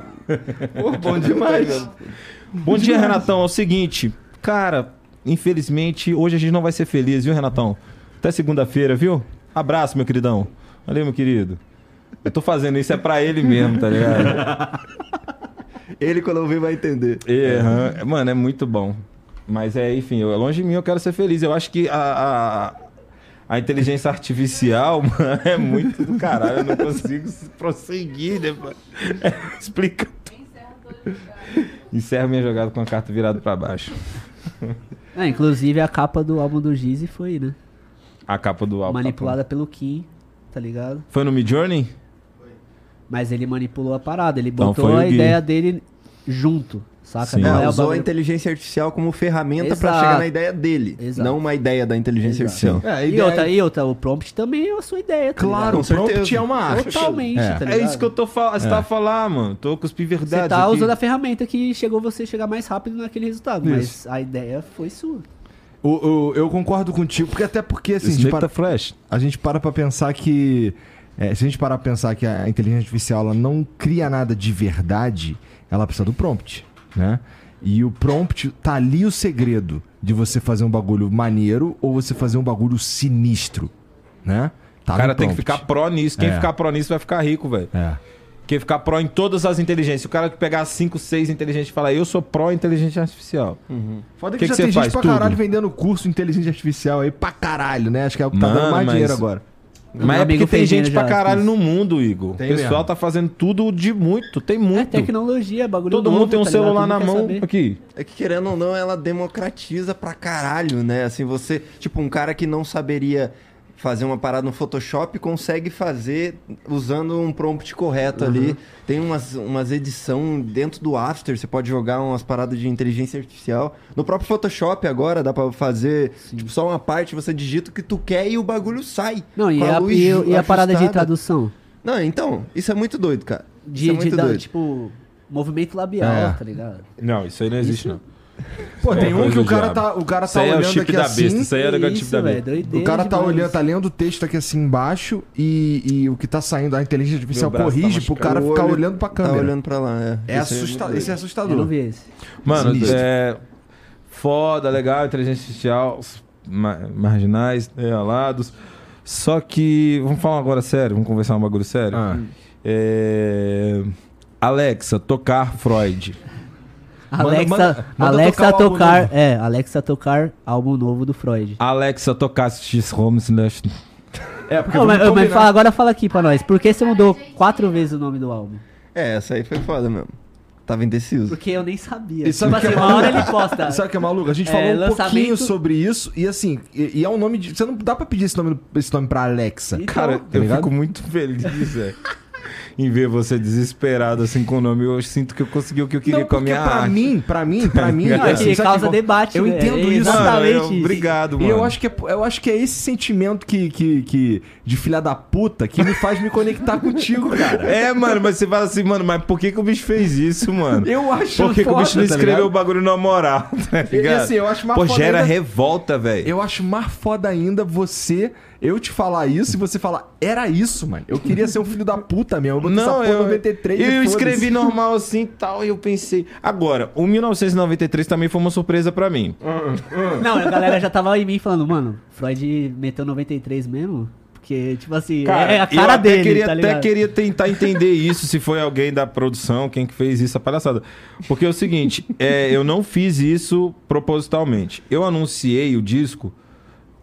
B: Pô, bom demais.
C: Bom dia, Renatão. É o seguinte, cara, infelizmente, hoje a gente não vai ser feliz, viu, Renatão? Até segunda-feira, viu? Abraço, meu queridão. Valeu, meu querido. Eu tô fazendo isso é pra ele mesmo, tá ligado?
B: Ele, quando ouvir, vai entender.
C: É. Mano, é muito bom. Mas é, enfim, eu, longe de mim eu quero ser feliz. Eu acho que a, a, a inteligência artificial, mano, é muito do caralho. Eu não consigo prosseguir, né, mano? É, explica. Encerro minha jogada com a carta virada pra baixo.
F: É, inclusive a capa do álbum do Jeezy foi, né?
C: A capa do álbum.
F: Manipulada pelo Kim, tá ligado?
C: Foi no Midjourney?
F: Mas ele manipulou a parada, ele
C: Então
F: botou
C: foi o
F: a ideia dele junto, saca?
C: Sim.
F: Não
B: É,
F: é
B: usou a
F: bagulho-
B: inteligência artificial como ferramenta pra
F: Exato.
B: chegar na ideia dele.
F: Exato.
B: Não uma ideia da inteligência
F: Exato.
B: artificial.
A: É, a
F: E
A: ideia-
F: outra, e outra, o prompt também é a sua ideia, tá
A: Claro, o prompt
B: certeza.
A: é uma arte.
F: Totalmente,
A: É.
F: tá
C: É isso que eu tô falando. Você
A: É.
C: tá falando, mano. Tô com os
F: Você tá
C: aqui.
F: usando a ferramenta que chegou você chegar mais rápido naquele resultado, mas
A: Isso.
F: a ideia foi sua.
A: O- o- eu concordo contigo, porque até porque assim, a gente, para,
C: tá fresh.
A: a gente para pra pensar que. é, se a gente parar pra pensar que a inteligência artificial ela não cria nada de verdade, ela precisa do prompt, né? E o prompt tá ali o segredo de você fazer um bagulho maneiro ou você fazer um bagulho sinistro, né? Tá
C: O cara tem que ficar pró nisso. Quem
A: É.
C: ficar pró nisso vai ficar rico, velho.
A: É.
C: Quem ficar pró em todas as inteligências. O cara que pegar 5, 6 inteligentes e falar, eu sou pró inteligência artificial.
A: Foda
C: Que
A: que,
C: que
A: já
C: você
A: tem
C: faz?
A: gente pra
C: Tudo.
A: caralho vendendo curso de inteligência artificial aí pra caralho, né? Acho que é o que tá
C: Mano,
A: dando mais
C: mas-
A: dinheiro agora.
C: Mas
F: Meu
C: é porque tem gente pra caralho no mundo, Igor.
A: Tem
C: o pessoal
A: mesmo.
C: tá fazendo tudo de muito. Tem muito.
F: É tecnologia, bagulho
C: Todo
F: novo,
C: mundo tem um
F: tá
C: celular na mão.
F: saber.
C: Aqui.
B: É que querendo ou não, ela democratiza pra caralho, né? Assim, você, tipo, um cara que não saberia fazer uma parada no Photoshop consegue fazer usando um prompt correto ali. Tem umas, umas edição dentro do After, você pode jogar umas paradas de inteligência artificial. No próprio Photoshop agora dá pra fazer, tipo, só uma parte, você digita o que tu quer e o bagulho sai.
F: Não, e a,
B: luz
F: e, e a parada de tradução?
B: Não, então, isso é muito doido, cara.
F: De,
B: isso é
F: de
B: muito
F: dar,
B: doido.
F: tipo, movimento labial,
A: É.
F: tá ligado?
C: Não, isso aí não existe,
F: Isso-
C: não.
A: Pô, tem
C: É
A: um
C: coisa
A: que o cara tá, o cara
C: Isso
A: tá
C: aí é o
A: olhando
C: chip
A: aqui
C: da
A: assim.
C: besta. Isso aí é o negativo
F: Isso,
C: da
F: velho,
C: besta.
F: doideira
A: O cara tá olhando, tá lendo o texto aqui assim embaixo e, e o que tá saindo, a inteligência artificial
C: tá
A: corrige pro cara ficar
B: olho
A: olhando pra câmera.
B: Tá olhando pra lá, é.
A: É
B: Isso aí
A: assusta...
B: muito
A: Esse é
B: doido.
F: Eu não
A: assustador.
F: vi esse.
C: Mano,
A: Sinistro.
C: é. Foda, legal, inteligência artificial, marginais, né, alados. Só que. Vamos falar agora sério, vamos conversar um bagulho sério.
A: Ah.
C: É. Alexa, tocar Freud.
F: Alexa,
A: manda- manda
F: Alexa
A: tocar
F: tocar, é, Alexa tocar álbum novo do Freud.
C: Alexa, tocar X Holmes Slash.
A: É, porque
F: Ô, mas, mas fala, agora fala aqui pra nós. Por que você mudou quatro vezes o nome do álbum?
B: É, essa aí foi foda mesmo. Tava indeciso.
F: Porque eu nem sabia.
A: E sabe
F: tipo
A: que
F: assim,
A: é
F: uma hora ele posta.
A: Sabe o que é maluco? A gente
F: É,
A: falou um
F: lançamento-
A: pouquinho sobre isso e assim, e, e é um nome de. Você não dá pra pedir esse nome, esse nome pra Alexa.
F: Então,
C: Cara,
A: tá
C: eu
A: ligado?
C: fico muito feliz, velho. Em ver você desesperado assim com o nome, eu sinto que eu consegui o que eu queria
A: não,
C: com a minha
A: pra
C: arte.
A: mim, pra mim, pra mim.
F: Não, é
A: assim,
F: causa
A: que-
F: debate.
A: Eu
F: né?
A: entendo
F: É
A: isso.
C: Mano,
F: Exatamente
C: eu-
F: isso.
C: Obrigado, mano.
A: E eu acho que é, eu acho que é esse sentimento que, que, que de filha da puta que me faz me conectar contigo, cara.
C: É, mano, mas você fala assim, mano, mas por que, que o bicho fez isso, mano?
A: Eu acho
C: Por que, que o
A: foda,
C: bicho não
A: tá
C: escreveu o bagulho na moral, tá
A: E, assim, eu acho mais
C: Pô,
A: foda
C: gera
A: ainda-
C: revolta, velho.
A: Eu acho mais foda ainda você, eu te falar isso e você falar, era isso, mano. Eu queria ser um filho da puta mesmo. Eu essa
C: Não,
A: porra
C: eu,
A: 93 e
C: eu escrevi normal assim e tal, e eu pensei. Agora, o 1993 também foi uma surpresa pra mim.
F: Não, a galera já tava em mim falando, mano, Freud meteu 93 mesmo? Porque, tipo assim, é a
C: eu
F: cara
C: até
F: dele,
C: queria,
F: tá
C: até queria tentar entender isso, se foi alguém da produção, quem que fez isso, a palhaçada. Porque é o seguinte, é, eu não fiz isso propositalmente. Eu anunciei o disco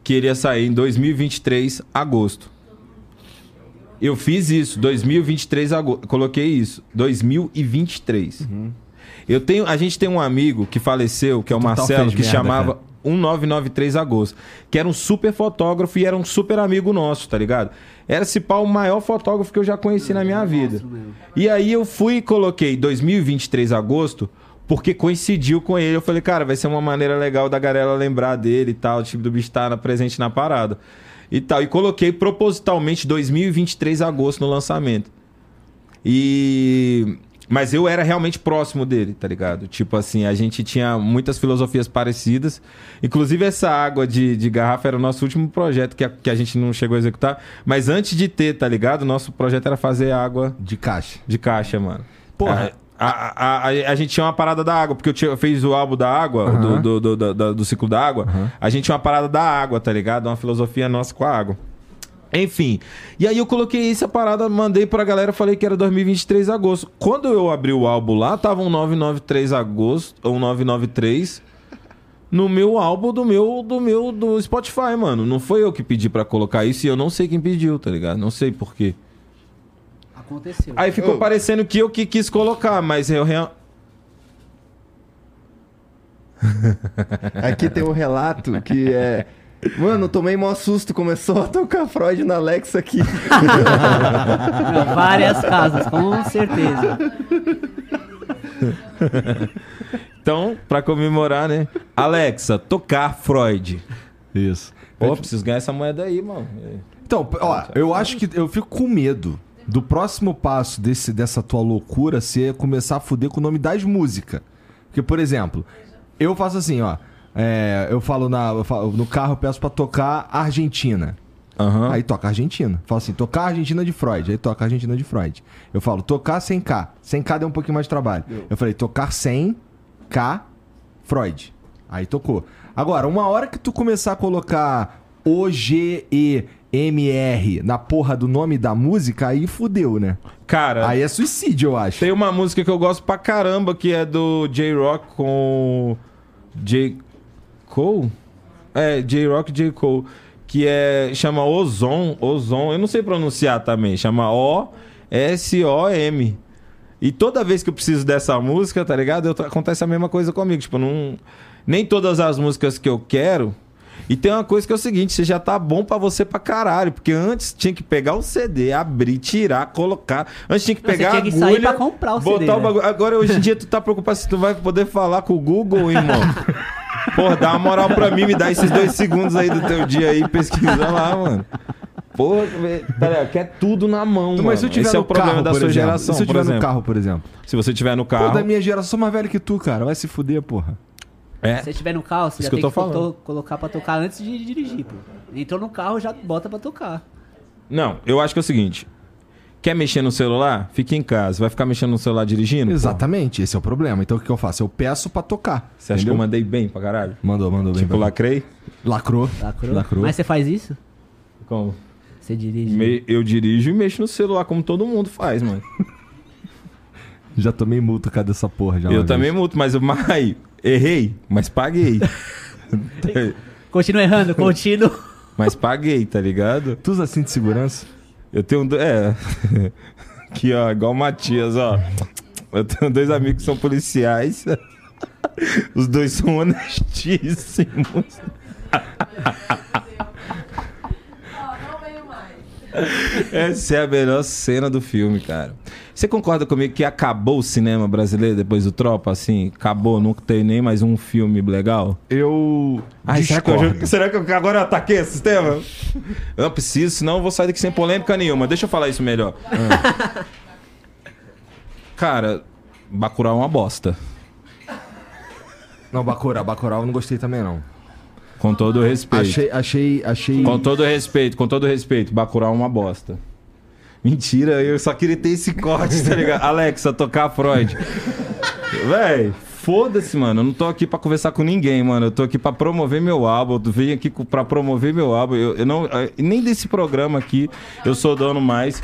C: que iria sair em 2023, agosto. Eu fiz isso, 2023, agosto. Coloquei isso, 2023. Eu tenho, a gente tem um amigo que faleceu, que é o
A: Total
C: Marcelo, que
A: merda,
C: chamava
A: cara.
C: 1993 Agosto. Que era um super fotógrafo e era um super amigo nosso, tá ligado? Era esse pau o maior fotógrafo que eu já conheci na minha vida.
F: mesmo.
C: E aí eu fui e coloquei 2023 agosto, porque coincidiu com ele. Eu falei, cara, vai ser uma maneira legal da galera lembrar dele e tal, tipo, do bicho estar na- presente na parada. E tal. E coloquei propositalmente 2023 agosto no lançamento. E. Mas eu era realmente próximo dele, tá ligado? Tipo assim, a gente tinha muitas filosofias parecidas. Inclusive, essa água de, de garrafa era o nosso último projeto que a, que a gente não chegou a executar. Mas antes de ter, tá ligado? Nosso projeto era fazer água
A: De caixa.
C: de caixa, mano.
A: Porra.
C: A, a, a, a gente tinha uma parada da água, porque eu, tinha, eu fiz o álbum da água,
A: Aham.
C: do, do, do, do- do ciclo da água.
A: Aham.
C: A gente tinha uma parada da água, tá ligado? Uma filosofia nossa com a água. Enfim. E aí eu coloquei essa parada, mandei pra galera, falei que era 2023 agosto. Quando eu abri o álbum lá, tava um 993 agosto, ou 993 no meu álbum do meu do meu do Spotify, mano. Não foi eu que pedi pra colocar isso e eu não sei quem pediu, tá ligado? Não sei por quê.
F: Aconteceu.
C: Aí ficou
B: Ô.
C: parecendo que eu que quis colocar, mas eu real...
B: Aqui tem um relato que é. Mano, tomei mó susto, começou a tocar Freud na Alexa aqui.
F: Não, várias casas, com certeza.
C: Então, pra comemorar, né? Alexa, tocar Freud.
A: Isso.
C: Pô, preciso ganhar essa moeda aí, mano.
A: Então, ó, eu acho que eu fico com medo do próximo passo desse, dessa tua loucura ser começar a fuder com o nome das músicas. Porque, por exemplo, eu faço assim, ó. é, eu falo, na, eu falo- no carro, eu peço pra tocar Argentina.
C: Aham.
A: Aí toca Argentina. Falo assim, tocar Argentina de Freud. Aí toca Argentina de Freud. Eu falo, tocar sem K. Sem K deu um pouquinho mais de trabalho. Eu falei, tocar sem K, Freud. Aí tocou. Agora, uma hora que tu começar a colocar O, G, E, M, R na porra do nome da música, aí fudeu, né?
C: Cara,
A: Aí é suicídio, eu acho.
C: tem uma música que eu gosto pra caramba que é do J-Rock com J. Cole? É, J-Rock J. Cole. Que é. Chama Ozon. Ozon. Eu não sei pronunciar também. Chama O-S-O-M. E toda vez que eu preciso dessa música, tá ligado? Eu, acontece a mesma coisa comigo. Tipo, não. Nem todas as músicas que eu quero. E tem uma coisa que é o seguinte: você já tá bom pra você pra caralho. Porque antes tinha que pegar o CD, abrir, tirar, colocar. Antes tinha que
F: Não, você
C: pegar
F: tinha
C: a
F: que
C: agulha,
F: sair pra comprar o
C: botar
F: CD,
C: o
F: né?
C: bagulho. Agora, hoje em dia, tu tá preocupado se tu vai poder falar com o Google, irmão. Porra, dá uma moral pra mim, me dá esses dois segundos aí do teu dia aí, pesquisa lá, mano. Porra, ligado? quer tudo na mão, mano.
A: Mas se eu tiver
C: Esse é
A: no
C: o problema
A: carro,
C: da
A: por
C: sua
A: exemplo,
C: geração,
A: Se eu tiver no
C: exemplo.
A: carro, por exemplo.
C: Se você tiver no
A: Pô,
C: carro...
A: da minha geração, sou mais velho que tu, cara. Vai se fuder, porra.
C: É.
F: Se você estiver no carro, você
C: Isso
F: já
C: que eu
F: tem
C: tô
F: que
C: falando.
F: colocar pra tocar antes de dirigir, pô. Entrou no carro, já bota pra tocar.
C: Não, eu acho que é o seguinte. Quer mexer no celular? Fique em casa. Vai ficar mexendo no celular dirigindo?
A: Exatamente, esse é o problema. Então o que eu faço? Eu peço pra tocar.
C: Você acha que eu mandei bem pra caralho?
A: Mandou, mandou bem.
C: Tipo,
A: pra-
C: lacrei?
A: Lacrou.
F: Lacrou.
A: Lacrou.
F: Mas você faz isso?
C: Como?
F: Você dirige?
C: Me- eu dirijo e mexo no celular, como todo mundo faz, mano.
A: Já tomei multa cada dessa porra já.
C: eu também multo, mas eu mas, errei, mas paguei.
F: Continua errando, continua.
C: mas paguei, tá ligado?
A: Tu usa cinto de segurança?
C: Eu tenho. do- É. Aqui, ó, igual o Matias, ó. Eu tenho dois amigos que são policiais. Os dois são honestíssimos.
D: Ó, não veio mais.
C: Essa é a melhor cena do filme, cara. Você concorda comigo que acabou o cinema brasileiro depois do Tropa? Assim, acabou, não tem nem mais um filme legal?
A: Eu.
C: Ai, será que, eu, será que eu agora eu ataquei o sistema? Eu não preciso, senão eu vou sair daqui sem polêmica nenhuma. Deixa eu falar isso melhor. Cara, Bacurau é uma bosta.
A: Não, Bacurau. Bacurau eu não gostei também, não.
C: Com todo o respeito.
A: Achei, achei, achei.
C: Com todo o respeito, com todo o respeito, Bacurau é uma bosta. Mentira, eu só queria ter esse corte, tá ligado? Alexa, tocar Freud. Véi, foda-se, mano. Eu não tô aqui pra conversar com ninguém, mano. Eu tô aqui pra promover meu álbum. Eu vim aqui pra promover meu álbum. Eu, eu não, eh, nem desse programa aqui eu sou dono mais.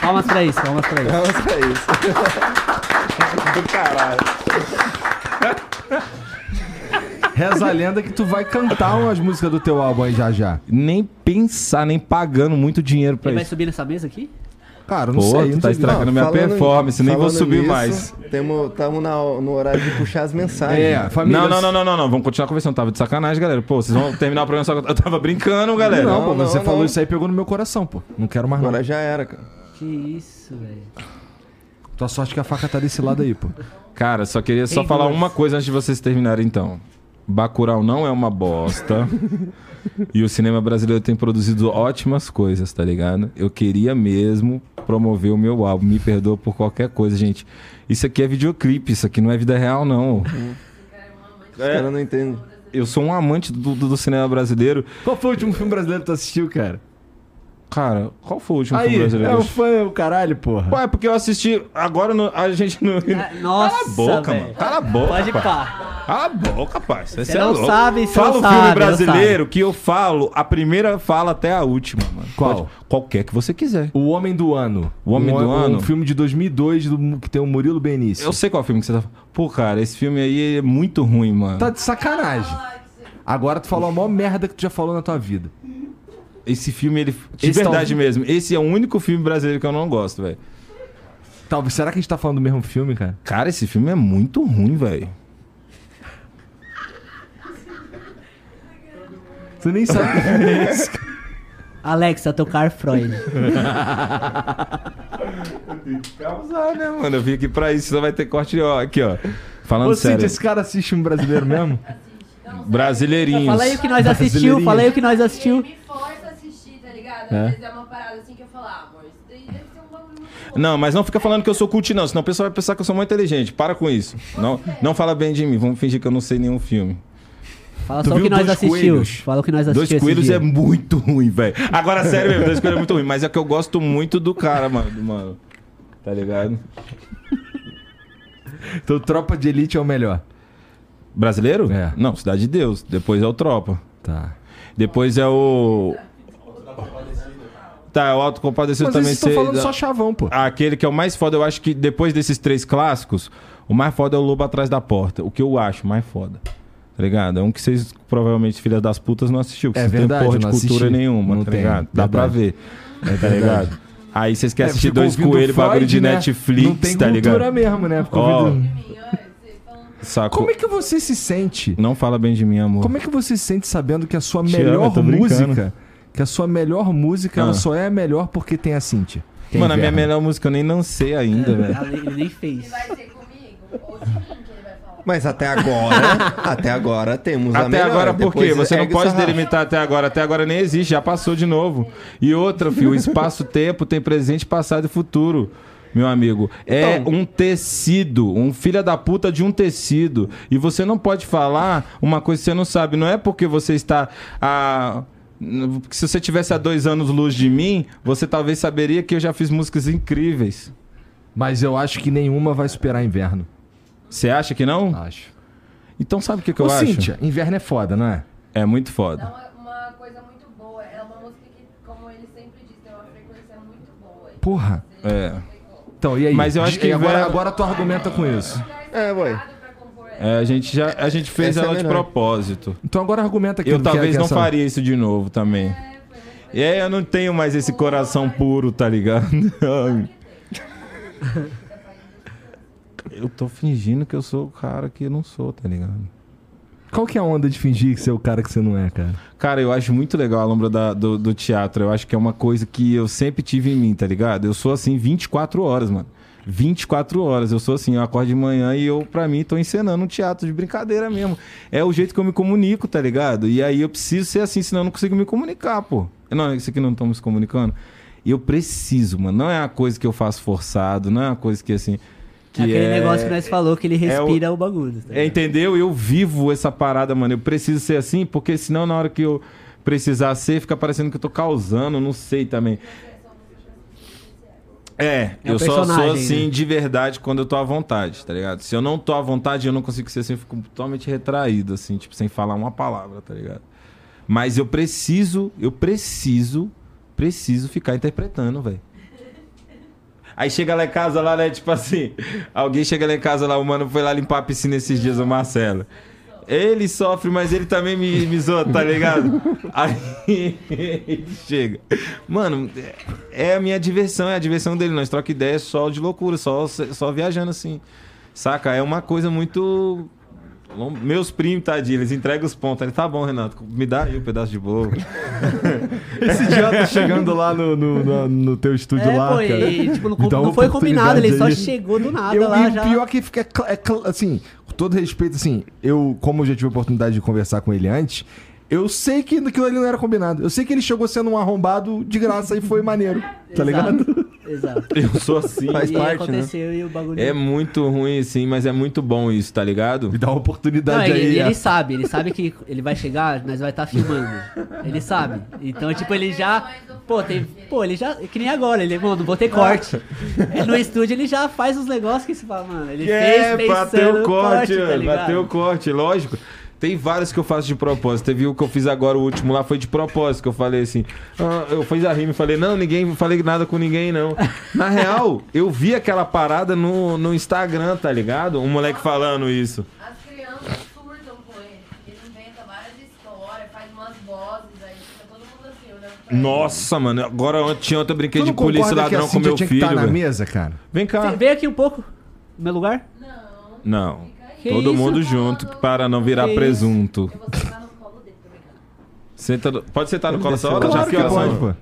F: Palmas pra isso, palmas pra isso.
B: Vamos pra isso.
C: Do caralho.
A: Reza a lenda que tu vai cantar umas músicas do teu álbum aí já já.
C: Nem pensar, nem pagando muito dinheiro pra
F: Ele vai
C: isso.
F: subir nessa mesa aqui?
A: Cara, eu não
C: Pô,
A: sei.
C: tu
A: não
C: tá
A: sei.
C: estragando minha
B: falando-
C: performance, nem vou subir
B: nisso,
C: mais.
B: Temos, estamos no horário de puxar as mensagens.
A: É, família.
C: Não, não, não, não, não, não. Vamos continuar conversando. Tava de sacanagem, galera. Pô, vocês vão terminar o programa só que eu tava brincando, galera.
A: Não,
B: Não,
A: pô,
B: não,
A: você
B: não.
A: falou isso aí pegou no meu coração, pô. Não quero mais
B: Agora
A: não.
B: já era, cara.
F: Que isso, velho.
A: Tua sorte que a faca tá desse lado aí, pô.
C: Cara, só queria só
F: Tem
C: falar uma coisa antes de vocês terminarem, então. Bacurau não é uma bosta. e o cinema brasileiro tem produzido ótimas coisas, tá ligado? Eu queria mesmo promover o meu álbum. Me perdoa por qualquer coisa, gente. Isso aqui é videoclipe, isso aqui não é vida real, não.
B: Os caras não entendem.
C: Eu sou um amante do, do- do cinema brasileiro.
A: Qual foi o último filme brasileiro que tu assistiu, cara?
C: Cara, qual foi o último
A: aí,
C: filme brasileiro?
A: é o fã, o caralho, porra.
C: Ué, porque eu assisti. Agora no- a gente não.
F: Ah, Nossa,
C: Cala a boca,
F: velho.
C: mano. Cala a boca.
F: Pode pá.
C: Cala a boca, pai. Você
F: Você
C: é
F: não
C: louco.
F: sabe, você
C: Fala
F: não
C: o filme
F: sabe,
C: brasileiro que eu falo a primeira fala até a última, mano.
A: Qual?
C: Pode- qualquer que você quiser.
A: O Homem do Ano.
C: O Homem
A: um,
C: do Ano?
A: Um filme de 2002 do- que tem o Murilo Benício.
C: Eu sei qual filme que você tá falando. Pô, cara, esse filme aí é muito ruim, mano.
A: Tá de sacanagem. Agora tu falou a maior merda que tu já falou na tua vida.
C: Esse filme, ele. De
A: Esse
C: verdade
A: tá-
C: mesmo. Esse é o único filme brasileiro que eu não gosto, velho.
A: Talvez, será que a gente tá falando do mesmo filme, cara?
C: Cara, esse filme é muito ruim, velho.
A: Tu nem sabe o que é isso.
F: Alexa, tocar Freud.
C: Causar, né, mano? Eu vim aqui pra isso, só vai ter corte, ó. Aqui, ó. Falando
A: Ô,
C: sério.
A: Cíntia, esse cara assiste filme brasileiro mesmo?
C: Brasileirinhos.
F: Fala aí o que nós assistiu, fala aí o que nós assistiu.
D: Ligado?
A: É?
D: Às vezes é uma parada assim que eu falo, ah, amor, isso daí deve ser um bagulho muito bom.
C: Não, mas não fica falando que eu sou cult, não. Senão o pessoal vai pensar que eu sou muito inteligente. Para com isso. Não, não fala bem de mim. Vamos fingir que eu não sei nenhum filme.
F: Fala
A: Tu
F: só o que nós
A: Dois. Coelhos?
F: Fala o que nós
C: Dois
F: assistiu esse
C: Coelhos
F: dia.
C: é muito ruim, velho. Agora, sério mesmo, Dois Coelhos é muito ruim. Mas é que eu gosto muito do cara, mano. mano. Tá ligado?
A: Então, Tropa de Elite é o melhor.
C: Brasileiro?
A: É.
C: Não, Cidade de Deus. Depois é o Tropa.
A: Tá.
C: Depois é o. Tá, o Auto Compadecido
A: Mas
C: também sei-
A: falando só chavão, pô.
C: Aquele que é o mais foda, eu acho que depois desses três clássicos, o mais foda é o Lobo Atrás da Porta. O que eu acho mais foda. Tá ligado? É um que vocês, provavelmente, filhas das putas, não assistiu. Que
A: É
C: vocês não
A: verdade,
C: tem porra de
A: não
C: cultura
A: assisti.
C: nenhuma,
A: Não
C: tá
A: tem,
C: ligado? Dá pra ver.
A: verdade.
C: tá ligado? Aí vocês querem
A: É,
C: assistir dois coelhos, bagulho de
A: né?
C: Netflix,
A: Não tem
C: tá
A: cultura
C: ligado?
A: mesmo, né? Ficou
D: falando
C: Sacou?
A: Como é que você se sente?
C: Não fala bem de mim, amor.
A: Como é que você se sente sabendo que a sua
C: Te
A: melhor
C: amo,
A: música, que a sua melhor música, ela
C: Ah.
A: só é a melhor porque tem a Cintia? é
C: Mano, a minha melhor música eu nem não sei ainda, velho.
F: Ele nem fez.
D: vai ser comigo ou de mim que ele vai falar.
B: Mas até agora, até agora temos a
C: Até
B: melhor.
C: agora por quê? Você não pode delimitar até agora. Até agora nem existe, já passou de novo. E outra, filho, o espaço-tempo tem presente, passado e futuro. Meu amigo, é
B: Então-
C: um tecido, um filho da puta de um tecido. E você não pode falar uma coisa que você não sabe. Não é porque você está a. porque Se você tivesse há dois anos luz de mim, você talvez saberia que eu já fiz músicas incríveis.
A: Mas eu acho que nenhuma vai superar inverno.
C: Você acha que não?
A: Acho.
C: Então sabe o que, que eu
A: Ô,
C: acho?
A: Cíntia, inverno é foda, não é?
C: É muito foda.
D: uma, uma coisa muito boa. É uma música que, como ele sempre diz, tem uma frequência muito boa.
A: Porra.
C: É.
A: Então, e aí?
C: Mas eu acho que
A: agora, agora tu argumenta com isso.
B: É, ué.
C: É, a gente já a gente fez
B: Essa é
C: ela de
B: melhor.
C: propósito.
A: Então agora argumenta aqui.
C: Eu talvez não faria isso de novo também. E aí eu não tenho mais esse coração puro, tá ligado? Eu tô fingindo que eu sou o cara que eu não sou, tá ligado?
A: Qual que é a onda de fingir que você é o cara que você não é, cara?
C: Cara, eu acho muito legal a lombra da- do, do teatro. Eu acho que é uma coisa que eu sempre tive em mim, tá ligado? Eu sou assim 24 horas, mano. 24 horas. Eu sou assim, eu acordo de manhã e eu, pra mim, tô encenando um teatro de brincadeira mesmo. É o jeito que eu me comunico, tá ligado? E aí eu preciso ser assim, senão eu não consigo me comunicar, pô. Não, isso aqui não estamos comunicando. E eu preciso, mano. Não é uma coisa que eu faço forçado, não é uma coisa que assim. Que
F: É aquele
C: é...
F: negócio que nós falou que ele
C: é o-
F: respira o, bagulho. tá
C: É, entendeu? Eu vivo essa parada, mano. Eu preciso ser assim, porque senão na hora que eu precisar ser, fica parecendo que eu tô causando, não sei também. É,
F: É
C: eu só sou
F: personagem,
C: assim
F: né?
C: de verdade quando eu tô à vontade, tá ligado? Se eu não tô à vontade, eu não consigo ser assim, eu fico totalmente retraído, assim, tipo, sem falar uma palavra, tá ligado? Mas eu preciso, eu preciso, preciso ficar interpretando, velho. Aí chega lá em casa, lá, né? Tipo assim, alguém chega lá em casa lá, o mano foi lá limpar a piscina esses dias, o Marcelo. Ele sofre, mas ele também me, me zoa, tá ligado? Aí ele chega. Mano, é é a minha diversão, é a diversão dele. Nós troca ideia só de loucura, só, só viajando assim. Saca? É uma coisa muito. Meus primos, tadinho, eles entregam os pontos. Ele, tá bom, Renato, me dá aí um pedaço de bolo.
A: Esse idiota chegando lá no, no, no- no teu estúdio
F: É,
A: lá,
F: pô,
A: cara.
F: e, tipo, não,
A: dá
F: não foi combinado, ele só chegou do nada
A: Eu,
F: lá
A: e
F: já.
A: o pior que fica, é cl- assim, com todo respeito, assim, eu, como eu já tive a oportunidade de conversar com ele antes, eu sei que aquilo ali não era combinado. Eu sei que ele chegou sendo um arrombado de graça e foi maneiro, tá ligado?
F: Exato.
C: Eu sou assim.
B: Faz
F: e
B: parte, né?
F: aconteceu e o bagulho.
C: É muito ruim, sim, mas é muito bom isso, tá ligado?
A: Me dá uma
F: Não,
A: oportunidade
F: ele,
A: aí.
F: ele
A: é.
F: sabe, ele sabe que ele vai chegar, nós vai estar filmando. Ele sabe. Então, tipo, ele já. Pô, tem. Pô, ele já. Que nem agora, ele, mano, vou ter corte. Ele no estúdio ele já faz os negócios que se fala, mano. Ele
C: É,
F: fez
C: bateu
F: pensando
C: o
F: no
C: corte,
F: tá
C: bateu o corte, lógico. Tem vários que eu faço de propósito. Teve o que eu fiz agora, o último lá foi de propósito, que eu falei assim. ah, eu fiz a rima e falei, não, ninguém, não falei nada com ninguém, não. Na real, eu vi aquela parada no, no Instagram, tá ligado? Um moleque falando isso.
D: As crianças surtam com ele. Ele inventa várias histórias, faz umas vozes, aí fica todo mundo assim, olhando pra ele.
C: Nossa, mano, agora ontem, ontem eu brinquei de polícia
A: a
C: ladrão com meu
A: tinha que
C: filho.
A: estar na
C: velho.
A: mesa, cara?
C: Vem cá.
F: Vem aqui um pouco, no meu lugar.
D: Não,
C: Não.
F: Que
C: Todo
F: isso?
C: mundo junto para não virar
F: Que isso?
C: presunto.
D: Eu vou sentar no colo dele.
C: Senta no- Pode sentar no colo hora?
A: Claro
C: Já
A: que pode,
C: assim.
A: pô.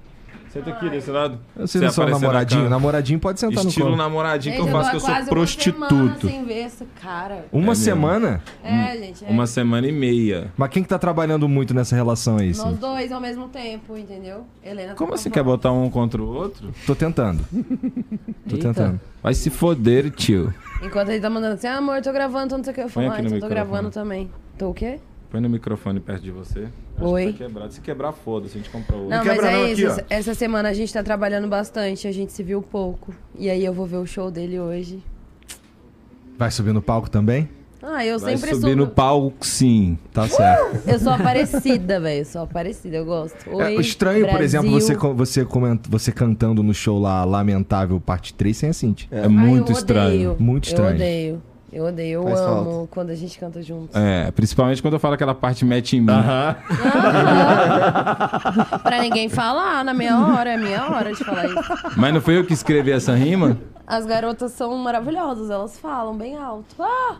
C: Senta aqui desse lado.
A: Eu sei só
C: na
A: namoradinho.
C: câmera.
A: Namoradinho pode sentar
C: Estilo
A: no colo.
C: namoradinho que
D: Gente,
C: eu faço, que eu sou
D: quase Uma semana
C: prostituto.
D: sem ver esse cara.
A: Uma
C: É mesmo.
A: semana?
D: É, gente. É.
C: Uma semana e meia.
A: Mas quem que tá trabalhando muito nessa relação aí,
D: Nós
A: sim?
D: dois ao mesmo tempo, entendeu? Helena tá
C: Como
D: com
C: assim
D: a
C: quer botar um contra o outro?
A: Tô tentando. Tô tentando.
C: Vai se foder, tio.
D: Enquanto ele tá mandando assim, ah, amor, tô gravando, tô não sei o que. Eu falo,
C: Põe
D: ah,
C: aqui no
D: então tô
C: microfone.
D: gravando também. Tô o quê?
C: Põe no microfone perto de você. Acho
D: Oi.
C: Que tá quebrado. Se quebrar, foda-se, a gente compra outro.
D: Não, mas
A: quebra
D: é
A: não
D: isso.
A: ó.
D: Essa semana a gente tá trabalhando bastante, a gente se viu pouco. E aí eu vou ver o show dele hoje.
A: Vai subir no palco também?
D: Ah, eu
C: Vai
D: sempre
C: subir
D: subo.
C: no palco, sim.
A: Tá certo.
D: Eu sou aparecida, velho. Eu sou aparecida, eu gosto. Oi,
A: É estranho, por
D: Brasil.
A: exemplo, você, você, comenta, você cantando no show lá, Lamentável, parte 3, sem a Cintia.
C: É,
D: Ai,
C: muito
D: eu
C: estranho.
D: Odeio.
A: Muito estranho.
D: Eu odeio. Eu odeio. Eu
B: Faz
D: amo
B: falta.
D: quando a gente canta juntos.
C: É, principalmente quando eu falo aquela parte mete em mim.
D: Pra ninguém falar na minha hora, é minha hora de falar isso.
C: Mas não foi eu que escrevi essa rima?
D: As garotas são maravilhosas, elas falam bem alto. Ah!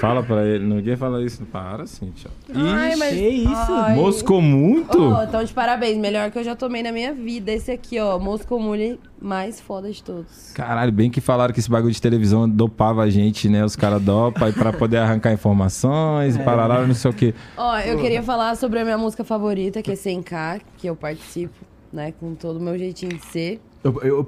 C: Fala pra ele. Ninguém fala isso. Para, Cintia.
D: Ai, mas...
F: que isso?
D: Ai.
C: Moscou muito?
D: Ô, então de parabéns, melhor que eu já tomei na minha vida. Esse aqui, ó, Moscou Mule mais foda de todos.
C: Caralho, bem que falaram que esse bagulho de televisão dopava a gente, né? Os caras dopam aí pra poder arrancar informações,
F: É.
C: parará, não sei o quê.
D: Ó, eu queria falar sobre a minha música favorita, que é 100K, que eu participo, né, com todo o meu jeitinho de ser.
A: Eu, eu,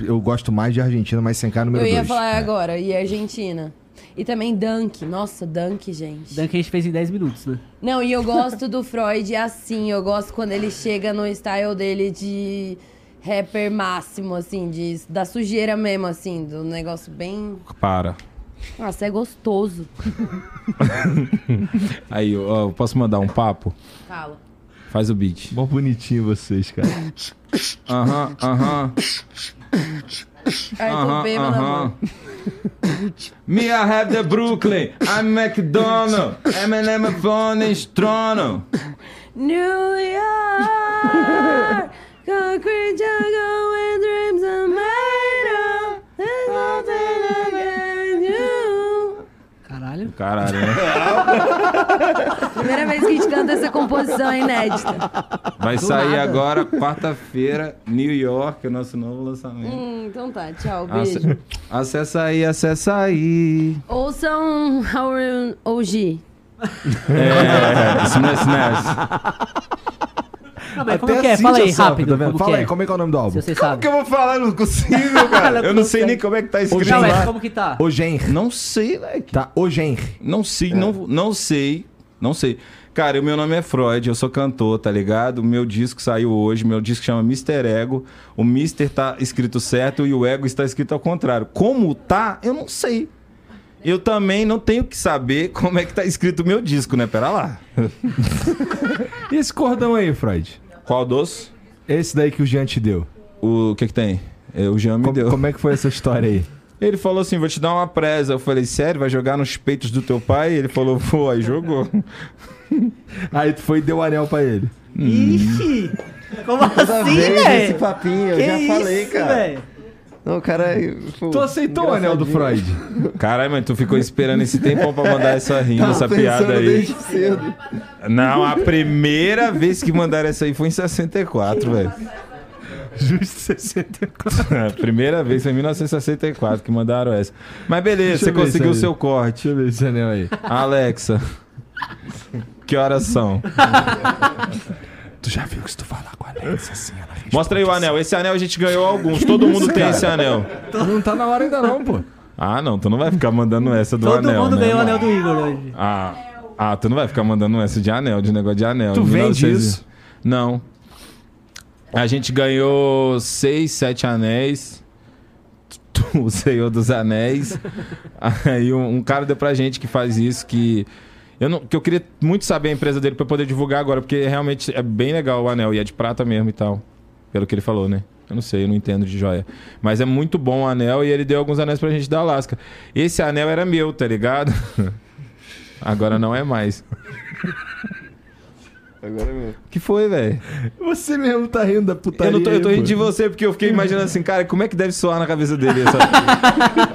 A: eu gosto mais de Argentina, mas sem cá número
D: eu
A: 2.
D: ia falar agora, e Argentina. E também Dunk. Nossa, Dunk, gente.
F: Dunk a gente fez em 10 minutos, né?
D: Não, e eu gosto do Freud assim. Eu gosto quando ele chega no style dele de rapper máximo, assim, de, da sujeira mesmo, assim, do negócio bem.
C: Para.
D: Nossa, é gostoso.
C: Aí, ó, eu posso mandar um papo?
D: Fala.
C: Faz o beat.
A: Mó bonitinho vocês, cara.
C: Aham, aham,
D: Ai, tô bêbada, amor.
C: Me, I have the Brooklyn. I'm McDonald. Eminem phone is Trono.
D: New York, concrete jungle where dreams are made
F: Caralho.
C: Caralho, né?
D: Primeira vez que a gente canta essa composição inédita.
C: Vai
F: Do
C: sair
F: nada.
C: agora, quarta-feira, New York, o nosso novo lançamento.
D: Hum, então tá, tchau,
C: Ace-
D: beijo.
C: Acessa aí, acessa aí.
D: Ouçam Howard OG.
C: É, Smash Smash.
F: Não, mas
A: Até
F: como que
A: a
F: é? Fala aí, rápido.
A: tá Fala
F: que
A: aí,
F: é?
A: como é que é o nome do álbum?
F: Se você
C: Como
F: sabe.
C: que eu vou falar? Eu não consigo, cara. Eu não sei nem como é que tá escrito
F: Não,
C: lá.
F: como que tá?
A: O Genre.
C: Não sei, velho.
A: Tá, o Genre.
C: Não sei, não, não sei. Não sei. Cara, o meu nome é Freud, eu sou cantor, tá ligado? O meu disco saiu hoje, meu disco chama Mr. Ego. O Mr. tá escrito certo e o Ego está escrito ao contrário. Como tá, eu não sei. Eu também não tenho que saber como é que tá escrito o meu disco, né? Pera lá.
A: E esse cordão aí, Freud?
C: Qual doce?
A: Esse daí que o Jean te deu.
C: O que que tem? É, O Jean me
A: Como,
C: deu.
A: como é que foi essa história aí?
C: Ele falou assim: vou te dar uma presa. Eu falei, sério, vai jogar nos peitos do teu pai? Ele falou, vou, aí jogou.
A: Aí tu foi e deu o anel pra ele.
F: Ixi! Como
B: Toda
F: assim,
B: vez esse
F: velho?
B: papinho, eu já falei,
F: isso,
B: cara.
F: velho?
B: Não, cara. pô,
A: Tu aceitou o anel do. Freud?
C: Caralho, mano, tu ficou esperando esse tempão pra mandar essa rima,
B: Tava
C: essa piada aí.
B: desde cedo.
C: Não, a primeira vez que mandaram essa aí foi em 64, velho.
A: Justo 64.
C: A primeira vez foi em 1964 que mandaram essa. Mas beleza,
A: Deixa
C: você conseguiu seu corte.
A: Deixa eu ver esse anel aí.
C: Alexa, que horas são?
A: Tu já viu que se tu falar com a Alexa assim, ela responde
C: Mostra aí o anel. Esse anel a gente ganhou alguns. Todo mundo tem esse anel.
A: Não tá na hora ainda não, pô.
C: Ah, não. Tu não vai ficar mandando essa do
F: Todo
C: anel,
F: mundo
C: né?
F: ganhou o anel do Igor hoje.
C: Ah, ah, tu não vai ficar mandando essa de anel, de negócio de anel.
A: Tu
C: de
A: vende
C: 1900
A: isso?
C: Não. A gente ganhou seis, sete anéis. O Senhor dos Anéis. Aí um, um cara deu pra gente que faz isso, que eu, não, que eu queria muito saber a empresa dele pra poder divulgar agora, porque realmente é bem legal o anel e é de prata mesmo e tal. Pelo que ele falou, né? Eu não sei, eu não entendo de joia. Mas é muito bom o anel e ele deu alguns anéis pra gente da Alaska. Esse anel era meu, tá ligado? Agora não é mais.
B: Agora mesmo.
C: que foi, velho?
A: Você mesmo tá rindo da putaria.
C: Eu, não tô, eu tô rindo
A: pô.
C: de você porque eu fiquei imaginando assim, cara, como é que deve soar na cabeça dele essa,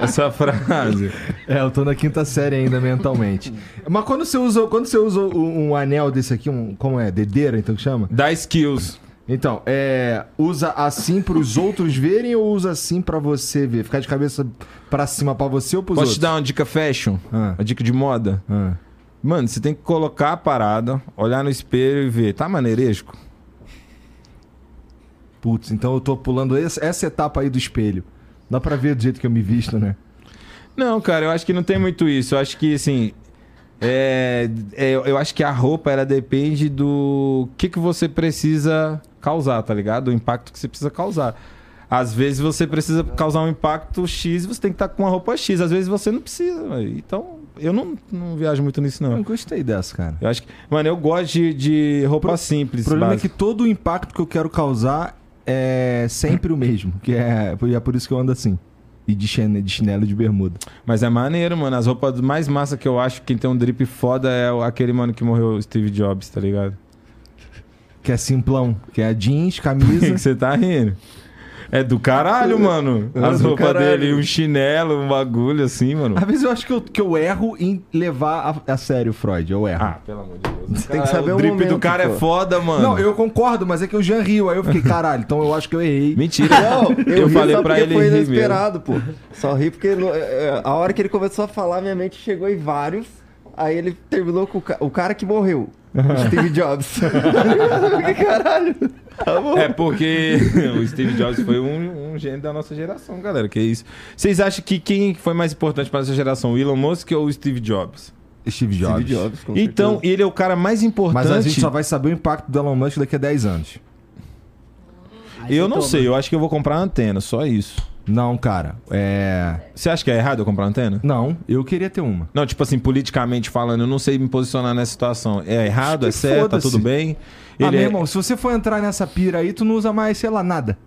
C: essa frase?
A: É, eu tô na quinta série ainda mentalmente. Mas quando você usa, quando você usa um, um anel desse aqui, um, como é? Dedeira, então que chama?
C: Dá skills.
A: Então, é, usa assim pros outros verem ou usa assim pra você ver? Ficar de cabeça pra cima pra você ou pros
C: Posso te
A: outros?
C: dar uma dica fashion?
A: Ah.
C: Uma dica de moda?
A: Ah.
C: Mano, você tem que colocar a parada, olhar no espelho e ver. Tá maneiresco?
A: Putz, então eu tô pulando essa, essa etapa aí do espelho. Dá pra ver do jeito que eu me visto, né?
C: Não, cara, eu acho que não tem muito isso. Eu acho que, assim... É, é, eu acho que a roupa, ela depende do que, que você precisa causar, tá ligado? Do impacto que você precisa causar. Às vezes você precisa causar um impacto X e você tem que estar com uma roupa X. Às vezes você não precisa. Então, eu não, não viajo muito nisso,
A: Eu
C: não.
A: gostei dessa, cara.
C: Eu acho que... Mano, eu gosto de, de roupa
A: Pro-
C: simples.
A: O problema é
C: básica.
A: que todo o impacto que eu quero causar é sempre o mesmo. Que é, é por isso que eu ando assim. E de chinelo, de chinelo de bermuda.
C: Mas é maneiro, mano. As roupas mais massa que eu acho, quem tem um drip foda é aquele mano que morreu, Steve Jobs, tá ligado?
A: Que é simplão. Que é jeans, camisa.
C: que você tá rindo? É do caralho, mano.
B: É
C: As
B: do
C: roupas
B: caralho.
C: dele, um chinelo, um bagulho assim, mano.
A: Às vezes eu acho que eu, que eu erro em levar a, a sério o Freud. Eu erro.
C: Ah, pelo amor de Deus.
B: Você tem que saber
C: o
B: o
C: drip do
B: momento,
C: cara
B: pô.
C: é foda, mano.
A: Não, eu concordo, mas é que o Jean riu. Aí eu fiquei, caralho, então eu acho que eu errei.
C: Mentira.
B: Não, eu,
C: eu
B: ri
C: falei
B: só
C: pra ele
B: foi
C: mesmo.
B: inesperado, pô. Só ri porque é, é, a hora que ele começou a falar, minha mente chegou em vários. Aí ele terminou com o, ca- o cara que morreu. o Steve Jobs. que caralho. Tá bom.
C: É porque o Steve Jobs foi um, um gênio da nossa geração, galera. Que isso. Vocês acham que quem foi mais importante pra nossa geração, o Elon Musk ou o Steve Jobs?
A: Steve Jobs.
B: Steve Jobs, com
C: Então,
B: certeza.
C: ele é o cara mais importante.
A: Mas a gente só vai saber o impacto do Elon Musk daqui a 10 anos.
F: Aí
C: Eu não
F: toma.
C: sei, eu acho que eu vou comprar uma antena, só isso.
A: Não, cara. É.
C: Você acha que é errado eu comprar uma antena?
A: Não, eu queria ter uma.
C: Não, tipo assim, politicamente falando, eu não sei me posicionar nessa situação. É errado, é certo, tá tudo bem?
A: ah,
C: Ele
A: meu
C: é-
A: irmão, se você for entrar nessa pira aí, tu não usa mais, sei lá, nada.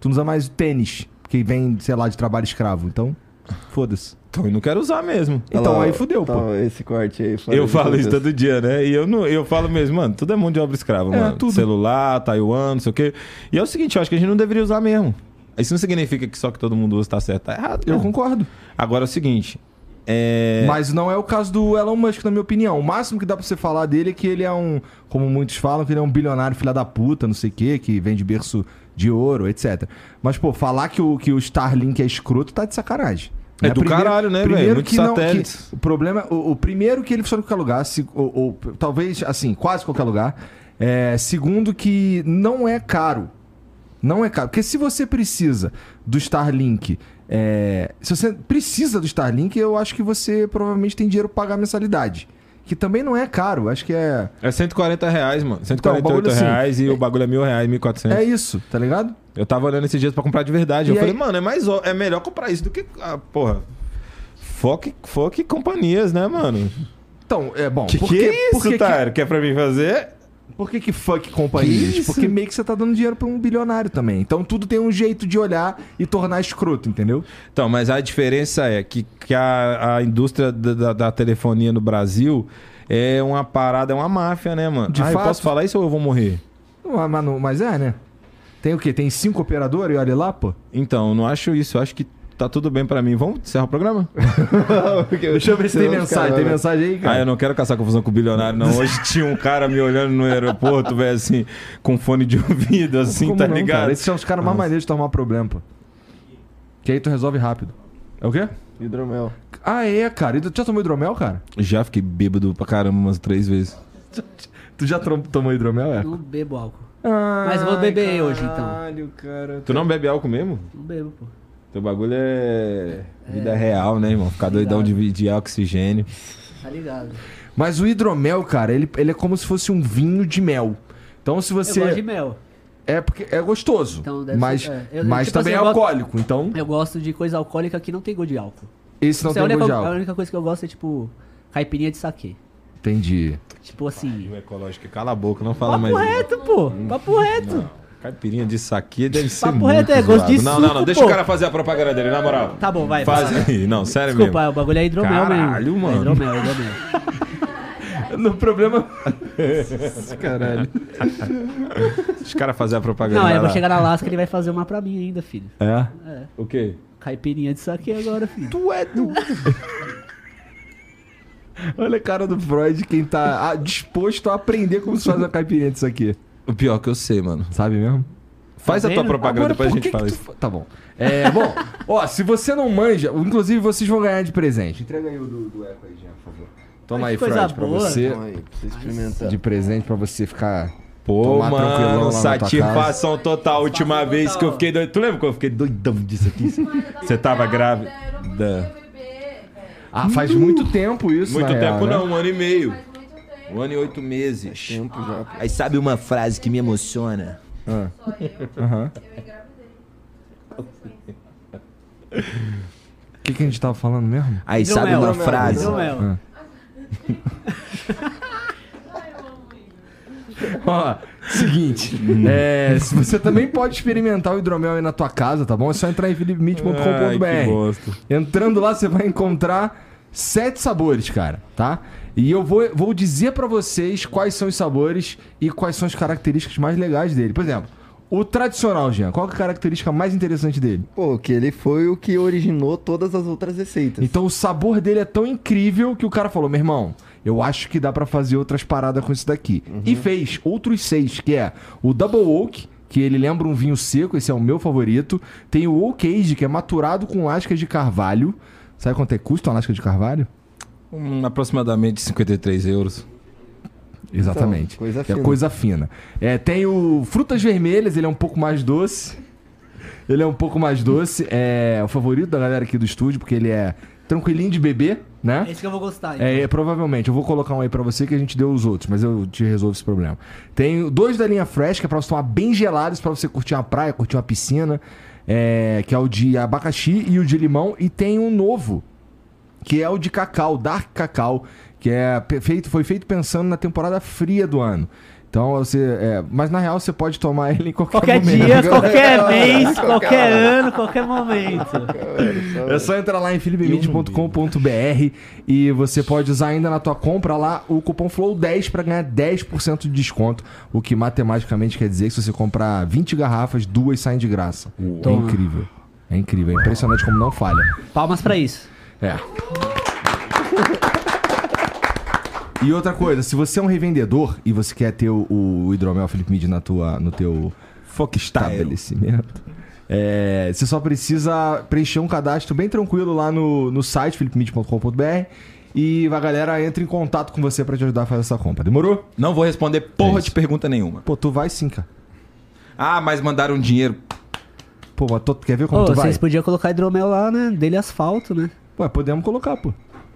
A: Tu não usa mais tênis, que vem, sei lá, de trabalho escravo. Então, foda-se.
C: Então eu não quero usar mesmo.
A: Então
B: lá,
A: aí fudeu,
B: tá,
A: pô.
B: Esse corte aí.
C: Eu falo isso todo dia, né? E eu, não, eu falo mesmo, mano, tudo é mão de obra escrava,
A: É,
C: mano.
A: tudo.
C: Celular, Taiwan, não sei o quê. E é o seguinte, eu acho que a gente não deveria usar mesmo. Isso não significa que só que todo mundo usa tá certo, tá errado.
A: Eu
C: mesmo.
A: concordo.
C: Agora é o seguinte, é...
A: Mas não é o caso do Elon Musk, na minha opinião. O máximo que dá pra você falar dele é que ele é um, como muitos falam, que ele é um bilionário filha da puta, não sei o quê, que vem de berço de ouro, etc. Mas, pô, falar que o, que o Starlink é escroto tá de sacanagem.
C: É
A: Né?
C: do caralho, né, velho?
A: primeiro
C: Muitos
A: que não-
C: satélites.
A: que o problema, o, o primeiro que ele funciona em qualquer lugar, se- ou, ou talvez, assim, quase qualquer lugar. É, segundo que não é caro. Não é caro. Porque se você precisa do Starlink, é, se você precisa do Starlink, eu acho que você provavelmente tem dinheiro pra pagar a mensalidade. Que também não é caro. Acho que é.
C: É 140 reais, mano.
A: Então,
C: 148
A: o bagulho assim,
C: reais e o bagulho é mil reais, 1.400.
A: É isso, tá ligado?
C: Eu tava olhando esses dias pra comprar de verdade.
A: E
C: eu
A: aí-
C: falei, mano, é mais é melhor comprar isso do que. Ah, porra. Foque, foque companhias, né, mano?
A: Então, é bom.
C: Que
A: porque,
C: que é isso,
A: porque
C: Tyro? Quer pra mim fazer?
A: Por que que fuck companhias?
C: Que?
A: Porque meio que você tá dando dinheiro pra um bilionário também. Então tudo tem um jeito de olhar e tornar escroto, entendeu?
C: Então, mas a diferença é que, que a, a indústria da, da- da telefonia no Brasil é uma parada, é uma máfia, né, mano?
A: De
C: ah, eu
A: fato.
C: posso falar isso ou eu vou morrer?
A: Mas, mas é, né? Tem o quê? Tem cinco operadores e olha lá, pô?
C: Então, eu não acho isso. Eu acho que tá tudo bem pra mim. Vamos encerrar o programa?
A: Deixa eu ver se tem mensagem. Tem mensagem aí,
C: Ah,
A: cara?
C: eu não quero caçar confusão com o bilionário, não. Hoje tinha um cara me olhando no aeroporto, velho, assim, com fone de ouvido, assim,
A: Como
C: tá
A: não,
C: ligado?
A: Cara? Esses são os caras mais maneiros de tomar problema, pô. Que aí tu resolve rápido. É o quê?
B: Hidromel.
A: Ah, é, cara. E tu já tomou hidromel, cara?
C: Já fiquei bêbado pra caramba umas três vezes.
A: Tu já tomou hidromel, é?
F: Não bebo álcool.
A: Ah,
F: Mas eu vou beber hoje, então.
A: Caralho, cara.
C: Tu não bebe álcool mesmo?
F: Não bebo, pô.
C: Teu bagulho é vida real, né, irmão? Ficar doidão de, de oxigênio.
F: Tá ligado.
A: Mas o hidromel, cara, ele, ele é como se fosse um vinho de mel. Então se você.
F: Eu gosto de mel.
A: É porque é gostoso.
F: Então, deve
A: mas
F: ser- é. Eu-
A: mas
F: tipo
A: também
F: assim,
A: é
F: eu gosto-
A: alcoólico. Então,
F: Eu gosto de coisa alcoólica que não tem gosto de álcool.
A: esse não
F: Isso é a
A: tem
F: única,
A: gosto de
F: a
A: álcool.
F: única coisa que eu gosto é, tipo, caipirinha de saquê.
A: Entendi.
F: Tipo assim.
C: O ecológico, cala a boca, não fala
F: Papo
C: mais.
F: reto, pô. Papo reto.
C: Caipirinha de saque deve ser
F: Papo
C: muito
F: reto, é gosto de.
C: Não, não, não. Deixa
F: pô.
C: o cara fazer a propaganda dele, na moral.
F: Tá bom, vai.
C: Faz
F: vai.
C: aí. Não, sério
F: Desculpa,
C: mesmo.
F: o bagulho é hidromel
C: Caralho,
F: mesmo.
C: mano.
F: É hidromel, é hidromel.
A: No problema. Caralho.
C: Deixa o cara fazer a propaganda.
F: Não, eu vou chegar na Lasca e ele vai fazer uma pra mim ainda, filho.
A: É?
F: É.
C: O quê?
F: Caipirinha de saquê agora, filho.
C: Tu é do...
A: Olha a cara do Freud, quem tá ah, disposto a aprender como se faz uma caipirinha disso aqui.
C: O pior que eu sei, mano.
A: Sabe mesmo?
C: Faz a tua propaganda,
A: Agora,
C: depois a
A: por
C: gente
A: que
C: fala
A: que
C: isso.
A: tu Tá bom. É, bom, ó, se você não manja, inclusive vocês vão ganhar de presente. Entrega aí o do, do Eco aí, Jean, por favor. Toma
F: Ai,
A: aí, Freud, pra você.
B: Então aí, pra você experimentar.
A: De presente pra você ficar.
C: Pô,
A: Tomar
C: mano, satisfação total. Última vez que eu fiquei doido. Tu lembra que eu fiquei doidão disso aqui? Você tava grávida? Da-
A: Ah, faz muito tempo isso,
C: Muito tempo
A: real, né?
C: não, um ano e meio. Um ano e oito meses.
B: Tempo já.
C: Aí sabe uma frase que me emociona?
A: Ah. Aham. O que, que a gente tava falando mesmo?
C: Aí sabe uma frase?
F: Hidromel.
A: Ó, seguinte, é, se você também pode experimentar o hidromel aí na tua casa, tá bom? É só entrar em
C: Ai, que
A: philipmit.com.br.
C: bosta.
A: Entrando lá, você vai encontrar sete sabores, cara, tá? E eu vou, vou dizer pra vocês quais são os sabores e quais são as características mais legais dele. Por exemplo, o tradicional, Jean, qual é a característica mais interessante dele?
B: Pô, que ele foi o que originou todas as outras receitas.
A: Então o sabor dele é tão incrível que o cara falou: meu irmão, eu acho que dá pra fazer outras paradas com isso daqui. E fez outros seis, que é o Double Oak, que ele lembra um vinho seco, esse é o meu favorito. Tem o Oak Age, que é maturado com lascas de carvalho. Sabe quanto é custa uma lasca de carvalho?
C: Hum, aproximadamente 53 euros.
A: Exatamente.
B: Então, coisa
A: é
B: fina.
A: coisa fina. É, tem o Frutas Vermelhas, ele é um pouco mais doce. Ele é um pouco mais doce. É o favorito da galera aqui do estúdio, porque ele é tranquilinho de beber, né?
F: Esse que eu vou gostar. então.
A: É, é, provavelmente. Eu vou colocar um aí pra você que a gente deu os outros, mas eu te resolvo esse problema. Tem dois da linha Fresh, que é pra você tomar bem gelados, pra você curtir uma praia, curtir uma piscina, é, que é o de abacaxi e o de limão. E tem um novo, que é o de cacau, Dark Cacau, que é feito, foi feito pensando na temporada fria do ano. Então você. é, mas na real você pode tomar ele em qualquer,
F: Qualquer
A: momento.
F: dia, qualquer mês, qualquer ano, qualquer momento.
A: É só entrar lá em philipemid.com.br e você pode usar ainda na tua compra lá o cupom FLOW10 para ganhar 10% de desconto, o que matematicamente quer dizer que se você comprar 20 garrafas, duas saem de graça. É
F: Toma.
A: incrível. É incrível, é impressionante como não falha.
F: Palmas pra isso.
A: É. E outra coisa, se você é um revendedor e você quer ter o, o hidromel Felipe Mid na tua, no teu estabelecimento, é, você só precisa preencher um cadastro bem tranquilo lá no, no site philipmid.com.br e a galera entra em contato com você pra te ajudar a fazer essa compra. Demorou?
C: Não vou responder porra
A: É
C: de pergunta nenhuma.
A: Pô, tu vai sim, cara.
C: Ah, mas mandaram dinheiro.
A: Pô, mas tu quer ver como
F: Ô,
A: tu vai?
F: vocês podiam colocar hidromel lá, né? Dele asfalto, né?
A: Ué, podemos colocar, pô.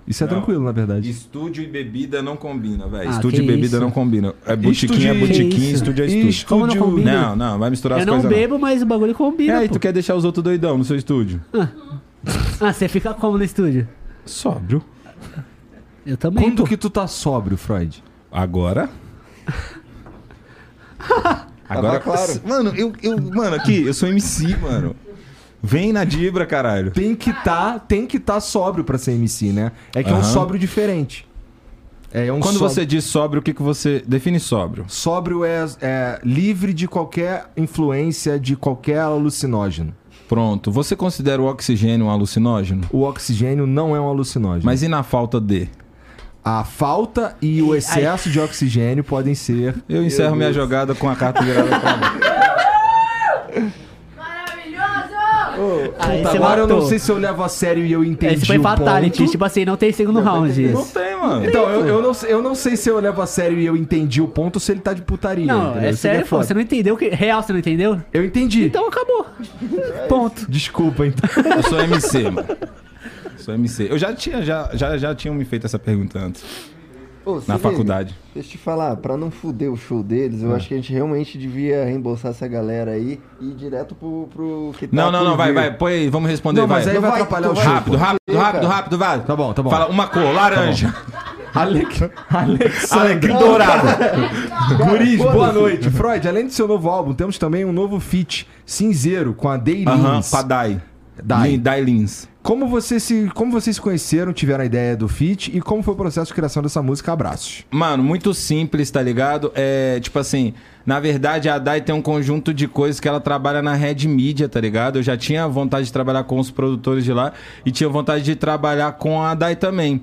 A: Isso é
C: Não.
A: tranquilo, na verdade.
C: Estúdio e bebida não combina, velho.
F: Ah,
C: estúdio e bebida
F: isso.
C: não combina. É botiquim,
A: Estúdio
C: é
A: e-
C: botiquim, estúdio é estúdio.
F: Como não combina?
C: Não, não, vai misturar
F: Eu
C: as
F: não
C: coisas
F: bebo, mas o bagulho
C: não.
F: combina,
C: É, aí
F: pô.
C: tu quer deixar os outros doidão no seu estúdio?
F: Ah, você fica como no estúdio?
C: Sóbrio.
F: Eu também,
A: Quando
F: pô.
A: que tu tá sóbrio, Freud?
C: Agora? Agora,
B: claro.
C: Mano, eu, eu, mano, aqui, eu sou MC, mano. Vem na Dibra, caralho.
A: Tem que tá, tem que tá sóbrio pra ser MC, né? É que é um
C: Aham.
A: sóbrio diferente. É, é um
C: Quando
A: sóbrio-
C: você diz sóbrio, o que, que você define sóbrio?
A: Sóbrio é, é livre de qualquer influência de qualquer alucinógeno.
C: Pronto. Você considera o oxigênio um alucinógeno?
A: O oxigênio não é um alucinógeno.
C: Mas e na falta de?
A: a falta e o excesso de oxigênio podem ser.
C: Eu encerro minha jogada com a carta virada pra mim.
D: Maravilhoso!
F: Aí você
A: agora eu não
F: matou.
A: sei se eu levo a sério e eu entendi.
F: Esse foi
A: o
F: fatality,
A: ponto.
F: tipo assim, não tem segundo round.
C: Não tem, mano.
A: Então, eu, eu, não, sei- eu não sei se eu levo a sério e eu entendi o ponto ou se ele tá de putaria.
F: Não,
A: entendeu?
F: é sério, pô.
A: foda.
F: Você não entendeu? Que... Real, você não entendeu?
A: Eu entendi.
F: Então acabou. Ponto.
A: Desculpa, então.
C: Eu sou MC, mano. Sou MC. Eu já tinha, já, já, já tinham me feito essa pergunta antes,
B: Ô, se
C: na faculdade.
B: Deixa eu te falar, pra não fuder o show deles, eu acho que a gente realmente devia reembolsar essa galera aí e ir direto pro, pro que tá
C: Não, não, não, vai, vai, põe aí, vamos responder,
A: Não, mas
C: vai.
A: aí vai
B: vai-
A: atrapalhar o show.
C: Rápido,
A: pô.
C: rápido, rápido, rápido, vai.
A: Tá bom, tá bom.
C: Fala uma cor, laranja.
A: Alec... Alexandre.
C: Alecrim dourado.
A: Guris, boa noite. Freud, além do seu novo álbum, temos também um novo feat cinzeiro com a Day
C: Aham,
A: Lins.
C: com a Dai.
A: Dai.
C: Dai Lins.
A: Como, você se, como vocês se conheceram, tiveram a ideia do feat e como foi o processo de criação dessa música? Abraços.
C: Mano, muito simples, tá ligado? É, tipo assim, na verdade a Dai tem um conjunto de coisas que ela trabalha na Red Media, tá ligado? Eu já tinha vontade de trabalhar com os produtores de lá e tinha vontade de trabalhar com a Dai também.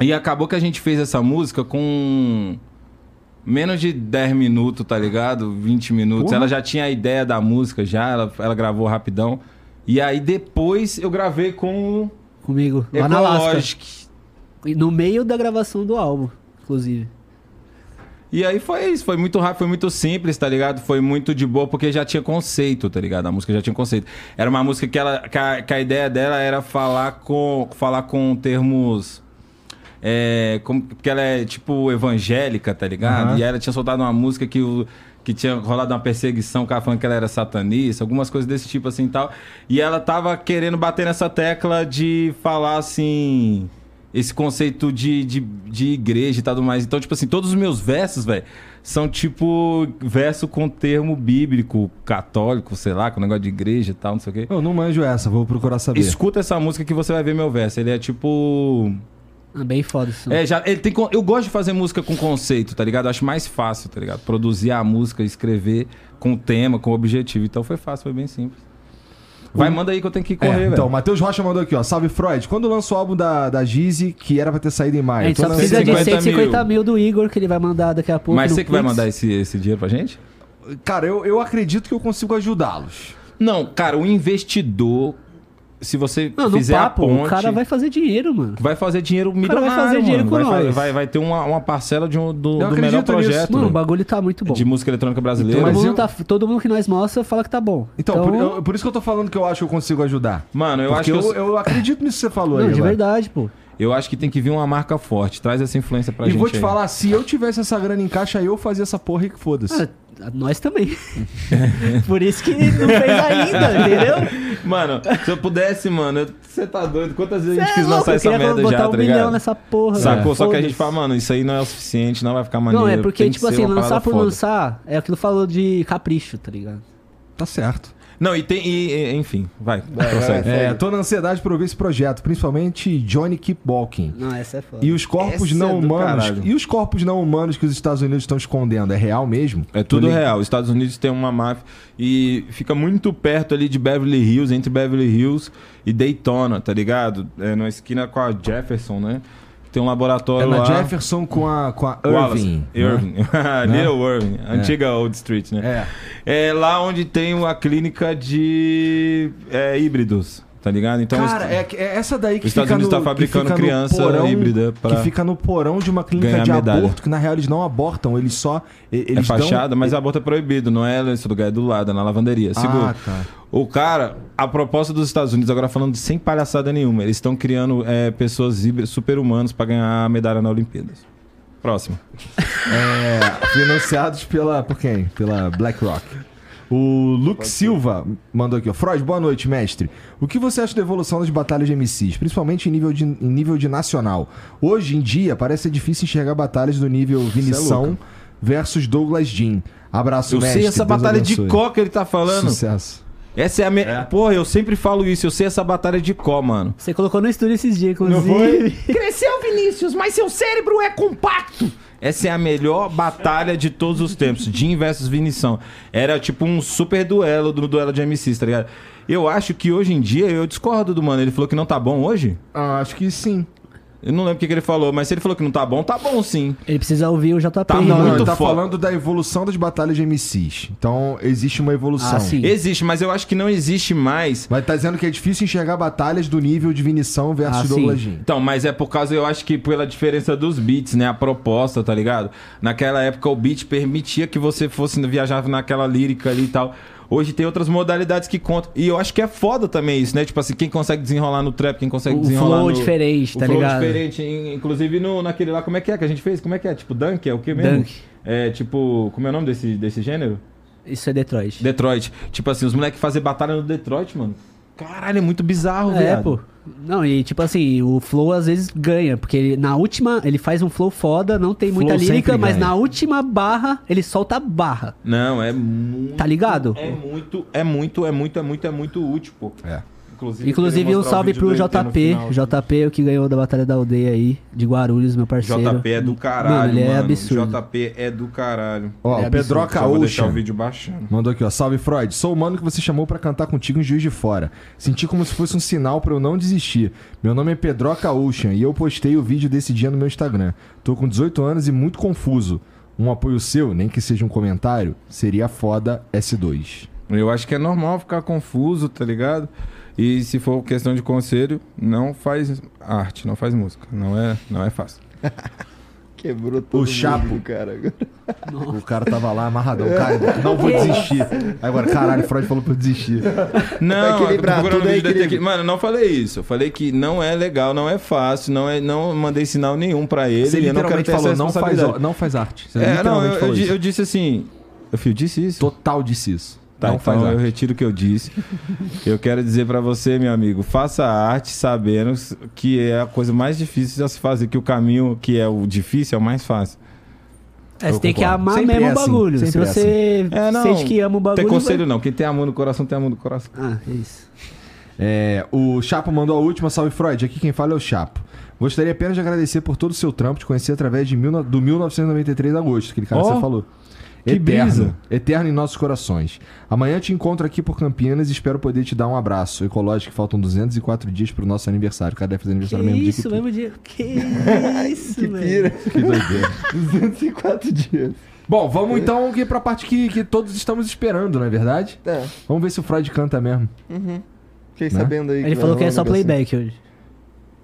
C: E acabou que a gente fez essa música com menos de 10 minutos, tá ligado? 20 minutos.
A: Porra.
C: Ela já tinha a ideia da música já, ela, ela gravou rapidão. E aí depois eu gravei com o
F: Comigo. Lá na Alaska.
C: Ecologic.
F: No meio da gravação do álbum, inclusive.
C: E aí foi isso, foi muito rápido, foi muito simples, tá ligado? Foi muito de boa, porque já tinha conceito, tá ligado? A música já tinha conceito. Era uma música que, ela, que, a, que a ideia dela era falar com, falar com termos. É, como, porque ela é tipo evangélica, tá ligado?
A: Aham.
C: E ela tinha soltado uma música que, o, que tinha rolado uma perseguição, o cara falando que ela era satanista, algumas coisas desse tipo assim e tal. E ela tava querendo bater nessa tecla de falar assim esse conceito de, de, de igreja e tudo mais. Então, tipo assim, todos os meus versos, velho, são tipo verso com termo bíblico, católico, sei lá, com negócio de igreja e tal, não sei o quê.
A: Eu não manjo essa, vou procurar saber.
C: Escuta essa música que você vai ver meu verso. Ele é tipo.
F: Ah, bem foda isso.
C: É, já, ele tem, eu gosto de fazer música com conceito, tá ligado? Eu acho mais fácil, tá ligado? Produzir a música, escrever com tema, com objetivo. Então foi fácil, foi bem simples. Vai, manda aí que eu tenho que
A: É,
C: correr, velho.
A: então, Matheus Rocha mandou aqui, ó. Salve Freud. Quando lança o álbum da, da Gizzy, que era pra ter saído em
F: a
A: maio?
F: gente
A: Tô
F: só precisa de
C: 150
F: 150 mil. do Igor, que ele vai mandar daqui a pouco.
C: Mas você que vai mandar esse, esse dinheiro pra gente?
A: Cara, eu, eu acredito que eu consigo ajudá-los.
C: Não, cara, o investidor, se você
F: Não,
C: fizer
F: papo,
C: a ponte,
F: o cara vai fazer dinheiro, mano.
C: vai fazer dinheiro milionário,
F: vai fazer dinheiro
C: mano.
F: com
C: vai,
F: nós.
C: vai, vai ter uma, uma parcela de um, do, do melhor
A: nisso.
C: projeto
F: Mano, o bagulho tá muito bom.
C: de música eletrônica brasileira.
A: Mas
F: todo, mundo
A: eu-
F: tá, todo mundo que nós mostra fala que tá bom.
A: Então, por, eu- por isso que eu tô falando que eu acho que eu consigo ajudar.
C: Mano, eu
A: Porque
C: acho que
A: eu,
C: eu,
A: acredito nisso que você falou
F: Não,
A: aí.
F: de verdade, pô.
C: eu acho que tem que vir uma marca forte. Traz essa influência pra
A: E
C: gente
A: vou te
C: aí.
A: falar, se eu tivesse essa grana em caixa, eu fazia essa porra e que foda-se.
F: Ah, nós também. por isso que não fez ainda, entendeu?
C: Mano, se eu pudesse, mano, você tá doido? Quantas vezes a
F: Cê
C: gente quis
F: é louco,
C: lançar essa merda
F: botar
C: já,
F: um
C: tá ligado?
F: nessa porra.
C: Sacou? Só que a gente fala, mano, isso aí não é o suficiente, não vai ficar maneiro.
F: Não, é porque,
C: tem
F: tipo assim, lançar por
C: foda.
F: lançar é aquilo que falou de capricho, tá ligado?
A: Tá certo.
C: Não, e tem. E, e- enfim, vai.
B: Vai,
C: prossegue.
A: É, tô na ansiedade por ouvir esse projeto, principalmente Johnny Keep Walking.
F: Não, essa é foda.
A: E os corpos
C: Essa
A: não
C: é
A: humanos.
C: caralho.
A: E os corpos não humanos que os Estados Unidos estão escondendo? É real mesmo?
C: É tudo
A: Tô
C: real. Os Estados Unidos tem uma máfia e fica muito perto ali de Beverly Hills, entre Beverly Hills e Daytona, tá ligado? É na esquina com a Jefferson, né? Tem um
A: É
C: laboratório
A: na
C: lá.
A: Jefferson com a, com a
C: Wallace.
A: Irving. né?
C: Irving. Little Irving. Antiga Old Street, né?
A: É.
C: É lá onde tem a clínica de é, híbridos, tá ligado? Então,
A: Cara, é, é essa daí que
C: Os Estados Unidos
A: no,
C: tá fabricando criança
A: porão,
C: híbrida pra
A: que fica no porão de uma clínica de
C: medalha.
A: aborto, que na real eles não abortam, eles só e-
C: é
A: eles
C: fachada,
A: dão...
C: mas aborto é proibido, não é esse lugar, é do lado, é na lavanderia. Segura.
A: Ah, tá.
C: O cara, a proposta dos Estados Unidos, agora falando sem palhaçada nenhuma, eles estão criando é, pessoas super-humanas pra ganhar a medalha na Olimpíadas. Próximo.
A: É, financiados pela por quem? Pela BlackRock. O Luke Silva mandou aqui, ó. Freud, boa noite, mestre. O que você acha da evolução das batalhas de MCs, principalmente em nível de, em nível de nacional? Hoje em dia, parece ser difícil enxergar batalhas do nível Vinição versus Douglas Jean. Abraço,
C: Eu
A: mestre.
C: sei essa
A: Deus
C: batalha de
A: abençoe.
C: có que ele tá falando.
A: Sucesso.
C: Essa é a me... Porra, eu sempre falo isso, eu sei essa batalha de có, mano.
F: Você colocou no estúdio esses dias, inclusive.
C: Cresceu, Vinícius, mas seu cérebro é compacto. Essa é a melhor batalha de todos os tempos. Jim versus Vinição. Era tipo um super duelo do duelo de MCs, tá ligado? Eu acho que hoje em dia eu discordo do mano. Ele falou que não tá bom hoje?
A: Ah, acho que sim.
C: Eu não lembro o que, que ele falou, mas se ele falou que não tá bom, tá bom sim.
F: Ele precisa ouvir o JP.
C: Tá
A: Não, ele tá
C: foda.
A: falando da evolução das batalhas de MCs. Então, existe uma evolução.
F: Ah, sim.
C: Existe, mas eu acho que não existe mais.
A: Mas tá dizendo que é difícil enxergar batalhas do nível de Vinição versus
F: Ah.
A: Douglas Jean.
C: Então, mas é por causa, eu acho que pela diferença dos beats, né? A proposta, tá ligado? Naquela época o beat permitia que você fosse viajar naquela lírica ali e tal. Hoje tem outras modalidades que contam. E eu acho que é foda também isso, né? Tipo assim, quem consegue desenrolar no trap, quem consegue
F: O
C: desenrolar
F: flow
C: no...
F: diferente,
C: o
F: tá
C: flow
F: ligado?
C: diferente. in- Inclusive no, naquele lá, como é que é que a gente fez? Como é que é? Tipo, Dunk? É o que mesmo?
F: Dunk.
C: É tipo, como é o nome desse, desse gênero?
F: Isso é Detroit.
C: Detroit. Tipo assim, os moleques fazer batalha no Detroit, mano. Caralho, é muito bizarro,
F: É,
C: viado.
F: pô. Não, e tipo assim, o flow às vezes ganha, porque ele, na última ele faz um flow foda, não tem muita
A: Flow
F: lírica,
A: sempre
F: mas
A: ganha.
F: na última barra ele solta a barra.
C: Não, é muito.
F: Tá ligado?
C: É muito, é muito, é muito, é muito, é muito útil, pô.
A: É.
C: Inclusive,
F: Inclusive um salve pro JP,
C: final.
F: JP o que ganhou da Batalha da Aldeia aí, de Guarulhos, meu parceiro.
C: JP é do caralho,
F: Mano, ele é
C: mano.
F: absurdo.
C: JP é do caralho.
A: Ó,
F: É
A: o Pedroca
C: Só vou deixar o
A: Ocean
C: vídeo baixando.
A: mandou aqui, ó. Salve, Freud. Sou o mano que você chamou pra cantar contigo em Juiz de Fora. Senti como se fosse um sinal pra eu não desistir. Meu nome é Pedroca Ocean e eu postei o vídeo desse dia no meu Instagram. Tô com 18 anos e muito confuso. Um apoio seu, nem que seja um comentário, seria foda S2.
C: Eu acho que é normal ficar confuso, tá ligado? E se for questão de conselho, não faz arte, não faz música. Não é, não é fácil.
B: Quebrou todo
A: Chapo.
B: mundo, cara. agora.
A: O cara tava lá amarradão. Cara, não vou desistir. Agora, caralho, Freud falou pra eu desistir.
C: Não, eu
B: tudo é equilíbrio.
C: Mano, eu não falei isso. Eu falei que não é legal, não é fácil, não, é, não mandei sinal nenhum pra ele.
A: Você
C: eu não quero
A: literalmente falou, não faz,
C: responsabilidade.
A: não faz arte. Você
C: É, não, eu, eu, eu disse assim. Eu disse isso.
A: Total disse isso.
C: Tá,
A: não
C: então
A: faz
C: eu retiro o que eu disse. eu quero dizer pra você, meu amigo, faça arte sabendo que é a coisa mais difícil de se fazer, que o caminho que é o difícil é o mais fácil.
F: É, você tem que amar
A: Sempre
F: mesmo
A: é
F: o
A: assim,
F: bagulho. Se
A: sempre é
F: você
C: É, não.
F: sente que ama o bagulho.
C: tem conselho
F: vai-
C: não, quem tem amor no coração tem amor no coração.
F: Ah, é isso.
A: É, o Chapo mandou a última, salve Freud. Aqui quem fala é o Chapo. Gostaria apenas de agradecer por todo o seu trampo, te conhecer através de mil, do 1993 de agosto, aquele cara que
C: Ó,
A: você falou.
C: Que
A: eterno,
C: brisa.
A: eterno em nossos corações. Amanhã te encontro aqui por Campinas e espero poder te dar um abraço. Ecológico, que faltam 204 dias pro nosso aniversário. O cara deve fazer
F: Que
A: aniversário mesmo dia
F: isso,
A: que tu.
F: mesmo dia. Que isso,
B: Que
F: velho.
B: pira.
A: Que doideira.
B: 204 dias.
A: Bom, vamos então aqui pra parte que, que todos estamos esperando, não é verdade?
B: Tá.
A: Vamos ver se o Freud canta mesmo.
B: Fiquei
A: Né?
B: sabendo aí.
F: Ele falou que é só playback hoje.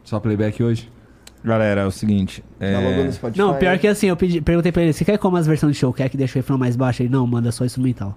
A: Só playback hoje?
C: Galera, é o seguinte. É...
B: Spotify.
F: Não, pior que assim, eu pedi, perguntei pra ele, você quer como as versões de show? Quer que deixe o refrão mais baixo? Ele, não, manda só instrumental.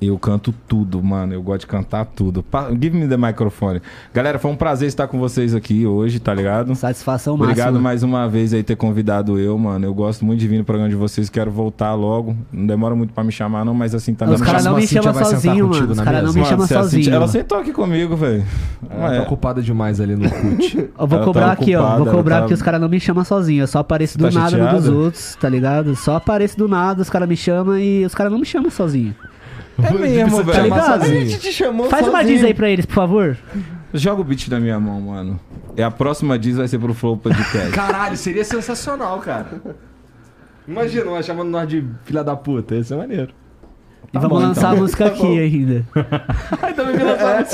C: Eu canto tudo, mano. Eu gosto de cantar tudo. Pa- Give me the microphone. Galera, foi um prazer estar com vocês aqui hoje, tá ligado?
F: Satisfação máxima.
C: Obrigado mais uma vez aí ter convidado eu, mano. Eu gosto muito de vir no programa de vocês. Quero voltar logo. Não demora muito pra me chamar, não, mas assim, tá
F: Os
C: dando
F: caras não
A: próxima
F: me chamam
A: vai sentar
F: sozinho,
A: contigo
F: mano. Os caras não me chamam
C: Cintia-
F: sozinho.
C: Ela sentou aqui comigo, velho.
A: Ela tá ocupada demais ali no CUT.
F: Eu vou
C: Ela
F: cobrar
C: tá
F: aqui, ó.
C: ocupada,
F: Vou
C: ela
F: cobrar
C: tá-
F: porque os caras não me chamam sozinho. Eu só apareço do
C: Tá
F: nada no dos outros, tá ligado? Só apareço do nada, os caras me chamam e os caras não me chamam sozinho.
C: É mesmo,
F: Tá ligado?
B: A gente te chamou
F: Faz uma
B: sozinho.
F: diz aí pra eles, por favor.
C: Joga o beat na minha mão, mano. É a próxima diz vai ser pro Flow Podcast.
A: Caralho, seria sensacional, cara. Imagina, nós chamando nós de filha da puta. Ia ser maneiro.
F: e vamos
C: bom,
F: lançar
C: então.
F: a música aqui ainda.
A: Ai, também me lançaram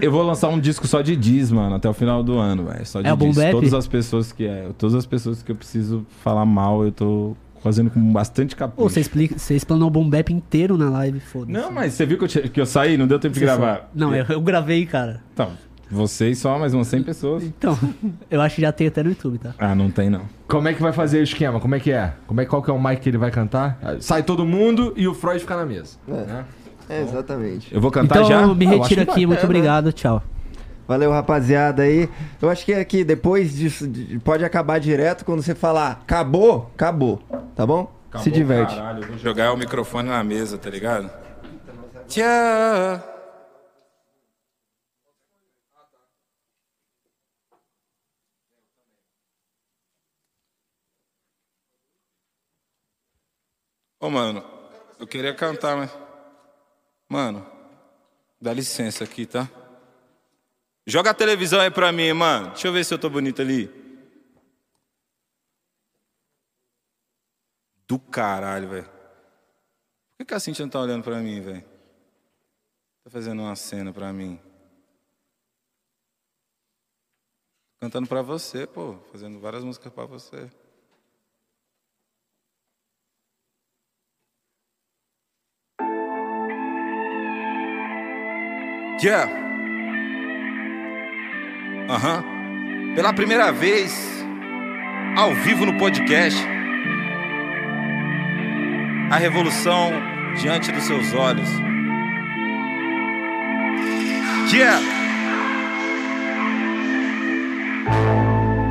C: Eu vou lançar um disco só de diz, mano, até o final do ano, velho. Só de
F: É o Boom
C: diz. Todas as pessoas que é, todas as pessoas que eu preciso falar mal, eu tô fazendo com bastante capricho.
F: Ô, você explica, você explanou o Boom Bap inteiro na live, foda-se.
C: Não, mas você viu que eu, te- que eu saí? Não deu tempo de
F: Você
C: gravar.
F: só- Não, eu, eu gravei, cara.
C: Então, vocês só, mais umas 100 pessoas.
F: Então, eu acho que já tem até no YouTube, tá?
C: Ah, não tem não.
A: Como é que vai fazer o esquema? Como é que é? Como é, qual que é o mic que ele vai cantar? Sai todo mundo e o Freud fica na mesa. né?
B: É, exatamente.
C: Eu vou cantar
F: então,
C: já?
F: me
A: Ah,
F: retiro aqui, muito
B: É,
F: obrigado, tchau.
B: Valeu, rapaziada aí. Eu acho que aqui, depois disso, de- pode acabar direto quando você falar acabou, acabou. Tá bom? Se diverte.
C: Caralho, vou jogar o microfone na mesa, tá ligado? Tchau. Ô, mano, Eu queria cantar, mas. Mano, dá licença aqui, tá? Joga a televisão aí pra mim, mano. Deixa eu ver se eu tô bonito ali. Do caralho, velho. Por que, que a Cintia não tá olhando pra mim, velho? Tá fazendo uma cena pra mim. Cantando pra você, pô. Fazendo várias músicas pra você. Yeah. Aham. Pela primeira vez, ao vivo no podcast, a revolução diante dos seus olhos. Yeah.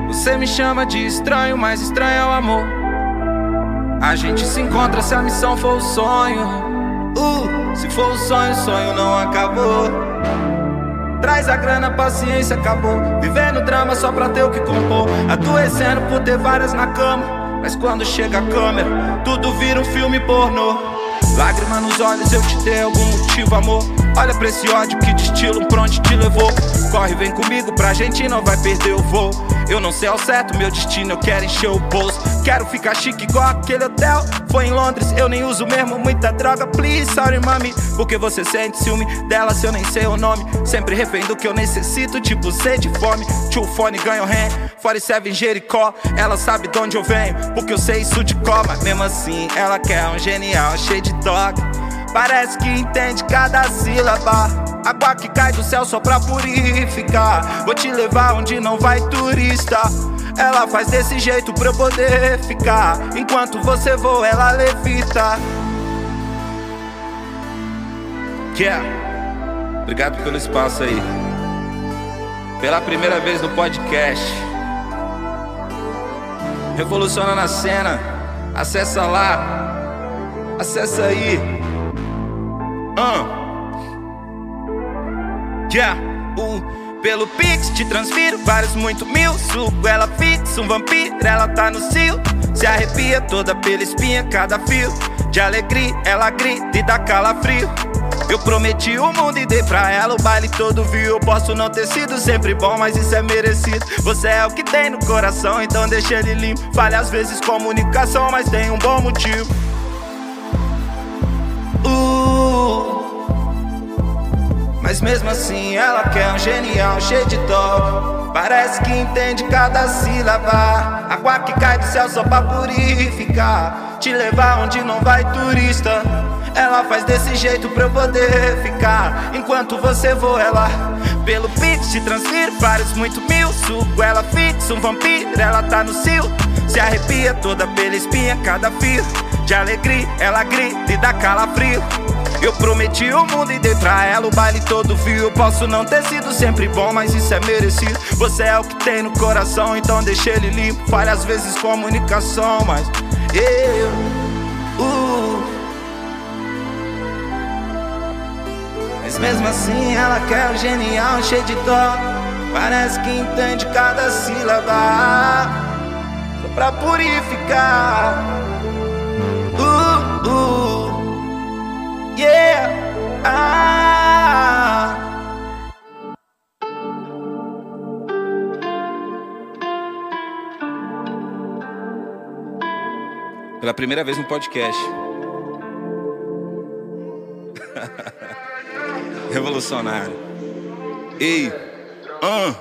C: Você me chama de estranho, mas estranho é o amor. A gente se encontra se a missão for o sonho. Uh, se for o sonho, o sonho não acabou. Traz a grana, paciência acabou. Vivendo drama só pra ter o que compor. Adoecendo por ter várias na cama. Mas quando chega a câmera, tudo vira um filme pornô. Lágrima nos olhos, eu te dei algum motivo, amor. Olha pra esse ódio que destilo pra onde te levou. Corre, vem comigo pra gente não vai perder o voo. Eu não sei ao certo meu destino, eu quero encher o bolso. Quero ficar chique igual aquele hotel. Foi em Londres, eu nem uso mesmo muita droga. Please, sorry, mami. Porque você sente ciúme dela se eu nem sei o nome. Sempre refém do que eu necessito, tipo sede e fome. Tio fone ganho ré, 47 Jericó. Ela sabe de onde eu venho, porque eu sei isso de cor. Mas mesmo assim, ela quer um genial cheio de Parece que entende cada sílaba. Água que cai do céu só pra purificar. Vou te levar onde não vai turista. Ela faz desse jeito pra eu poder ficar. Enquanto você voa, ela levita. Yeah. Obrigado pelo espaço aí. Pela primeira vez no podcast. Revolucionando a cena. Acessa lá. Acessa aí. Uh. Yeah, uh, pelo Pix te transfiro vários muito mil. Suco ela fixa, um vampiro, ela tá no cio. Se arrepia toda pela espinha, cada fio. De alegria, ela grita e dá calafrio. Eu prometi o mundo e dei pra ela o baile todo viu. Eu posso não ter sido sempre bom, mas isso é merecido. Você é o que tem no coração, então deixa ele limpo. Falha às vezes comunicação, mas tem um bom motivo. Mas mesmo assim ela quer um genial cheio de toque Parece que entende cada sílaba. Água que cai do céu só pra purificar. Te levar onde não vai turista. Ela faz desse jeito pra eu poder ficar. Enquanto você voa ela Pelo Pix te transfiro vários muito mil. Suco ela fixa, um vampiro, ela tá no cio. Se arrepia toda pela espinha, cada fio De alegria, ela grita e dá calafrio eu prometi o mundo e dei pra ela o baile todo. Eu posso não ter sido sempre bom, mas isso é merecido. Você é o que tem no coração, então deixa ele limpo. Às vezes comunicação, mas eu. Uh. Mas mesmo assim ela quer o genial cheio de toque. Parece que entende cada sílaba. Só pra purificar. Yeah. Ah. Pela primeira vez no podcast. Revolucionário. Ei, ah.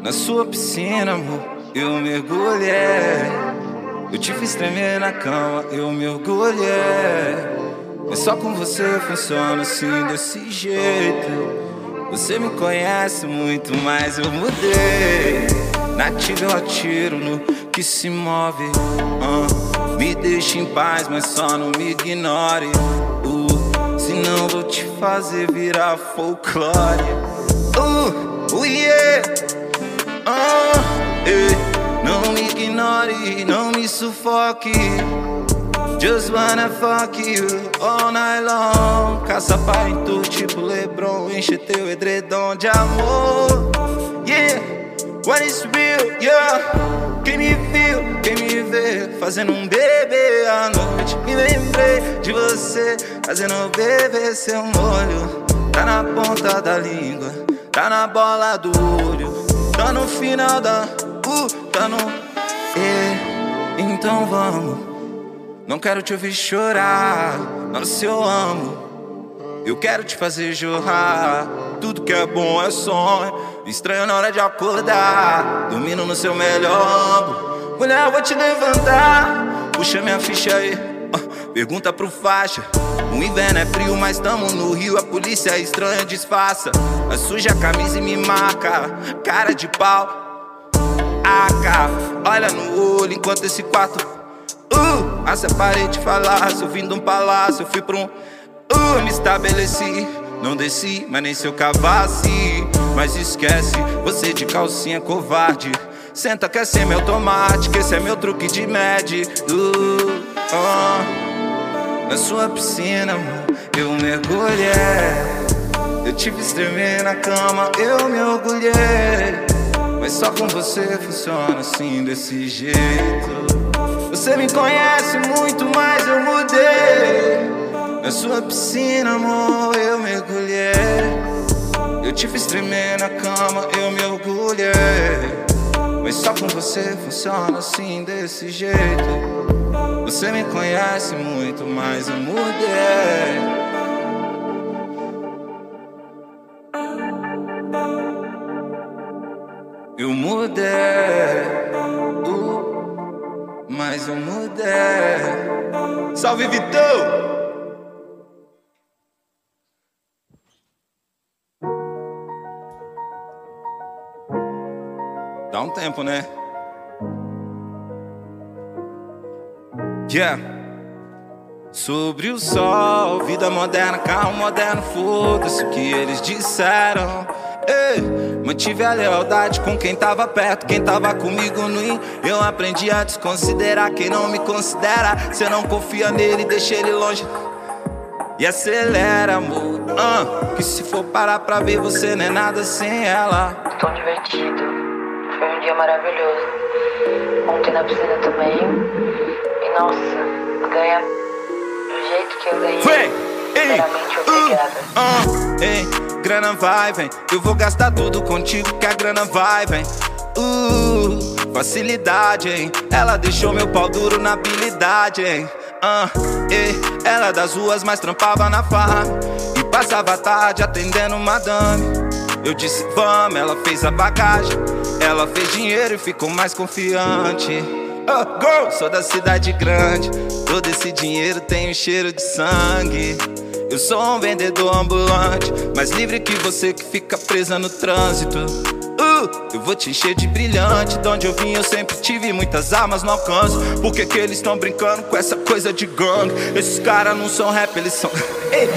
C: na sua piscina, amor, eu mergulhei. Eu te fiz tremer na cama, eu mergulhei. Mas só com você funciona assim, desse jeito. Você me conhece muito, mas eu mudei. Nativo eu atiro no que se move. Uh, me deixe em paz, mas só não me ignore. Uh, senão vou te fazer virar folclore. Uh, uh yeah. Uh, não me ignore, não me sufoque. Just wanna fuck you all night long. Caça tu tipo Lebron, enche teu edredom de amor. Yeah, what is real? Yeah, quem me viu, quem me ver fazendo um bebê à noite. Me lembrei de você fazendo bebê seu molho. Tá na ponta da língua, tá na bola do olho, tá no final da. Uh, tá no. E, então vamos. Não quero te ouvir chorar, mas se eu amo. Eu quero te fazer jorrar. Tudo que é bom é sonho. Estranho na hora de acordar. Dormindo no seu melhor ombro. Mulher, vou te levantar. Puxa minha ficha aí. Pergunta pro faixa. O inverno é frio, mas tamo no rio. A polícia estranha, disfarça. A suja a camisa e me marca. Cara de pau. AK, olha no olho enquanto esse quarto. Uh, mas eu parei de falar. Se eu vim de um palácio, eu fui pra um. Uh, me estabeleci, não desci, mas nem se eu cavasse. Mas esquece, você de calcinha covarde. Senta quer ser meu tomate, que esse é meu truque de med. Uh, oh. Na sua piscina, eu mergulhei. Eu tive estremer na cama, eu me orgulhei. Mas só com você funciona assim, desse jeito. Você me conhece muito, mas eu mudei. Na sua piscina, amor, eu mergulhei. Eu te fiz tremer na cama, eu me orgulhei. Mas só com você funciona assim, desse jeito. Você me conhece muito, mas eu mudei. Eu mudei, mas eu mudei. Salve Vitão! Dá um tempo, né? Yeah. Sobre o sol, vida moderna, carro moderno, foda-se o que eles disseram. Ei, mantive a lealdade com quem tava perto, quem tava comigo no in. Eu aprendi a desconsiderar quem não me considera. Cê não confia nele, deixa ele longe. E acelera, amor. Ah, que se for parar pra ver, você não é nada sem ela.
G: Tão divertido. Foi um dia maravilhoso. Ontem na piscina também. E nossa, ganhar do jeito que eu ganhei.
C: Vem! Uh, ah, ei, grana vai, vem. Eu vou gastar tudo contigo que a grana vai, vem. Uh, facilidade, hein? Ela deixou meu pau duro na habilidade, hein? Ah, ei, ela das ruas, mas trampava na farm. E passava tarde atendendo madame. Eu disse vamos, ela fez a bagagem. Ela fez dinheiro e ficou mais confiante. Oh, girl, sou da cidade grande. Todo esse dinheiro tem um cheiro de sangue. Eu sou um vendedor ambulante, mais livre que você que fica presa no trânsito. Uh, eu vou te encher de brilhante. De onde eu vim, eu sempre tive muitas armas no alcance. Por que, que eles estão brincando com essa coisa de gangue? Esses caras não são rap, eles são. Ei,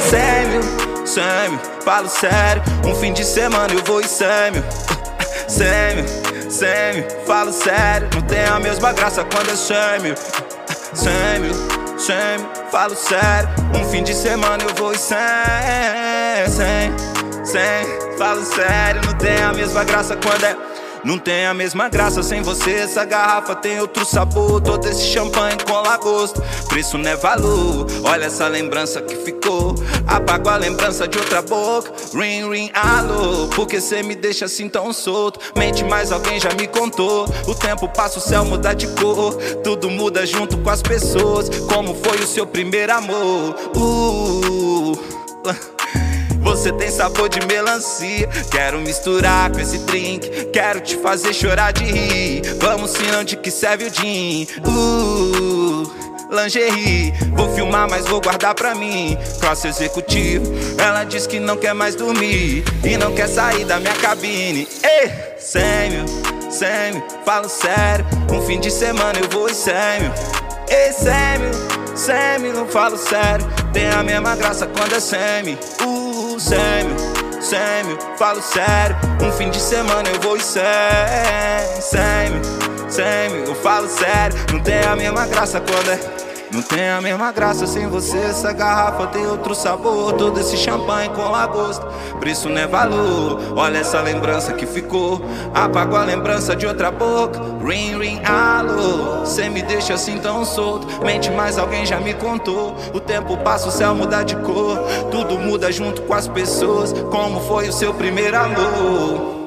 C: Sêmio, falo sério. Um fim de semana eu vou em Sêmio. Sêmio, Sêmio, falo sério. Não tem a mesma graça quando é Sêmio. Sêmio, Sêmio, falo sério. Um fim de semana eu vou em Sêmio. Sêmio, Sêmio, falo sério. Não tem a mesma graça quando é. Não tem a mesma graça sem você. Essa garrafa tem outro sabor. Todo esse champanhe com lagosta. Preço não é valor. Olha essa lembrança que ficou. Apago a lembrança de outra boca. Ring, ring, alô. Porque cê me deixa assim tão solto. Mente, mas alguém já me contou. O tempo passa, o céu muda de cor. Tudo muda junto com as pessoas. Como foi o seu primeiro amor? Uh. Você tem sabor de melancia. Quero misturar com esse drink. Quero te fazer chorar de rir. Vamos sim, onde que serve o gin. Uh, lingerie. Vou filmar, mas vou guardar pra mim. Classe executivo. Ela diz que não quer mais dormir. E não quer sair da minha cabine. Ei, Sêmio, Sêmio, falo sério. Um fim de semana eu vou em Sêmio. Ei, Sêmio, Sêmio, não falo sério. Tem a mesma graça quando é Sêmio. Uh, Sêmio, Sêmio, falo sério. Um fim de semana eu vou em Sêmio. Sêmio, Sêmio, eu falo sério. Não tem a mesma graça quando é. Não tem a mesma graça sem você. Essa garrafa tem outro sabor. Todo esse champanhe com lagosta. Preço não é valor. Olha essa lembrança que ficou. Apagou a lembrança de outra boca. Ring, ring, alô. Cê me deixa assim tão solto. Mente, mas alguém já me contou. O tempo passa, o céu muda de cor. Tudo muda junto com as pessoas. Como foi o seu primeiro amor?